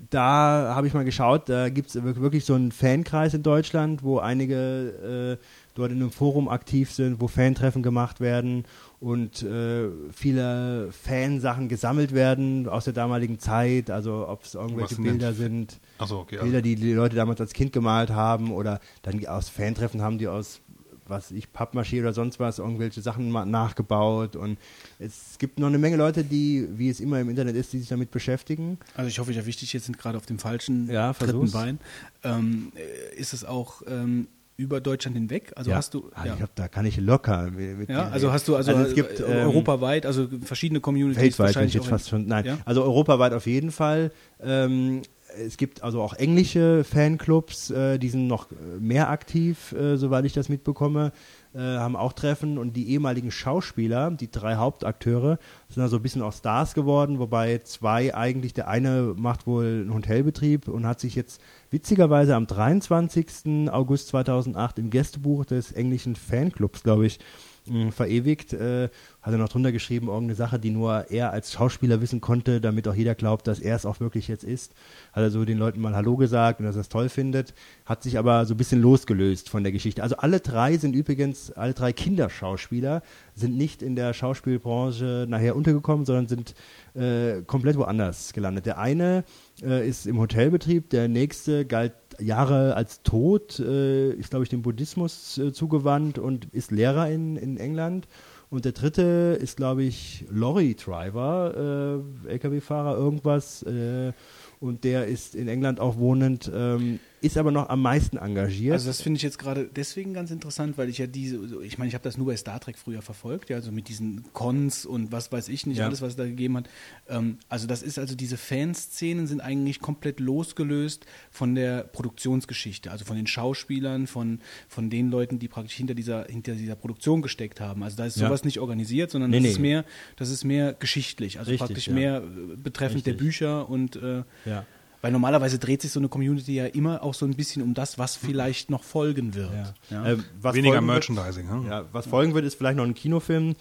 da habe ich mal geschaut, da gibt es wirklich so einen Fankreis in Deutschland, wo einige äh, dort in einem Forum aktiv sind, wo Fantreffen gemacht werden und äh, viele Fansachen gesammelt werden aus der damaligen Zeit, also ob es irgendwelche denn? Bilder sind. Achso, okay. Also, Bilder, die die Leute damals als Kind gemalt haben oder dann aus Fantreffen haben die aus was ich Pappmaché oder sonst was irgendwelche Sachen nachgebaut und es gibt noch eine Menge Leute, die wie es immer im Internet ist, die sich damit beschäftigen. Also ich hoffe, ich erwische dich jetzt nicht gerade auf dem falschen Ja, dritten. Bein. Ähm, äh, ist es auch ähm, über Deutschland hinweg? Also ja. hast du Ah, ja. ich glaub, da kann ich locker mit, ja, also hast du also, es gibt äh, ähm, europaweit, also verschiedene Communities weltweit bin ich jetzt fast schon. Nein, Ja? also europaweit auf jeden Fall. Ähm, es gibt also auch englische Fanclubs, äh, die sind noch äh, mehr aktiv, äh, soweit ich das mitbekomme, äh, haben auch Treffen und die ehemaligen Schauspieler, die drei Hauptakteure, sind also ein bisschen auch Stars geworden, wobei zwei eigentlich, der eine macht wohl einen Hotelbetrieb und hat sich jetzt witzigerweise am 23. August 2008 im Gästebuch des englischen Fanclubs, glaube ich, mh, verewigt. Äh, hat er noch drunter geschrieben, irgendeine Sache, die nur er als Schauspieler wissen konnte, damit auch jeder glaubt, dass er es auch wirklich jetzt ist. Hat er so den Leuten mal Hallo gesagt und dass er es toll findet, hat sich aber so ein bisschen losgelöst von der Geschichte. Also alle drei sind übrigens, alle drei Kinderschauspieler, sind nicht in der Schauspielbranche nachher untergekommen, sondern sind äh, komplett woanders gelandet. Der eine äh, ist im Hotelbetrieb, der nächste galt Jahre als tot, äh, ist glaube ich dem Buddhismus äh, zugewandt und ist Lehrer in, in England. Und der dritte ist, glaube ich, Lorry-Driver, äh, LKW-Fahrer, irgendwas. Äh, und der ist in England auch wohnend, ähm, ist aber noch am meisten engagiert. Also das finde ich jetzt gerade deswegen ganz interessant, weil ich ja diese, ich meine, ich habe das nur bei Star Trek früher verfolgt, ja, also mit diesen Cons und was weiß ich nicht, Ja. alles, was es da gegeben hat. Ähm, also das ist also diese Fanszenen sind eigentlich komplett losgelöst von der Produktionsgeschichte, also von den Schauspielern, von, von den Leuten, die praktisch hinter dieser, hinter dieser Produktion gesteckt haben. Also da ist Ja. sowas nicht organisiert, sondern Nee, das nee. ist mehr, das ist mehr geschichtlich, also Richtig, praktisch ja. mehr betreffend der Richtig. Bücher und äh, ja. Weil normalerweise dreht sich so eine Community ja immer auch so ein bisschen um das, was vielleicht noch folgen wird. Ja. Äh, was Weniger folgen wird- Merchandising. Hm? Ja, was folgen wird, ist vielleicht noch ein Kinofilm,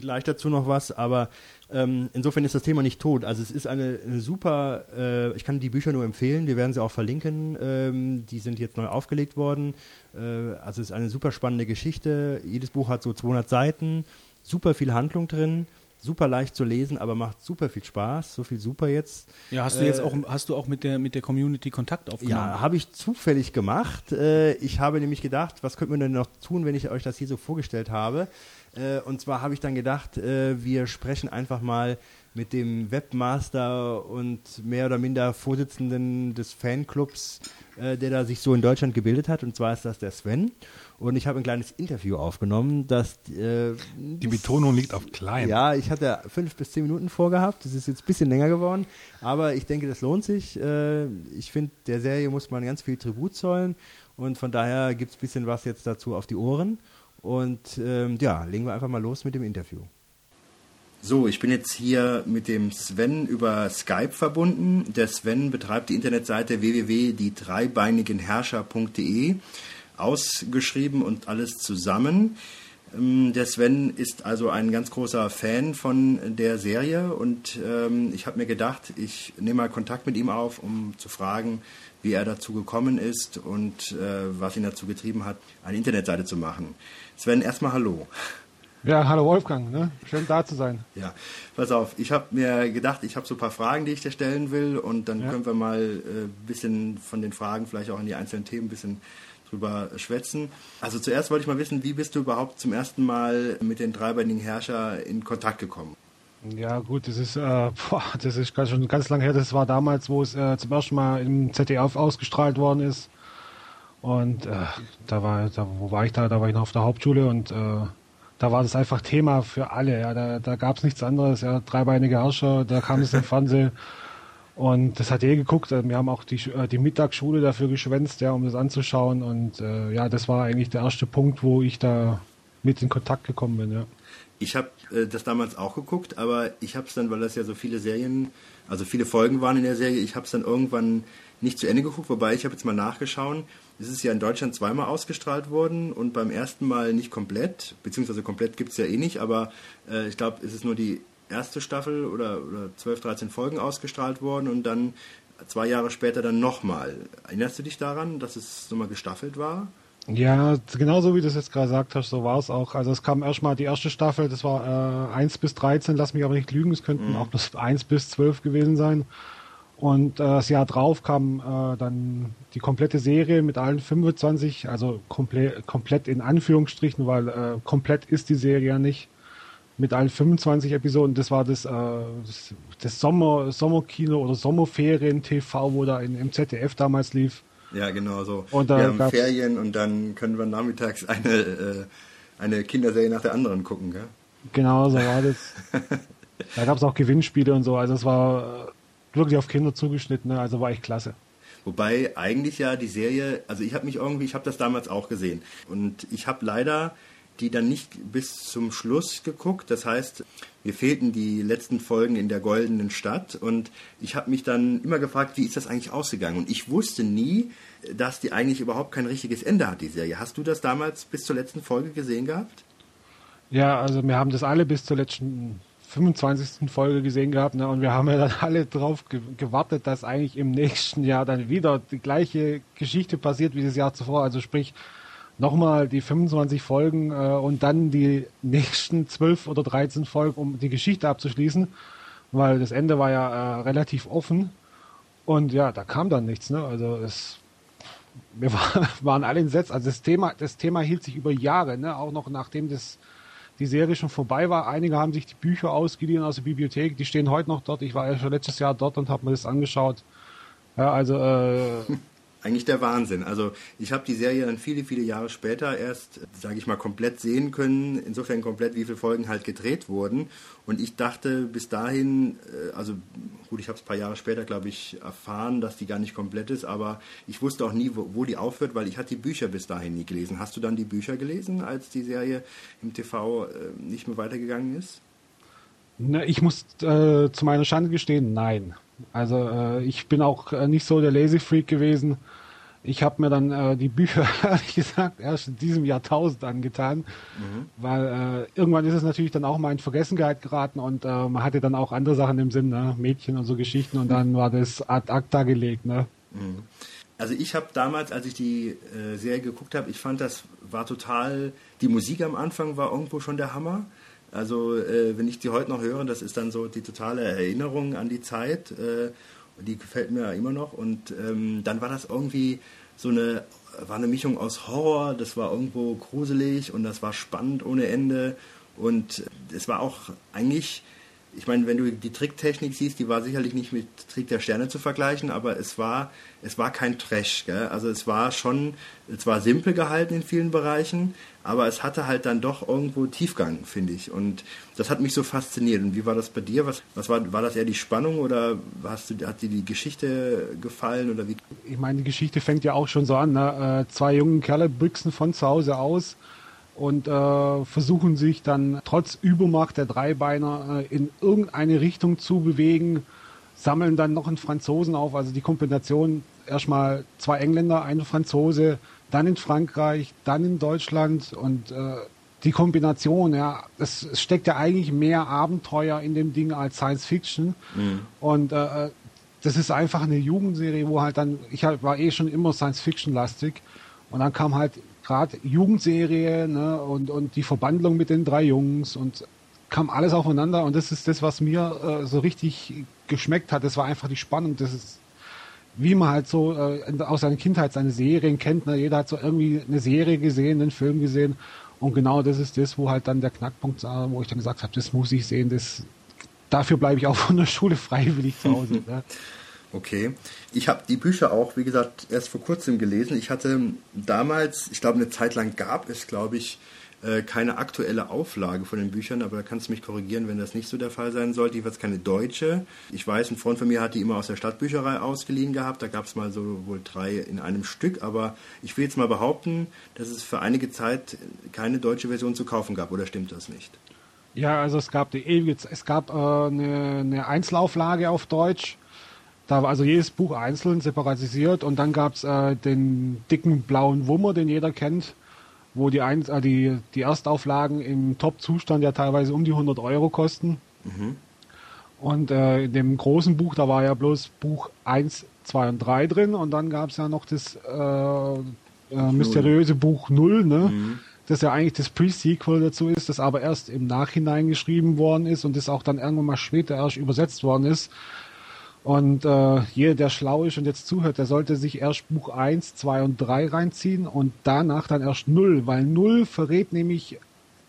gleich dazu noch was, aber ähm, insofern ist das Thema nicht tot. Also es ist eine, eine super, äh, ich kann die Bücher nur empfehlen, wir werden sie auch verlinken, ähm, die sind jetzt neu aufgelegt worden. Äh, also es ist eine super spannende Geschichte, jedes Buch hat so 200 Seiten, super viel Handlung drin, super leicht zu lesen, aber macht super viel Spaß, so viel super jetzt. Ja, hast du Äh, jetzt auch, hast du auch mit der, mit der Community Kontakt aufgenommen? Ja, habe ich zufällig gemacht. Äh, ich habe nämlich gedacht, was könnte man denn noch tun, wenn ich euch das hier so vorgestellt habe? Äh, und zwar habe ich dann gedacht, äh, wir sprechen einfach mal mit dem Webmaster und mehr oder minder Vorsitzenden des Fanclubs, äh, der da sich so in Deutschland gebildet hat. Und zwar ist das der Sven. Und ich habe ein kleines Interview aufgenommen, das äh, Die Betonung liegt auf klein. ja, ich hatte fünf bis zehn Minuten vorgehabt. Das ist jetzt ein bisschen länger geworden. Aber ich denke, das lohnt sich. Äh, Ich finde, der Serie muss man ganz viel Tribut zollen. Und von daher gibt es ein bisschen was jetzt dazu auf die Ohren. Und ähm, ja, legen wir einfach mal los mit dem Interview. So, ich bin jetzt hier mit dem Sven über Skype verbunden. Der Sven betreibt die Internetseite www.die-dreibeinigen-herrscher.de, ausgeschrieben und alles zusammen. Ähm, der Sven ist also ein ganz großer Fan von der Serie und ähm, ich habe mir gedacht, ich nehme mal Kontakt mit ihm auf, um zu fragen, wie er dazu gekommen ist und äh, was ihn dazu getrieben hat, eine Internetseite zu machen. Sven, erstmal Hallo. Ja, hallo Wolfgang, ne? schön da zu sein. Ja, pass auf, ich habe mir gedacht, ich habe so ein paar Fragen, die ich dir stellen will und dann ja. können wir mal ein äh, bisschen von den Fragen vielleicht auch in die einzelnen Themen ein bisschen drüber schwätzen. Also zuerst wollte ich mal wissen, wie bist du überhaupt zum ersten Mal mit den dreibeinigen Herrscher in Kontakt gekommen? Ja gut, das ist, äh, boah, das ist schon ganz lange her. Das war damals, wo es äh, zum ersten Mal im ZDF ausgestrahlt worden ist. Und äh, da war, da, wo war ich da? Da war ich noch auf der Hauptschule und äh, da war das einfach Thema für alle. Ja, da, da gab es nichts anderes. Ja, dreibeinige Herrscher, da kam es im Fernsehen. Und das hat eh geguckt. Wir haben auch die, äh, die Mittagsschule dafür geschwänzt, ja, um das anzuschauen. Und äh, ja, das war eigentlich der erste Punkt, wo ich da mit in Kontakt gekommen bin. Ja. Ich habe äh, das damals auch geguckt, aber ich habe es dann, weil das ja so viele Serien, also viele Folgen waren in der Serie, ich habe es dann irgendwann nicht zu Ende geguckt, wobei ich habe jetzt mal nachgeschaut. Es ist ja in Deutschland zweimal ausgestrahlt worden und beim ersten Mal nicht komplett, beziehungsweise komplett gibt es ja eh nicht, aber äh, ich glaube, es ist nur die erste Staffel oder, oder 12, 13 Folgen ausgestrahlt worden und dann zwei Jahre später dann nochmal. Erinnerst du dich daran, dass es nochmal gestaffelt war? Ja, genauso wie du es jetzt gerade gesagt hast, so war es auch. Also es kam erstmal die erste Staffel, das war äh, 1 bis 13, lass mich aber nicht lügen, es könnten mhm. auch bis 1 bis 12 gewesen sein. Und äh, das Jahr drauf kam äh, dann die komplette Serie mit allen 25, also komplett, komplett in Anführungsstrichen, weil äh, komplett ist die Serie ja nicht, mit allen 25 Episoden. Das war das, äh, das, das Sommer, Sommerkino oder Sommerferien-TV, wo da in, im ZDF damals lief. Ja, genau so. Und wir haben Ferien und dann können wir nachmittags eine, äh, eine Kinderserie nach der anderen gucken, gell? Genau, so war das. da gab es auch Gewinnspiele und so. Also es war wirklich auf Kinder zugeschnitten, ne? also war echt klasse. Wobei eigentlich ja die Serie, also ich habe mich irgendwie, ich habe das damals auch gesehen und ich habe leider die dann nicht bis zum Schluss geguckt. Das heißt, mir fehlten die letzten Folgen in der goldenen Stadt und ich habe mich dann immer gefragt, wie ist das eigentlich ausgegangen? Und ich wusste nie, dass die eigentlich überhaupt kein richtiges Ende hat, die Serie. Hast du das damals bis zur letzten Folge gesehen gehabt? Ja, also wir haben das alle bis zur letzten 25. Folge gesehen gehabt ne? und wir haben ja dann alle drauf ge gewartet, dass eigentlich im nächsten Jahr dann wieder die gleiche Geschichte passiert wie das Jahr zuvor. Also sprich, nochmal die 25 Folgen äh, und dann die nächsten 12 oder 13 Folgen, um die Geschichte abzuschließen, weil das Ende war ja äh, relativ offen und ja, da kam dann nichts. Ne? Also es wir waren alle entsetzt. Also das Thema, das Thema hielt sich über Jahre, ne? auch noch nachdem das die Serie schon vorbei war. Einige haben sich die Bücher ausgeliehen aus der Bibliothek, die stehen heute noch dort. Ich war ja schon letztes Jahr dort und habe mir das angeschaut. Ja, also äh, eigentlich der Wahnsinn. Also ich habe die Serie dann viele, viele Jahre später erst, sage ich mal, komplett sehen können. Insofern komplett, wie viele Folgen halt gedreht wurden. Und ich dachte bis dahin, äh, also gut, ich habe es ein paar Jahre später, glaube ich, erfahren, dass die gar nicht komplett ist. Aber ich wusste auch nie, wo, wo die aufhört, weil ich hatte die Bücher bis dahin nie gelesen. Hast du dann die Bücher gelesen, als die Serie im TV äh, nicht mehr weitergegangen ist? Na, ich muss äh, zu meiner Schande gestehen, nein. Also äh, ich bin auch äh, nicht so der Lazy Freak gewesen. Ich habe mir dann äh, die Bücher, ehrlich gesagt, erst in diesem Jahrtausend angetan, mhm. weil äh, irgendwann ist es natürlich dann auch mal in Vergessenheit geraten und man hatte dann auch andere Sachen im Sinn, ne? Mädchen und so Geschichten und dann war das ad acta gelegt. Ne? Mhm. Also ich habe damals, als ich die Serie geguckt habe, ich fand das war total, die Musik am Anfang war irgendwo schon der Hammer. Also äh, wenn ich die heute noch höre, das ist dann so die totale Erinnerung an die Zeit. Äh, die gefällt mir ja immer noch. Und ähm, dann war das irgendwie so eine, war eine Mischung aus Horror, das war irgendwo gruselig und das war spannend ohne Ende. Und es war auch eigentlich ich meine, wenn du die Tricktechnik siehst, die war sicherlich nicht mit Trick der Sterne zu vergleichen, aber es war, es war kein Trash. Gell? Also es war schon, es war simpel gehalten in vielen Bereichen, aber es hatte halt dann doch irgendwo Tiefgang, finde ich. Und das hat mich so fasziniert. Und wie war das bei dir? Was, was war, war das eher die Spannung oder hast du, hat dir die Geschichte gefallen oder wie? Ich meine, die Geschichte fängt ja auch schon so an. Ne? Äh, zwei jungen Kerle büchsen von zu Hause aus und äh, versuchen sich dann trotz Übermacht der Dreibeiner äh, in irgendeine Richtung zu bewegen, sammeln dann noch einen Franzosen auf, also die Kombination erstmal zwei Engländer, ein Franzose, dann in Frankreich, dann in Deutschland und äh, die Kombination, ja, es, es steckt ja eigentlich mehr Abenteuer in dem Ding als Science Fiction. Und äh, das ist einfach eine Jugendserie, wo halt dann, ich halt war eh schon immer Science Fiction lastig und dann kam halt gerade Jugendserie ne, und, und die Verbandlung mit den drei Jungs und kam alles aufeinander und das ist das, was mir äh, so richtig geschmeckt hat. Das war einfach die Spannung. Das ist wie man halt so äh, aus seiner Kindheit seine Serien kennt. Ne? Jeder hat so irgendwie eine Serie gesehen, einen Film gesehen und genau das ist das, wo halt dann der Knackpunkt war, wo ich dann gesagt habe, das muss ich sehen. Das, dafür bleibe ich auch von der Schule freiwillig zu Hause. ne? Okay. Ich habe die Bücher auch, wie gesagt, erst vor kurzem gelesen. Ich hatte damals, ich glaube, eine Zeit lang gab es, glaube ich, äh, keine aktuelle Auflage von den Büchern, aber da kannst du mich korrigieren, wenn das nicht so der Fall sein sollte. Jedenfalls keine deutsche. Ich weiß, ein Freund von mir hat die immer aus der Stadtbücherei ausgeliehen gehabt. Da gab es mal so wohl drei in einem Stück, aber ich will jetzt mal behaupten, dass es für einige Zeit keine deutsche Version zu kaufen gab, oder stimmt das nicht? Ja, also es gab die ewige, es gab äh, eine, eine Einzelauflage auf Deutsch. Da war also jedes Buch einzeln separatisiert und dann gab es äh, den dicken blauen Wummer, den jeder kennt, wo die, Ein äh, die, die Erstauflagen im Top-Zustand ja teilweise um die 100 Euro kosten. Und äh, in dem großen Buch, da war ja bloß Buch 1, 2 und 3 drin und dann gab es ja noch das äh, äh, mysteriöse Buch 0, ne? das ja eigentlich das Pre-Sequel dazu ist, das aber erst im Nachhinein geschrieben worden ist und das auch dann irgendwann mal später erst übersetzt worden ist. Und äh, jeder, der schlau ist und jetzt zuhört, der sollte sich erst Buch 1, 2 und 3 reinziehen und danach dann erst 0, weil 0 verrät nämlich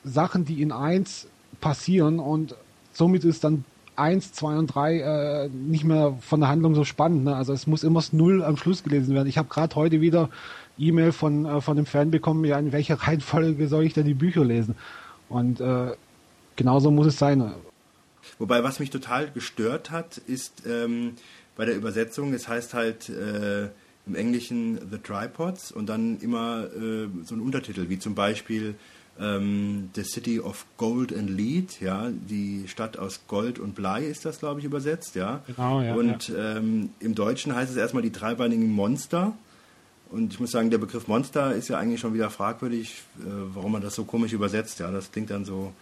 Sachen, die in 1 passieren und somit ist dann 1, 2 und 3 äh, nicht mehr von der Handlung so spannend. Ne? Also es muss immer das 0 am Schluss gelesen werden. Ich habe gerade heute wieder E-Mail von, äh, von einem Fan bekommen, ja, in welcher Reihenfolge soll ich denn die Bücher lesen? Und äh, genauso muss es sein. Wobei, was mich total gestört hat, ist ähm, bei der Übersetzung, es heißt halt äh, im Englischen The Tripods und dann immer äh, so ein Untertitel, wie zum Beispiel ähm, The City of Gold and Lead, ja, die Stadt aus Gold und Blei ist das, glaube ich, übersetzt, ja. Genau, ja, Und Ähm, im Deutschen heißt es erstmal die dreibeinigen Monster. Und ich muss sagen, der Begriff Monster ist ja eigentlich schon wieder fragwürdig, äh, warum man das so komisch übersetzt. Ja, das klingt dann so,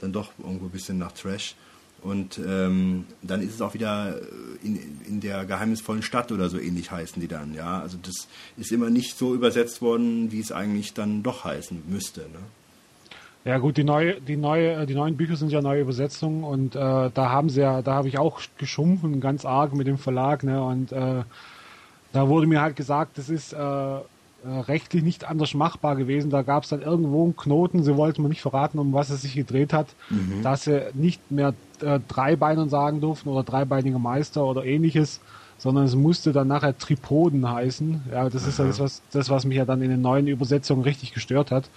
dann doch irgendwo ein bisschen nach Trash. Und ähm, dann ist es auch wieder äh, in, in der geheimnisvollen Stadt oder so ähnlich heißen die dann. Ja, also das ist immer nicht so übersetzt worden, wie es eigentlich dann doch heißen müsste. Ne? Ja gut, die neue, die neue, die neuen Bücher sind ja neue Übersetzungen und äh, da haben sie ja, da habe ich auch geschumpfen ganz arg mit dem Verlag, ne? Und äh, da wurde mir halt gesagt, das ist äh, äh, rechtlich nicht anders machbar gewesen. Da gab es dann irgendwo einen Knoten, sie wollten mir nicht verraten, um was es sich gedreht hat, dass sie nicht mehr äh, Dreibeinern sagen durften oder dreibeiniger Meister oder ähnliches, sondern es musste dann nachher Tripoden heißen. Ja, das ist ja das was, das, was mich ja dann in den neuen Übersetzungen richtig gestört hat.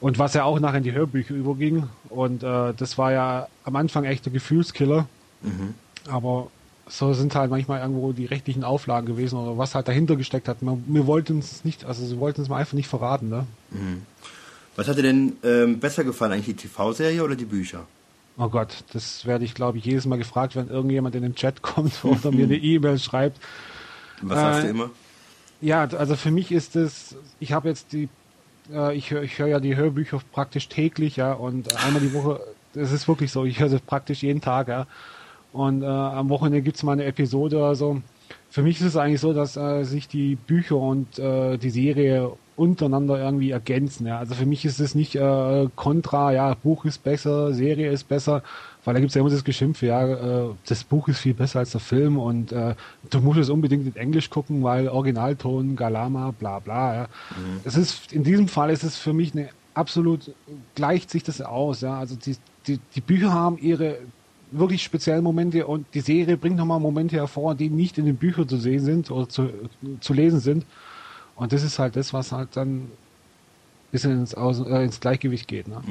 Und was ja auch nachher in die Hörbücher überging. Und äh, das war ja am Anfang echt der Gefühlskiller. Aber so sind halt manchmal irgendwo die rechtlichen Auflagen gewesen oder was halt dahinter gesteckt hat. Man, wir wollten es nicht, also sie wollten es mir einfach nicht verraten. Ne? Was hat dir denn ähm, besser gefallen, eigentlich die TV-Serie oder die Bücher? Oh Gott, das werde ich, glaube ich, jedes Mal gefragt, wenn irgendjemand in den Chat kommt oder mir eine E-Mail schreibt. Was sagst du Äh, immer? Ja, also für mich ist es, ich habe jetzt die, äh, ich höre ich hör ja die Hörbücher praktisch täglich, ja, und äh, einmal die Woche, das ist wirklich so, ich höre das praktisch jeden Tag, ja. Und äh, am Wochenende gibt's mal eine Episode oder so. Für mich ist es eigentlich so, dass äh, sich die Bücher und äh, die Serie untereinander irgendwie ergänzen. Ja. Also für mich ist es nicht äh, kontra, ja, Buch ist besser, Serie ist besser, weil da gibt's ja immer das Geschimpfe, ja, äh, das Buch ist viel besser als der Film und äh, du musst es unbedingt in Englisch gucken, weil Originalton, Galama, bla bla. Ja. Es ist in diesem Fall ist es für mich eine absolut gleicht sich das aus, ja. Also die, die, die Bücher haben ihre wirklich speziellen Momente und die Serie bringt nochmal Momente hervor, die nicht in den Büchern zu sehen sind oder zu, zu lesen sind. Und das ist halt das, was halt dann ein bisschen ins, Aus, äh, ins Gleichgewicht geht. Ne?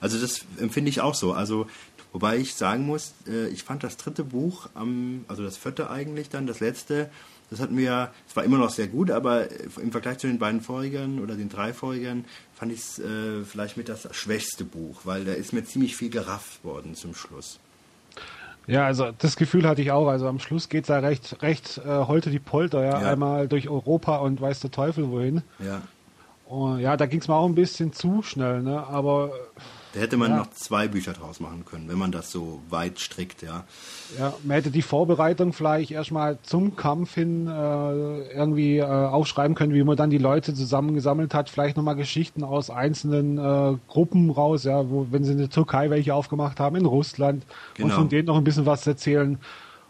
Also das empfinde ich auch so. Also wobei ich sagen muss, äh, ich fand das dritte Buch, am, also das vierte eigentlich dann, das letzte, das hat mir, es war immer noch sehr gut, aber im Vergleich zu den beiden vorigen oder den drei vorigen fand ich es äh, vielleicht mit das schwächste Buch, weil da ist mir ziemlich viel gerafft worden zum Schluss. Ja, also das Gefühl hatte ich auch. Also am Schluss geht's ja recht, recht äh, holte die Polter, ja, Ja. einmal durch Europa und weiß der Teufel wohin. Ja. Und ja, da ging es mir auch ein bisschen zu schnell, ne? Aber Da hätte man Ja. noch zwei Bücher draus machen können, wenn man das so weit strickt, ja. ja, man hätte die Vorbereitung vielleicht erstmal zum Kampf hin äh, irgendwie äh, aufschreiben können, wie man dann die Leute zusammengesammelt hat, vielleicht nochmal Geschichten aus einzelnen äh, Gruppen raus, ja, wo, wenn sie in der Türkei welche aufgemacht haben, in Russland und Genau. von denen noch ein bisschen was erzählen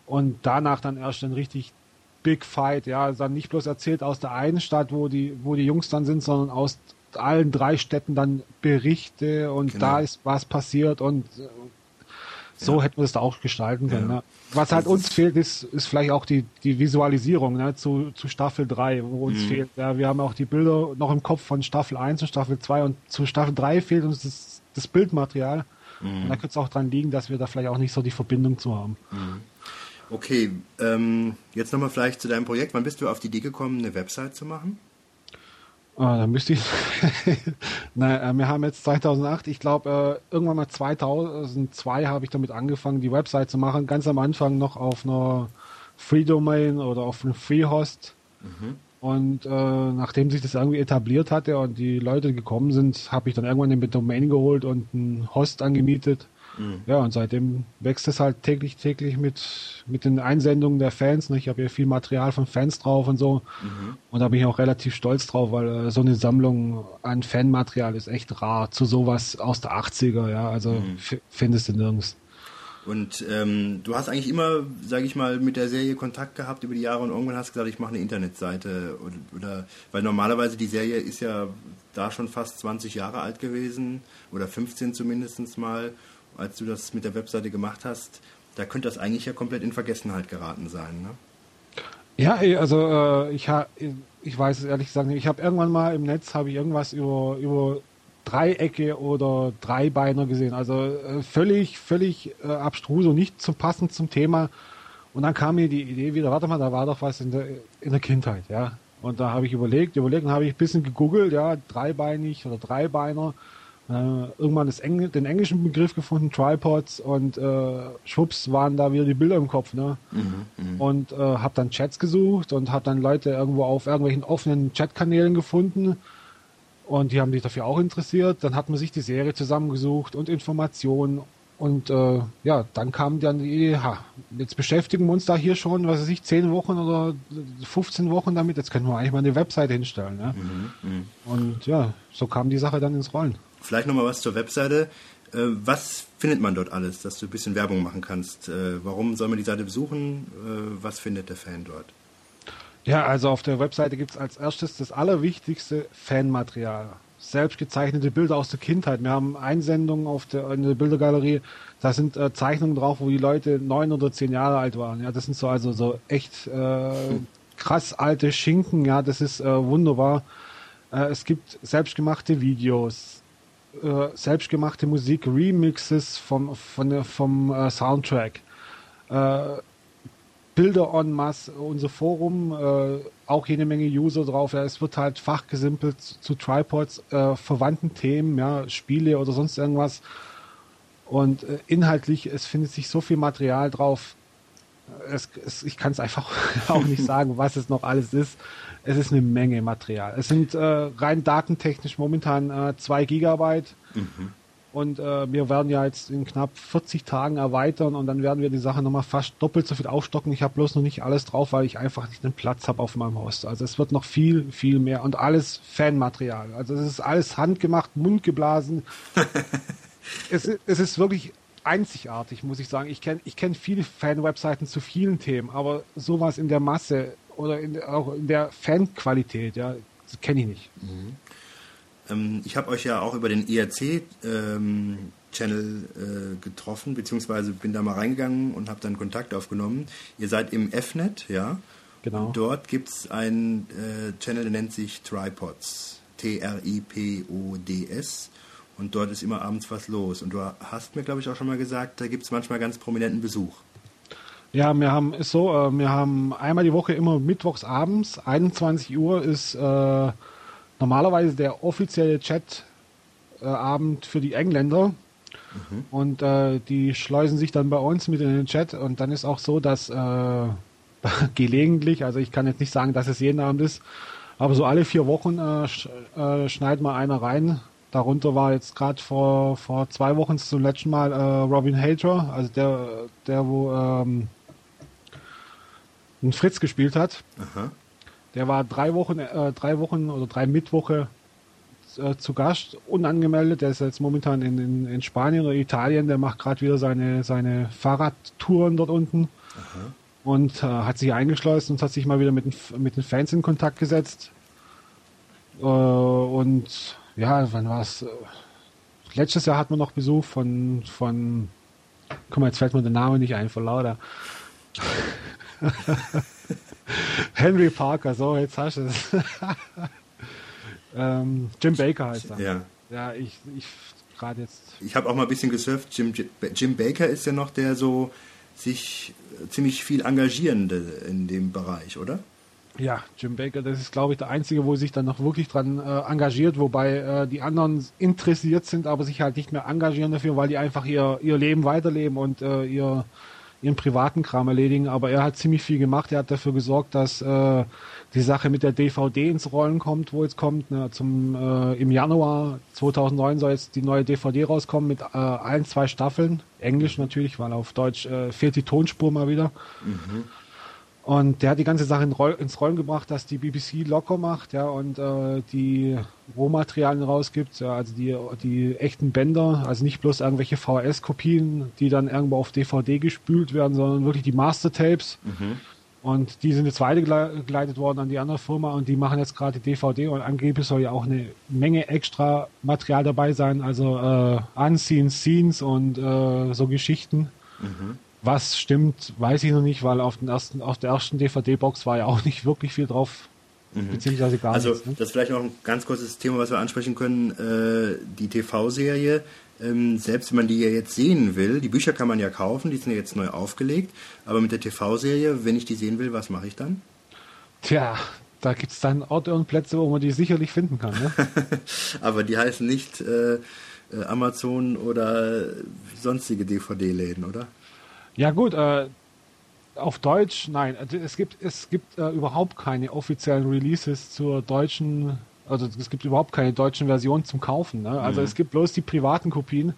und danach dann erst ein richtig Big Fight, ja, also dann nicht bloß erzählt aus der einen Stadt, wo die, wo die Jungs dann sind, sondern aus allen drei Städten dann Berichte und Genau. da ist was passiert und äh, so Ja. hätten wir es da auch gestalten können. Ja. Ne? Was halt Das uns ist- fehlt, ist, ist vielleicht auch die, die Visualisierung ne? zu, zu Staffel 3, wo uns Mhm. fehlt. Ja, wir haben auch die Bilder noch im Kopf von Staffel 1 und Staffel 2 und zu Staffel 3 fehlt uns das, das Bildmaterial. Mhm. Und da könnte es auch dran liegen, dass wir da vielleicht auch nicht so die Verbindung zu haben. Okay, ähm, jetzt nochmal vielleicht zu deinem Projekt. Wann bist du auf die Idee gekommen, eine Website zu machen? Ah, dann müsste ich. Na, äh, wir haben jetzt 2008, ich glaube, äh, irgendwann mal 2002 habe ich damit angefangen, die Website zu machen. Ganz am Anfang noch auf einer Free Domain oder auf einem Free Host. Und äh, nachdem sich das irgendwie etabliert hatte und die Leute gekommen sind, habe ich dann irgendwann eine Domain geholt und einen Host angemietet. Ja, und seitdem wächst es halt täglich, täglich mit, mit den Einsendungen der Fans. Ne? Ich habe ja viel Material von Fans drauf und so. Und da bin ich auch relativ stolz drauf, weil äh, so eine Sammlung an Fanmaterial ist echt rar. Zu sowas aus der 80er, ja. Also f- findest du nirgends. Und ähm, du hast eigentlich immer, sage ich mal, mit der Serie Kontakt gehabt über die Jahre und irgendwann hast du gesagt, ich mache eine Internetseite oder, oder weil normalerweise die Serie ist ja da schon fast 20 Jahre alt gewesen oder 15 zumindest mal, als du das mit der Webseite gemacht hast. Da könnte das eigentlich ja komplett in Vergessenheit geraten sein, ne? Ja, also äh, ich ha, ich weiß es ehrlich gesagt nicht. Ich habe irgendwann mal im Netz ich irgendwas über über Dreiecke oder Dreibeiner gesehen. Also äh, völlig völlig äh, abstrus und nicht zum passend zum Thema. Und dann kam mir die Idee wieder, warte mal, da war doch was in der in der Kindheit, ja. Und da habe ich überlegt, überlegt und habe ich ein bisschen gegoogelt, ja, dreibeinig oder Dreibeiner. Äh, irgendwann Engl den englischen Begriff gefunden, Tripods und äh, schwupps waren da wieder die Bilder im Kopf, ne? und äh, habe dann Chats gesucht und habe dann Leute irgendwo auf irgendwelchen offenen Chatkanälen gefunden und die haben sich dafür auch interessiert. Dann hat man sich die Serie zusammengesucht und Informationen und äh, ja, dann kam dann die Idee, ha, jetzt beschäftigen wir uns da hier schon, was weiß ich, 10 Wochen oder 15 Wochen damit, jetzt können wir eigentlich mal eine Webseite hinstellen. Ne? Und ja, so kam die Sache dann ins Rollen. Vielleicht nochmal was zur Webseite. Äh, was findet man dort alles, dass du ein bisschen Werbung machen kannst? Äh, warum soll man die Seite besuchen? Äh, was findet der Fan dort? Ja, also auf der Webseite gibt es als erstes das allerwichtigste Fanmaterial. Selbst gezeichnete Bilder aus der Kindheit. Wir haben Einsendungen auf der, in der Bildergalerie, da sind äh, Zeichnungen drauf, wo die Leute neun oder zehn Jahre alt waren. Ja, das sind so also so echt äh, krass alte Schinken. Ja, das ist äh, wunderbar. Es gibt selbstgemachte Videos, äh, selbstgemachte Musik, Remixes vom, von, vom äh, Soundtrack. Äh, Bilder en masse, unser Forum, äh, auch jede Menge User drauf. Ja, es wird halt fachgesimpelt zu, zu Tripods, äh, verwandten Themen, ja, Spiele oder sonst irgendwas. Und äh, inhaltlich, es findet sich so viel Material drauf. Es, es, ich kann es einfach auch nicht sagen, was es noch alles ist. Es ist eine Menge Material. Es sind äh, rein datentechnisch momentan äh, zwei Gigabyte. Und äh, wir werden ja jetzt in knapp 40 Tagen erweitern und dann werden wir die Sache nochmal fast doppelt so viel aufstocken. Ich habe bloß noch nicht alles drauf, weil ich einfach nicht den Platz habe auf meinem Host. Also es wird noch viel, viel mehr und alles Fanmaterial. Also es ist alles handgemacht, mundgeblasen. es, ist- es ist wirklich einzigartig, muss ich sagen. Ich kenne ich kenn viele Fan-Webseiten zu vielen Themen, aber sowas in der Masse oder in, auch in der Fanqualität, ja, das kenne ich nicht. Ähm, ich habe euch ja auch über den IRC-Channel äh, getroffen, beziehungsweise bin da mal reingegangen und habe dann Kontakt aufgenommen. Ihr seid im FNet, ja? Genau. Und dort gibt es einen äh, Channel, der nennt sich Tripods. T-R-I-P-O-D-S. Und dort ist immer abends was los. Und du hast mir, glaube ich, auch schon mal gesagt, da gibt es manchmal ganz prominenten Besuch. Ja, wir haben ist so, äh, wir haben einmal die Woche immer mittwochs abends, 21 Uhr ist äh, normalerweise der offizielle Chat äh, Abend für die Engländer. Und äh, die schleusen sich dann bei uns mit in den Chat und dann ist auch so, dass äh, gelegentlich, also ich kann jetzt nicht sagen, dass es jeden Abend ist, Aber so alle vier Wochen äh, sch, schneidet mal einer rein. Darunter war jetzt gerade vor, vor zwei Wochen zum letzten Mal äh, Robin Hater, also der, der wo ähm, einen Fritz gespielt hat. Aha. Der war drei Wochen, äh, drei Wochen oder drei Mittwoche äh, zu Gast, unangemeldet. Der ist jetzt momentan in, in, in Spanien oder Italien. Der macht gerade wieder seine, seine Fahrradtouren dort unten. Und äh, hat sich eingeschleust und hat sich mal wieder mit den, mit den Fans in Kontakt gesetzt. Äh, und ja, wann war es? Letztes Jahr hatten wir noch Besuch von, von, guck mal, jetzt fällt mir der Name nicht ein, vor lauter. Henry Parker, so, jetzt hast du es. ähm, Jim Baker heißt er. Ja. Ja, ich, ich gerade jetzt. Ich habe auch mal ein bisschen gesurft. Jim, Jim Baker ist ja noch der so sich äh, ziemlich viel Engagierende in dem Bereich, oder? Ja, Jim Baker, das ist, glaube ich, der Einzige, wo sich dann noch wirklich dran äh, engagiert, wobei äh, die anderen interessiert sind, aber sich halt nicht mehr engagieren dafür, weil die einfach ihr, ihr Leben weiterleben und äh, ihr, ihren privaten Kram erledigen. Aber er hat ziemlich viel gemacht. Er hat dafür gesorgt, dass äh, die Sache mit der DVD ins Rollen kommt, wo jetzt kommt. Ne, zum, äh, Im Januar 2009 soll jetzt die neue DVD rauskommen mit äh, ein, zwei Staffeln. Englisch natürlich, weil auf Deutsch äh, fehlt die Tonspur mal wieder. Und der hat die ganze Sache in Roll, ins Rollen gebracht, dass die BBC locker macht, ja, und äh, die Rohmaterialien rausgibt, ja, also die, die echten Bänder, also nicht bloß irgendwelche VHS-Kopien, die dann irgendwo auf DVD gespült werden, sondern wirklich die Master-Tapes. Und die sind jetzt weitergeleitet worden an die andere Firma und die machen jetzt gerade die DVD und angeblich soll ja auch eine Menge extra Material dabei sein, also äh, Unseen Scenes und äh, so Geschichten. Was stimmt, weiß ich noch nicht, weil auf, den ersten, auf der ersten DVD-Box war ja auch nicht wirklich viel drauf, beziehungsweise gar Also nichts. Ne? das ist vielleicht noch ein ganz kurzes Thema, was wir ansprechen können. Äh, die TV-Serie, ähm, selbst wenn man die ja jetzt sehen will, die Bücher kann man ja kaufen, die sind ja jetzt neu aufgelegt, aber mit der TV-Serie, wenn ich die sehen will, was mache ich dann? Tja, da gibt es dann Orte und Plätze, wo man die sicherlich finden kann. Ne? aber die heißen nicht äh, äh, Amazon oder sonstige DVD-Läden, oder? Ja gut, äh, auf Deutsch, nein, also es gibt es gibt äh, überhaupt keine offiziellen Releases zur deutschen, also es gibt überhaupt keine deutschen Versionen zum Kaufen. Ne? Also es gibt bloß die privaten Kopien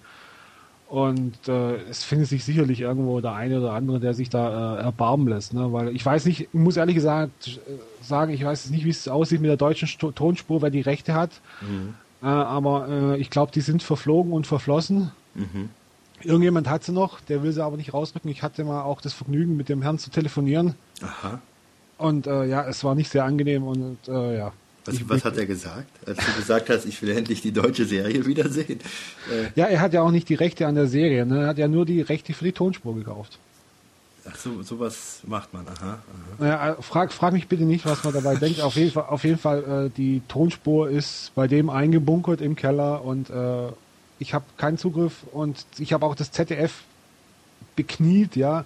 und äh, es findet sich sicherlich irgendwo der eine oder andere, der sich da äh, erbarmen lässt. Ne? Weil ich weiß nicht, ich muss ehrlich gesagt äh, sagen, ich weiß nicht, wie es aussieht mit der deutschen Sto Tonspur, wer die Rechte hat. Äh, aber äh, ich glaube, die sind verflogen und verflossen. Irgendjemand hat sie noch, der will sie aber nicht rausrücken. Ich hatte mal auch das Vergnügen, mit dem Herrn zu telefonieren. Aha. Und äh, ja, es war nicht sehr angenehm und äh, ja. Was, Ich- was hat er gesagt, als du gesagt hast, ich will endlich die deutsche Serie wiedersehen? Äh, Ja, er hat ja auch nicht die Rechte an der Serie, ne? Er hat ja nur die Rechte für die Tonspur gekauft. ach, so, sowas macht man, aha. aha. Naja, äh, frag, frag mich bitte nicht, was man dabei denkt. Auf jeden Fall, auf jeden Fall äh, die Tonspur ist bei dem eingebunkert im Keller und äh, ich habe keinen Zugriff und ich habe auch das ZDF bekniet, ja,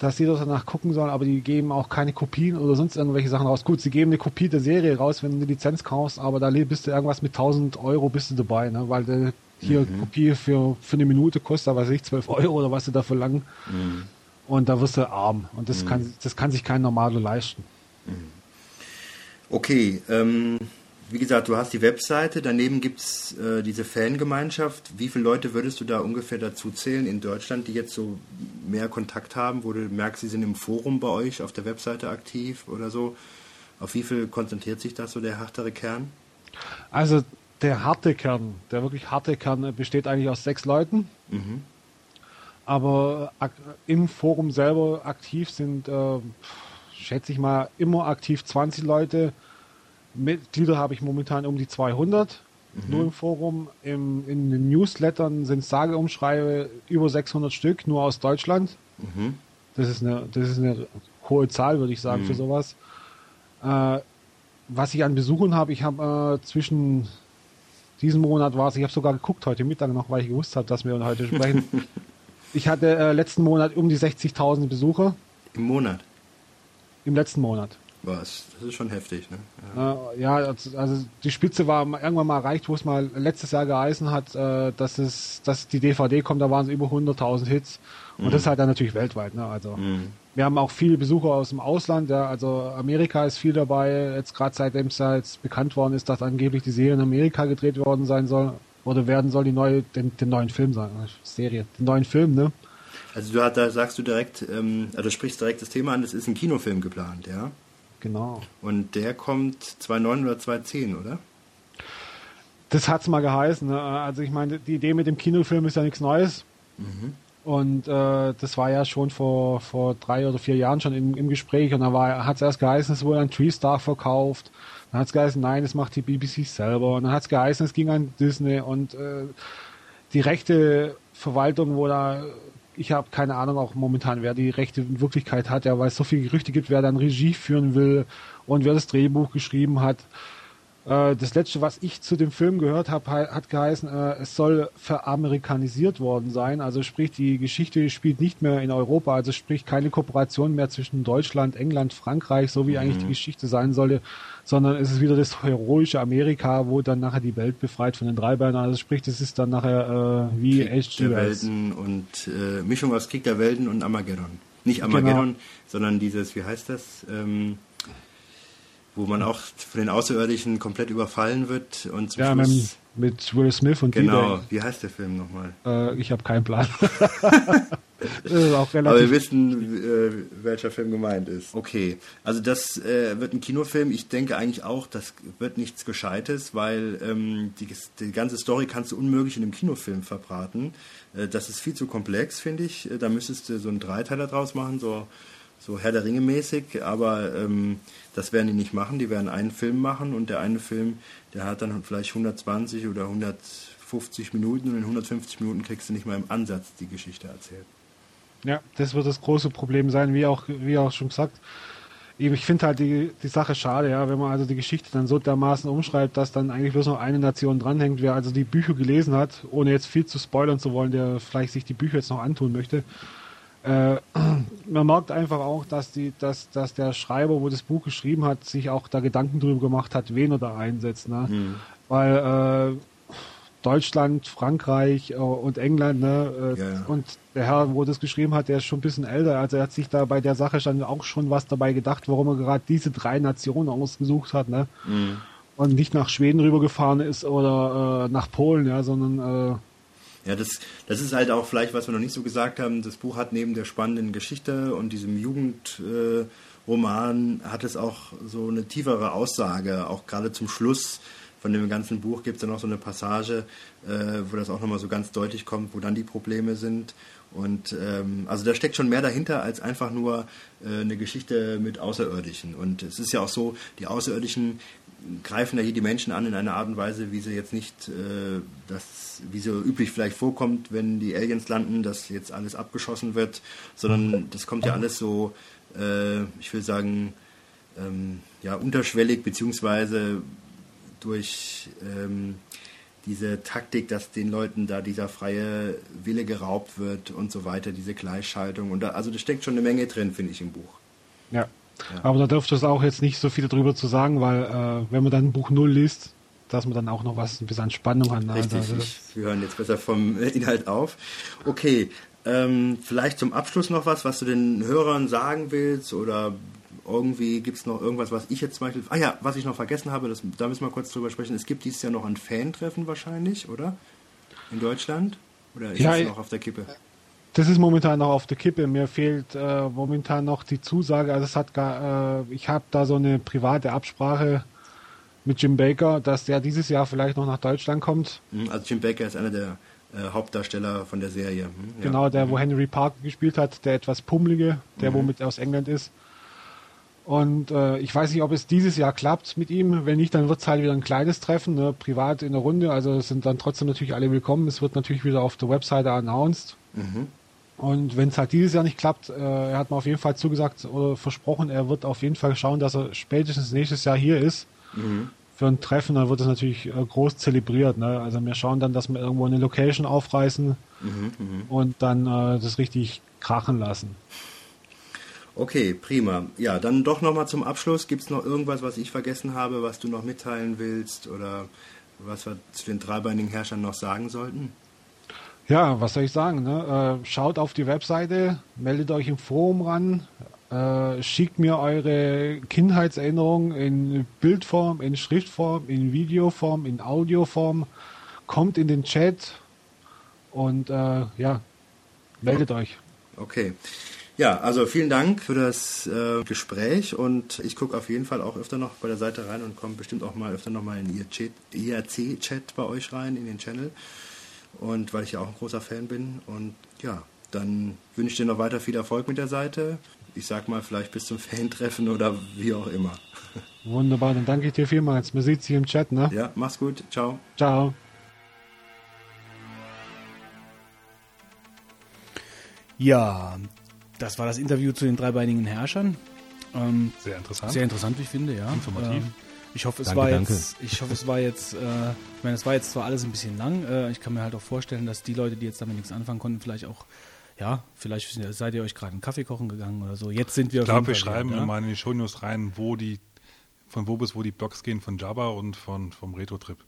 dass das danach gucken sollen, aber die geben auch keine Kopien oder sonst irgendwelche Sachen raus. Gut, sie geben eine Kopie der Serie raus, wenn du eine Lizenz kaufst, aber da bist du irgendwas mit 1000 Euro bist du dabei, ne? weil der hier Kopie für, für eine Minute kostet, weiß ich, 12 Euro oder was sie da verlangen. Und da wirst du arm. Und das, kann, das kann sich kein Normaler leisten. Okay, ähm, wie gesagt, du hast die Webseite, daneben gibt es äh, diese Fangemeinschaft. Wie viele Leute würdest du da ungefähr dazu zählen in Deutschland, die jetzt so mehr Kontakt haben, wo du merkst, sie sind im Forum bei euch auf der Webseite aktiv oder so? Auf wie viel konzentriert sich das so der härtere Kern? Also der harte Kern, der wirklich harte Kern besteht eigentlich aus sechs Leuten. Aber ak im Forum selber aktiv sind, äh, schätze ich mal, immer aktiv 20 Leute. Mitglieder habe ich momentan um die 200. Nur im Forum. Im, in den Newslettern sind sage umschreibe über 600 Stück, nur aus Deutschland. Das, ist eine, das ist eine hohe Zahl, würde ich sagen, für sowas. Äh, was ich an Besuchen habe, ich habe äh, zwischen diesem Monat war es, ich habe sogar geguckt heute Mittag noch, weil ich gewusst habe, dass wir heute sprechen. ich hatte äh, letzten Monat um die 60.000 Besucher Im Monat. im letzten Monat. Was? Das ist schon heftig, ne? Ja, ja also, also die Spitze war irgendwann mal erreicht, wo es mal letztes Jahr geheißen hat, äh, dass es, dass die DVD kommt, da waren es über 100.000 Hits. Und Mhm. das halt dann natürlich weltweit, ne? Also Mhm. wir haben auch viele Besucher aus dem Ausland, ja, also Amerika ist viel dabei, jetzt gerade seitdem es jetzt bekannt worden ist, dass angeblich die Serie in Amerika gedreht worden sein soll, oder werden soll die neue, den, den neuen Film sein, Serie, den neuen Film, ne? Also du hat, da sagst du direkt, ähm, also du sprichst direkt das Thema an, es ist ein Kinofilm geplant, ja? Genau. Und der kommt 2009 oder 2010, oder? Das hat's mal geheißen. Ne? Also ich meine, die Idee mit dem Kinofilm ist ja nichts Neues. Und äh, das war ja schon vor, vor drei oder vier Jahren schon im, im Gespräch. Und da war, hat's erst geheißen, es wurde an TreeStar verkauft. Dann hat's geheißen, nein, das macht die BBC selber. Und dann hat's geheißen, es ging an Disney. Und äh, die rechte Verwaltung, wo da, ich habe keine Ahnung auch momentan, wer die Rechte in Wirklichkeit hat, ja, weil es so viele Gerüchte gibt, wer dann Regie führen will und wer das Drehbuch geschrieben hat. Äh, das letzte, was ich zu dem Film gehört habe, hat geheißen, äh, es soll veramerikanisiert worden sein. Also sprich, die Geschichte spielt nicht mehr in Europa, also sprich keine Kooperation mehr zwischen Deutschland, England, Frankreich, so wie eigentlich die Geschichte sein sollte, sondern es ist wieder das heroische Amerika, wo dann nachher die Welt befreit von den Treibern. Also sprich, das ist dann nachher äh, wie Krieg der. Welten und äh, Mischung aus Krieg der Welten und Armageddon. Nicht Armageddon, sondern dieses, wie heißt das? Ähm, wo man auch von den Außerirdischen komplett überfallen wird und zum Ja, Schluss. Mit Will Smith und Genau, wie heißt der Film nochmal? Äh, ich habe keinen Plan. Aber wir wissen, äh, welcher Film gemeint ist. Okay, also das äh, wird ein Kinofilm. Ich denke eigentlich auch, das wird nichts Gescheites, weil ähm, die, die ganze Story kannst du unmöglich in einem Kinofilm verbraten. Äh, das ist viel zu komplex, finde ich. Äh, Da müsstest du so einen Dreiteiler draus machen, so, so Herr der Ringe mäßig. Aber ähm, das werden die nicht machen. Die werden einen Film machen und der eine Film, der hat dann vielleicht 120 oder 150 Minuten und in 150 Minuten kriegst du nicht mal im Ansatz die Geschichte erzählt. Ja, das wird das große Problem sein, wie auch, wie auch schon gesagt. Ich finde halt die, die Sache schade, ja, wenn man also die Geschichte dann so dermaßen umschreibt, dass dann eigentlich bloß noch eine Nation dranhängt. Wer also die Bücher gelesen hat, ohne jetzt viel zu spoilern zu wollen, der vielleicht sich die Bücher jetzt noch antun möchte, äh, man merkt einfach auch, dass die, dass, dass der Schreiber, wo das Buch geschrieben hat, sich auch da Gedanken drüber gemacht hat, wen er da einsetzt. Ne? Weil äh, Deutschland, Frankreich äh, und England, ne? Äh, Ja, ja. Und der Herr, wo das geschrieben hat, der ist schon ein bisschen älter. Also er hat sich da bei der Sache schon auch schon was dabei gedacht, warum er gerade diese drei Nationen ausgesucht hat, ne? Und nicht nach Schweden rübergefahren ist oder äh, nach Polen, ja, sondern Ja, das, das ist halt auch vielleicht, was wir noch nicht so gesagt haben. Das Buch hat neben der spannenden Geschichte und diesem Jugendroman äh, hat es auch so eine tiefere Aussage. Auch gerade zum Schluss von dem ganzen Buch gibt es dann noch so eine Passage, äh, wo das auch nochmal so ganz deutlich kommt, wo dann die Probleme sind. Und ähm, also da steckt schon mehr dahinter als einfach nur äh, eine Geschichte mit Außerirdischen. Und es ist ja auch so, die Außerirdischen greifen ja hier die Menschen an in einer Art und Weise, wie sie jetzt nicht, äh, das, wie so üblich vielleicht vorkommt, wenn die Aliens landen, dass jetzt alles abgeschossen wird, sondern das kommt ja alles so, äh, ich will sagen, ähm, ja, unterschwellig, beziehungsweise durch ähm, diese Taktik, dass den Leuten da dieser freie Wille geraubt wird und so weiter, diese Gleichschaltung. Und da, also da steckt schon eine Menge drin, finde ich, im Buch. ja. Aber da dürfte es auch jetzt nicht so viel darüber zu sagen, weil äh, wenn man dann Buch Null liest, dass man dann auch noch was ein bisschen an Spannung hat. ne? Richtig, Also, ich, wir hören jetzt besser vom Inhalt auf. Okay, ähm, vielleicht zum Abschluss noch was, was du den Hörern sagen willst oder irgendwie gibt es noch irgendwas, was ich jetzt zum Beispiel... Ah ja, was ich noch vergessen habe, das, da müssen wir kurz drüber sprechen. Es gibt dieses Jahr noch ein Fan-Treffen wahrscheinlich, oder? In Deutschland? Oder ist Ja, es ich- noch auf der Kippe? Das ist momentan noch auf der Kippe. Mir fehlt äh, momentan noch die Zusage. Also es hat gar, äh, ich habe da so eine private Absprache mit Jim Baker, dass der dieses Jahr vielleicht noch nach Deutschland kommt. Hm, Also Jim Baker ist einer der äh, Hauptdarsteller von der Serie. Hm, ja. Genau, der, wo Henry Parker gespielt hat, der etwas pummelige, der womit aus England ist. Und äh, ich weiß nicht, ob es dieses Jahr klappt mit ihm. Wenn nicht, dann wird es halt wieder ein kleines Treffen, ne, privat in der Runde. Also es sind dann trotzdem natürlich alle willkommen. Es wird natürlich wieder auf der Webseite announced. Und wenn es halt dieses Jahr nicht klappt, äh, er hat mir auf jeden Fall zugesagt oder versprochen, er wird auf jeden Fall schauen, dass er spätestens nächstes Jahr hier ist für ein Treffen. Dann wird es natürlich äh, groß zelebriert. Ne? Also wir schauen dann, dass wir irgendwo eine Location aufreißen und dann äh, das richtig krachen lassen. Okay, prima. Ja, dann doch nochmal zum Abschluss. Gibt es noch irgendwas, was ich vergessen habe, was du noch mitteilen willst oder was wir zu den dreibeinigen Herrschern noch sagen sollten? Ja, was soll ich sagen? Ne? Äh, schaut auf die Webseite, meldet euch im Forum ran, äh, schickt mir eure Kindheitserinnerungen in Bildform, in Schriftform, in Videoform, in Audioform. Kommt in den Chat und äh, ja, meldet euch. Okay. Ja, also vielen Dank für das äh, Gespräch und ich gucke auf jeden Fall auch öfter noch bei der Seite rein und komme bestimmt auch mal öfter noch mal in IRC-Chat bei euch rein, in den Channel. Und weil ich ja auch ein großer Fan bin. Und ja, dann wünsche ich dir noch weiter viel Erfolg mit der Seite. Ich sag mal, vielleicht bis zum Fan-Treffen oder wie auch immer. Wunderbar, dann danke ich dir vielmals. Man sieht sich im Chat, ne? Ja, mach's gut. Ciao. Ciao. Ja, das war das Interview zu den dreibeinigen Herrschern. Ähm, Sehr interessant. Sehr interessant, wie ich finde, ja. Informativ. Ähm, ich hoffe, es Danke, war danke. jetzt, ich hoffe, es war jetzt, äh, ich meine, es war jetzt zwar alles ein bisschen lang. Äh, ich kann mir halt auch vorstellen, dass die Leute, die jetzt damit nichts anfangen konnten, vielleicht auch, ja, vielleicht seid ihr euch gerade einen Kaffee kochen gegangen oder so. Jetzt sind wir Ich glaube, wir schreiben wieder, immer in die Shownews rein, wo die, von wo bis wo die Blogs gehen von Jabba und von, vom Retro-Trip.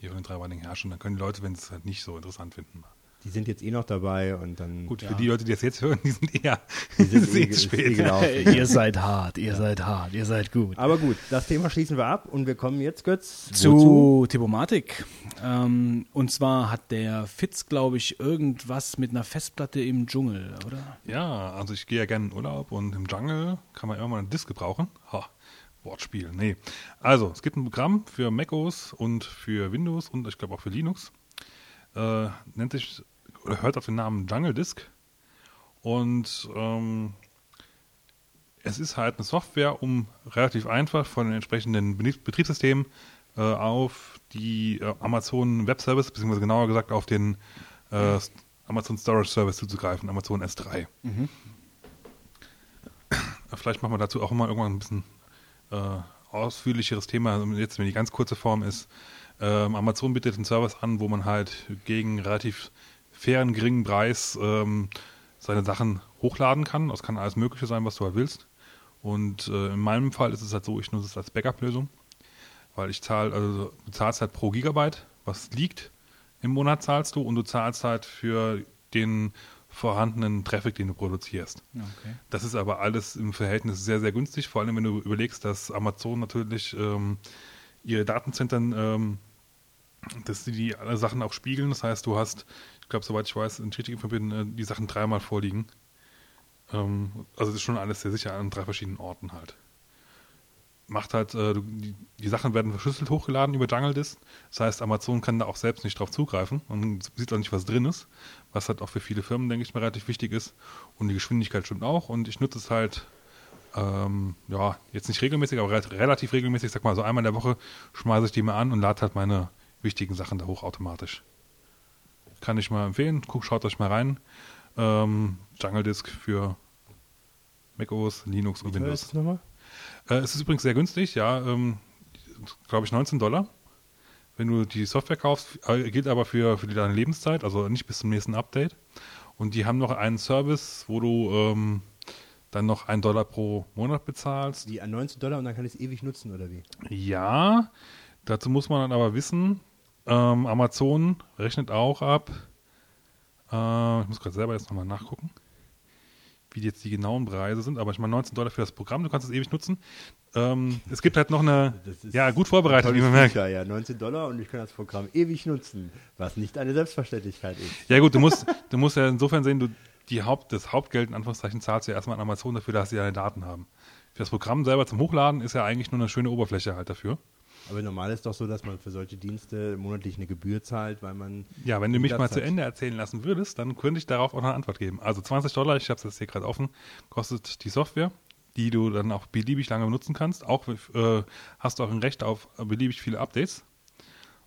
Hier von den dreibeinigen Herrschern. Dann können die Leute, wenn sie es halt nicht so interessant finden. Die sind jetzt eh noch dabei und dann. Gut, Ja. für die Leute, die das jetzt hören, die sind eher Die sind ist eh- eh eh spät. gelaufen. ihr seid hart, ihr seid hart, ihr seid gut. Aber gut, das Thema schließen wir ab und wir kommen jetzt, Götz, Zu Tipomatik. Ähm, und zwar hat der Fitz, glaube ich, irgendwas mit einer Festplatte im Dschungel, oder? Ja, also ich gehe ja gerne in Urlaub und im Jungle kann man immer mal einen Disk gebrauchen. Ha, Wortspiel, nee. Also, es gibt ein Programm für macOS und für Windows und ich glaube auch für Linux. Äh, nennt sich, oder hört auf den Namen Jungle Disk. Und ähm, es ist halt eine Software, um relativ einfach von den entsprechenden Betriebs- Betriebssystemen äh, auf die äh, Amazon Web Service, beziehungsweise genauer gesagt auf den äh, Amazon Storage Service zuzugreifen, Amazon S3. Vielleicht machen wir dazu auch mal irgendwann ein bisschen äh, ausführlicheres Thema. Also Jetzt, wenn die ganz kurze Form ist, ähm, Amazon bietet einen Service an, wo man halt gegen relativ fairen, geringen Preis ähm, seine Sachen hochladen kann. Das kann alles Mögliche sein, was du halt willst. Und äh, in meinem Fall ist es halt so, ich nutze es als Backup-Lösung, weil ich zahle, also du zahlst halt pro Gigabyte, was liegt im Monat zahlst du und du zahlst halt für den vorhandenen Traffic, den du produzierst. Okay. Das ist aber alles im Verhältnis sehr, sehr günstig, vor allem wenn du überlegst, dass Amazon natürlich ähm, ihre Datenzentren, ähm, dass sie die alle Sachen auch spiegeln. Das heißt, du hast, ich glaube, soweit ich weiß, in Cheating verbinden äh, die Sachen dreimal vorliegen. Ähm, also das ist schon alles sehr sicher an drei verschiedenen Orten halt. Macht halt, äh, die, die Sachen werden verschlüsselt hochgeladen über Jungle Disk. Das heißt, Amazon kann da auch selbst nicht drauf zugreifen und sieht auch nicht, was drin ist. Was halt auch für viele Firmen, denke ich mal, relativ wichtig ist. Und die Geschwindigkeit stimmt auch. Und ich nutze es halt, ähm, ja, jetzt nicht regelmäßig, aber re relativ regelmäßig. Sag mal, so einmal in der Woche schmeiße ich die mal an und lade halt meine wichtigen Sachen da hoch automatisch. Kann ich mal empfehlen. Guck, schaut euch mal rein. Ähm, Jungle Disk für macOS, Linux und Wie Windows. ist nochmal? Äh, es ist übrigens sehr günstig, ja, ähm, glaube ich 19 Dollar, wenn du die Software kaufst, äh, gilt aber für, für deine Lebenszeit, also nicht bis zum nächsten Update. Und die haben noch einen Service, wo du ähm, dann noch einen Dollar pro Monat bezahlst. Die an 19 Dollar und dann kann ich es ewig nutzen, oder wie? Ja, dazu muss man dann aber wissen, ähm, Amazon rechnet auch ab, äh, ich muss gerade selber jetzt nochmal nachgucken, wie jetzt die genauen Preise sind, aber ich meine 19 Dollar für das Programm, du kannst es ewig nutzen. Ähm, es gibt halt noch eine, ja, gut vorbereitet, wie man merkt. Feature, ja, 19 Dollar und ich kann das Programm ewig nutzen, was nicht eine Selbstverständlichkeit ist. Ja gut, du musst, du musst ja insofern sehen, du die Haupt, das Hauptgeld in Anführungszeichen zahlst du ja erstmal an Amazon dafür, dass sie deine Daten haben. Für das Programm selber zum Hochladen ist ja eigentlich nur eine schöne Oberfläche halt dafür. Aber normal ist doch so, dass man für solche Dienste monatlich eine Gebühr zahlt, weil man. Ja, wenn du mich mal Platz zu hat. Ende erzählen lassen würdest, dann könnte ich darauf auch eine Antwort geben. Also 20 Dollar, ich habe es jetzt hier gerade offen, kostet die Software, die du dann auch beliebig lange benutzen kannst. Auch äh, hast du auch ein Recht auf beliebig viele Updates.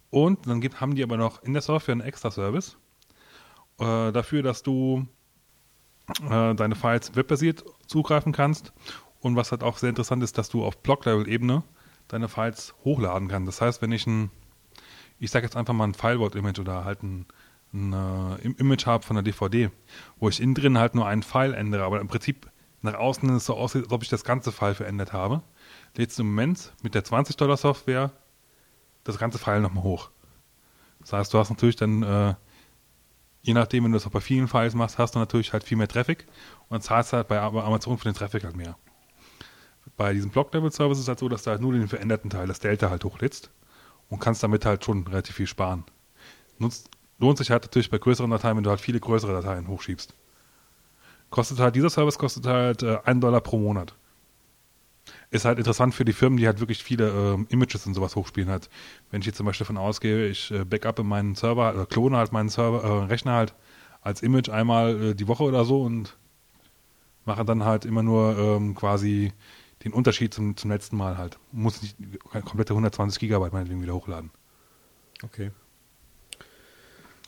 Und dann gibt, haben die aber noch in der Software einen Extra-Service äh, dafür, dass du äh, deine Files webbasiert zugreifen kannst. Und was halt auch sehr interessant ist, dass du auf Block-Level-Ebene deine Files hochladen kannst. Das heißt, wenn ich ein, ich sage jetzt einfach mal ein Fileword-Image oder halt ein, ein äh, Im- Image habe von der DVD, wo ich innen drin halt nur einen File ändere, aber im Prinzip Nach außen ist es so aus, als ob ich das ganze File verändert habe. Lädst du im Moment mit der 20 Dollar Software das ganze File nochmal hoch. Das heißt, du hast natürlich dann, äh, je nachdem, wenn du das auch bei vielen Files machst, hast du natürlich halt viel mehr Traffic und zahlst halt bei Amazon für den Traffic halt mehr. Bei diesem Block-Level-Service ist es halt so, dass du halt nur den veränderten Teil, das Delta halt hochlädst und kannst damit halt schon relativ viel sparen. Nutzt, lohnt sich halt natürlich bei größeren Dateien, wenn du halt viele größere Dateien hochschiebst. Kostet halt, dieser Service kostet halt äh, 1 Dollar pro Monat. Ist halt interessant für die Firmen, die halt wirklich viele ähm, Images und sowas hochspielen halt. Wenn ich jetzt zum Beispiel davon ausgehe, ich äh, backup in meinen Server, oder klone halt meinen Server, äh, Rechner halt als Image einmal äh, die Woche oder so und mache dann halt immer nur ähm, quasi den Unterschied zum, zum letzten Mal halt. Muss nicht komplette 120 Gigabyte meinetwegen wieder hochladen. Okay.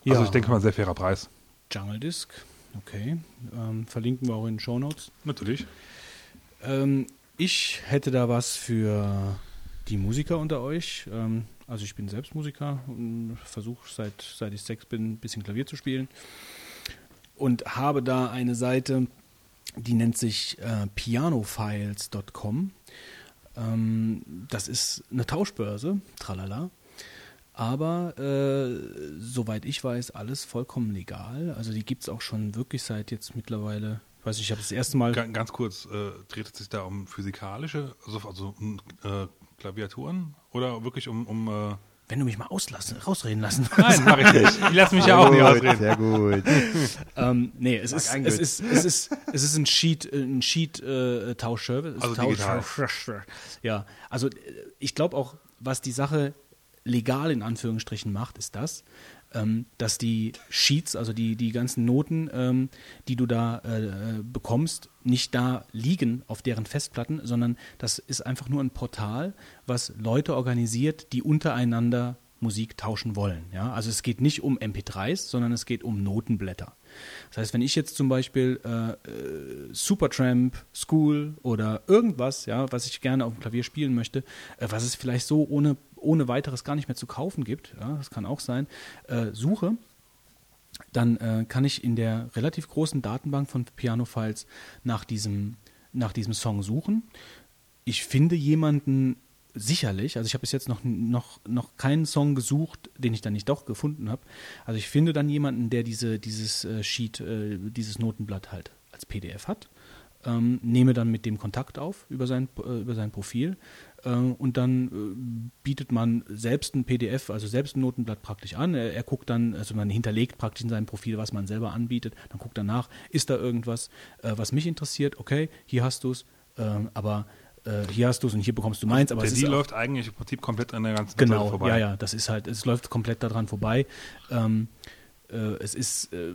Also Ja. ich denke mal, ein sehr fairer Preis. Jungle Disc, okay. Ähm, verlinken wir auch in den Show Notes. Natürlich. Ähm, ich hätte da was für die Musiker unter euch. Ähm, also ich bin selbst Musiker und versuche seit, seit ich sechs bin, ein bisschen Klavier zu spielen. Und habe da eine Seite, die nennt sich äh, pianofiles.com. Ähm, das ist eine Tauschbörse, tralala. Aber äh, soweit ich weiß, alles vollkommen legal. Also die gibt es auch schon wirklich seit jetzt mittlerweile, ich weiß nicht, ich habe das erste Mal. Ga- Ganz kurz, äh, dreht es sich da um physikalische, also, also um äh, Klaviaturen oder wirklich um, um äh, Wenn du mich mal auslassen, rausreden lassen Nein, mache ich nicht. Ich lasse mich ja auch nicht ausreden. Sehr gut. ähm, nee, es ist, ein es ist, es ist, es ist ein Sheet, äh, ein Sheet äh, Tauschservice. Also Tausch, digital. Ja, also äh, ich glaube auch, was die Sache legal in Anführungsstrichen macht, ist das, ähm, dass die Sheets, also die, die ganzen Noten, ähm, die du da äh, bekommst, nicht da liegen auf deren Festplatten, sondern das ist einfach nur ein Portal, was Leute organisiert, die untereinander Musik tauschen wollen. Ja? Also es geht nicht um MP3s, sondern es geht um Notenblätter. Das heißt, wenn ich jetzt zum Beispiel äh, äh, Supertramp, School oder irgendwas, ja, was ich gerne auf dem Klavier spielen möchte, äh, was es vielleicht so ohne, ohne weiteres gar nicht mehr zu kaufen gibt, ja, das kann auch sein, äh, suche, dann äh, kann ich in der relativ großen Datenbank von Piano Files nach diesem, nach diesem Song suchen. Ich finde jemanden sicherlich, also ich habe bis jetzt noch, noch, noch keinen Song gesucht, den ich dann nicht doch gefunden habe. Also ich finde dann jemanden, der diese, dieses äh, Sheet, äh, dieses Notenblatt halt als PDF hat, ähm, nehme dann mit dem Kontakt auf über sein, äh, über sein Profil und dann äh, bietet man selbst ein PDF, also selbst ein Notenblatt praktisch an. Er, er guckt dann, also man hinterlegt praktisch in seinem Profil, was man selber anbietet, dann guckt er nach, ist da irgendwas, äh, was mich interessiert, okay, hier hast du es, äh, aber äh, hier hast du es und hier bekommst du meins, aber Der es auch, läuft eigentlich im Prinzip komplett an der ganzen Genau, Webseite vorbei. ja, ja, das ist halt, es läuft komplett daran vorbei. Ähm, äh, es ist äh,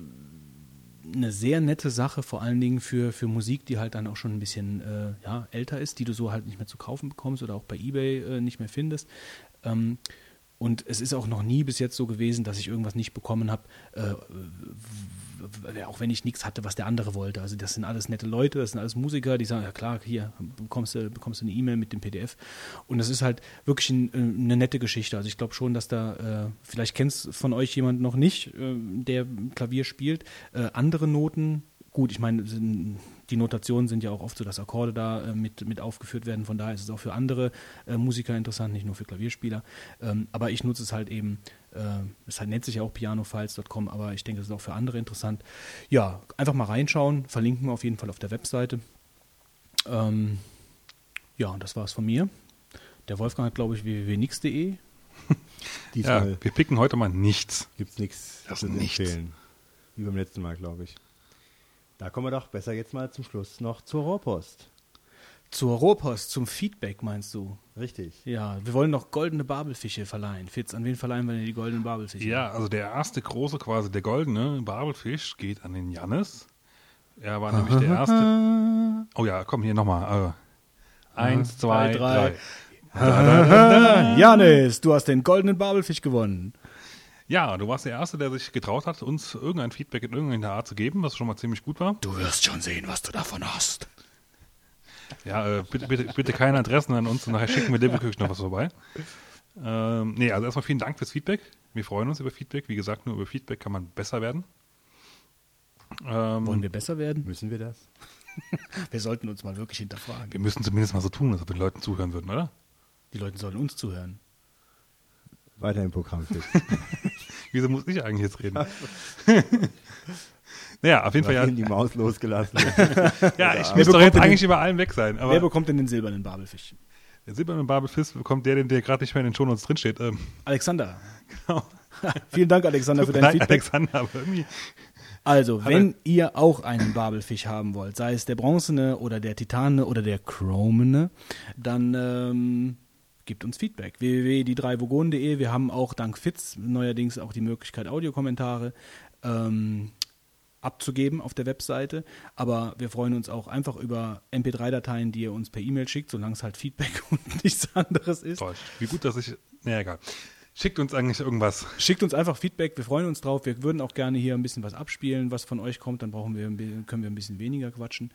eine sehr nette Sache, vor allen Dingen für, für Musik, die halt dann auch schon ein bisschen äh, ja, älter ist, die du so halt nicht mehr zu kaufen bekommst oder auch bei Ebay äh, nicht mehr findest. Ähm, und es ist auch noch nie bis jetzt so gewesen, dass ich irgendwas nicht bekommen habe, äh, auch wenn ich nichts hatte, was der andere wollte. Also das sind alles nette Leute, das sind alles Musiker, die sagen, ja klar, hier bekommst du, bekommst du eine E-Mail mit dem PDF. Und das ist halt wirklich ein, äh, eine nette Geschichte. Also ich glaube schon, dass da, äh, vielleicht kennt von euch jemand noch nicht, äh, der Klavier spielt, äh, andere Noten. Gut, ich meine, die Notationen sind ja auch oft so, dass Akkorde da äh, mit, mit aufgeführt werden. Von daher ist es auch für andere äh, Musiker interessant, nicht nur für Klavierspieler. Ähm, aber ich nutze es halt eben, es halt nennt sich ja auch pianofiles.com, aber ich denke, es ist auch für andere interessant. Ja, einfach mal reinschauen, verlinken wir auf jeden Fall auf der Webseite. Ähm, ja, und das war es von mir. Der Wolfgang hat, glaube ich, www.nix.de. Ja, wir picken heute mal nichts. gibt es nichts Das zu nichts. empfehlen. Wie beim letzten Mal, glaube ich. Da kommen wir doch besser jetzt mal zum Schluss noch zur Rohrpost. Zur Rohrpost, zum Feedback, meinst du? Richtig. Ja, wir wollen noch goldene Babelfische verleihen. Fitz, an wen verleihen wir denn die goldenen Babelfische? Ja, also der erste große, quasi der goldene Babelfisch geht an den Jannis. Er war nämlich der erste. Oh ja, komm hier nochmal. Äh, eins, zwei, drei. drei. Janis, du hast den goldenen Babelfisch gewonnen. Ja, du warst der Erste, der sich getraut hat, uns irgendein Feedback in irgendeiner Art zu geben, was schon mal ziemlich gut war. Du wirst schon sehen, was du davon hast. Ja, äh, bitte, bitte, bitte keine Adressen an uns und nachher schicken wir wirklich noch was vorbei. Ähm, nee, also erstmal vielen Dank fürs Feedback. Wir freuen uns über Feedback. Wie gesagt, nur über Feedback kann man besser werden. Ähm, Wollen wir besser werden? Müssen wir das? Wir sollten uns mal wirklich hinterfragen. Wir müssen zumindest mal so tun, als ob wir den Leuten zuhören würden, oder? Die Leute sollen uns zuhören. Weiter im Programm. Wieso muss ich eigentlich jetzt reden? naja, auf jeden Fall ja. die Maus losgelassen. Ja, ich müsste doch jetzt denn eigentlich den- über allen weg sein. Wer bekommt denn den silbernen Babelfisch? der silberne Babelfisch bekommt der, den der gerade nicht mehr in den Shownotes drinsteht. Ähm, Alexander. genau. Vielen Dank, Alexander, für dein Nein, Feedback. Alexander, aber irgendwie. Also, wenn ihr auch einen Babelfisch haben wollt, sei es der bronzene oder der titane oder der chromene, dann ähm, gebt uns Feedback. www.die3vogonen.de. Wir haben auch dank Fitz neuerdings auch die Möglichkeit, Audiokommentare ähm, abzugeben auf der Webseite. Aber wir freuen uns auch einfach über MP3-Dateien, die ihr uns per E-Mail schickt, solange es halt Feedback und nichts anderes ist. Toll. Wie gut, dass ich. Naja, egal. Schickt uns eigentlich irgendwas. Schickt uns einfach Feedback, wir freuen uns drauf. Wir würden auch gerne hier ein bisschen was abspielen, was von euch kommt, dann brauchen wir, können wir ein bisschen weniger quatschen.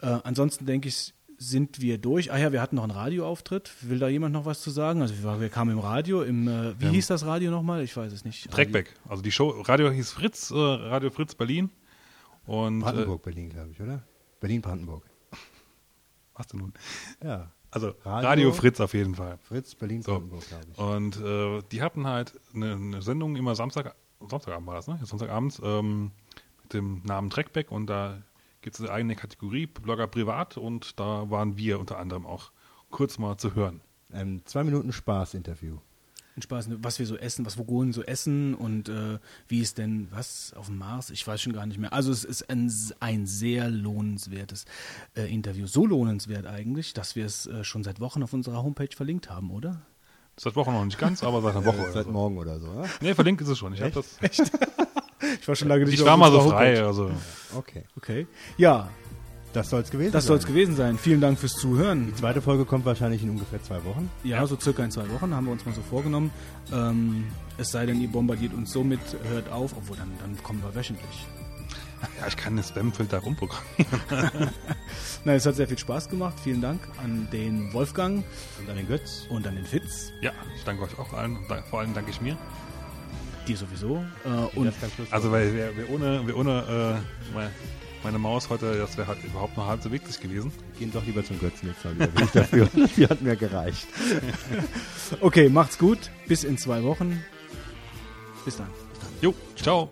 Äh, ansonsten denke ich, sind wir durch. Ah ja, wir hatten noch einen Radioauftritt. Will da jemand noch was zu sagen? Also wir, wir kamen im Radio, im, äh, wie Ja. hieß das Radio nochmal? Ich weiß es nicht. Trackback. Also die Show, Radio hieß Fritz, äh, Radio Fritz Berlin. Und. Äh, Brandenburg, Berlin, glaube ich, oder? Berlin-Brandenburg. was denn nun? Ja. Also Radio- Radio, Fritz auf jeden Fall. Fritz, So. Berlin-Brandenburg, glaube ich. Und äh, die hatten halt eine, eine Sendung immer Samstag, Samstagabend war das, ne? Ja, Samstagabends ähm, mit dem Namen Trackback und da gibt es eine eigene Kategorie, Blogger privat und da waren wir unter anderem auch kurz mal zu hören. Ein zwei Minuten Spaß-Interview. Ein Spaß, was wir so essen, was Vogonen so essen und äh, wie ist denn was auf dem Mars? Ich weiß schon gar nicht mehr. Also es ist ein, ein sehr lohnenswertes äh, Interview. So lohnenswert eigentlich, dass wir es äh, schon seit Wochen auf unserer Homepage verlinkt haben, oder? Seit Woche noch nicht ganz, aber seit einer Woche Äh, oder seit so. morgen oder so, oder? Nee, verlinkt ist es schon. Ich, hab das, Ich war schon lange ich war mal so frei. Also. Okay. Okay. Ja, Das soll es gewesen das sein. soll es gewesen sein. Vielen Dank fürs Zuhören. Die zweite Folge kommt wahrscheinlich in ungefähr zwei Wochen. Ja, so circa in zwei Wochen haben wir uns mal so vorgenommen. Ähm, es sei denn, ihr bombardiert uns so mit, hört auf, obwohl dann, dann kommen wir wöchentlich. Ja, ich kann den Spamfilter rumprogrammieren. Nein, es hat sehr viel Spaß gemacht. Vielen Dank an den Wolfgang Und dann den Götz. und an den Fitz. Ja, ich danke euch auch allen. Vor allem danke ich mir. Dir sowieso. Äh, und Also, weil wir, wir ohne, wir ohne äh, meine, Maus heute, das wäre halt überhaupt noch halb so wichtig gewesen. gehen doch lieber zum Götzen jetzt mal wieder. Dafür. Die hat mir gereicht. okay, macht's gut. Bis in zwei Wochen. Bis dann. Jo, ciao.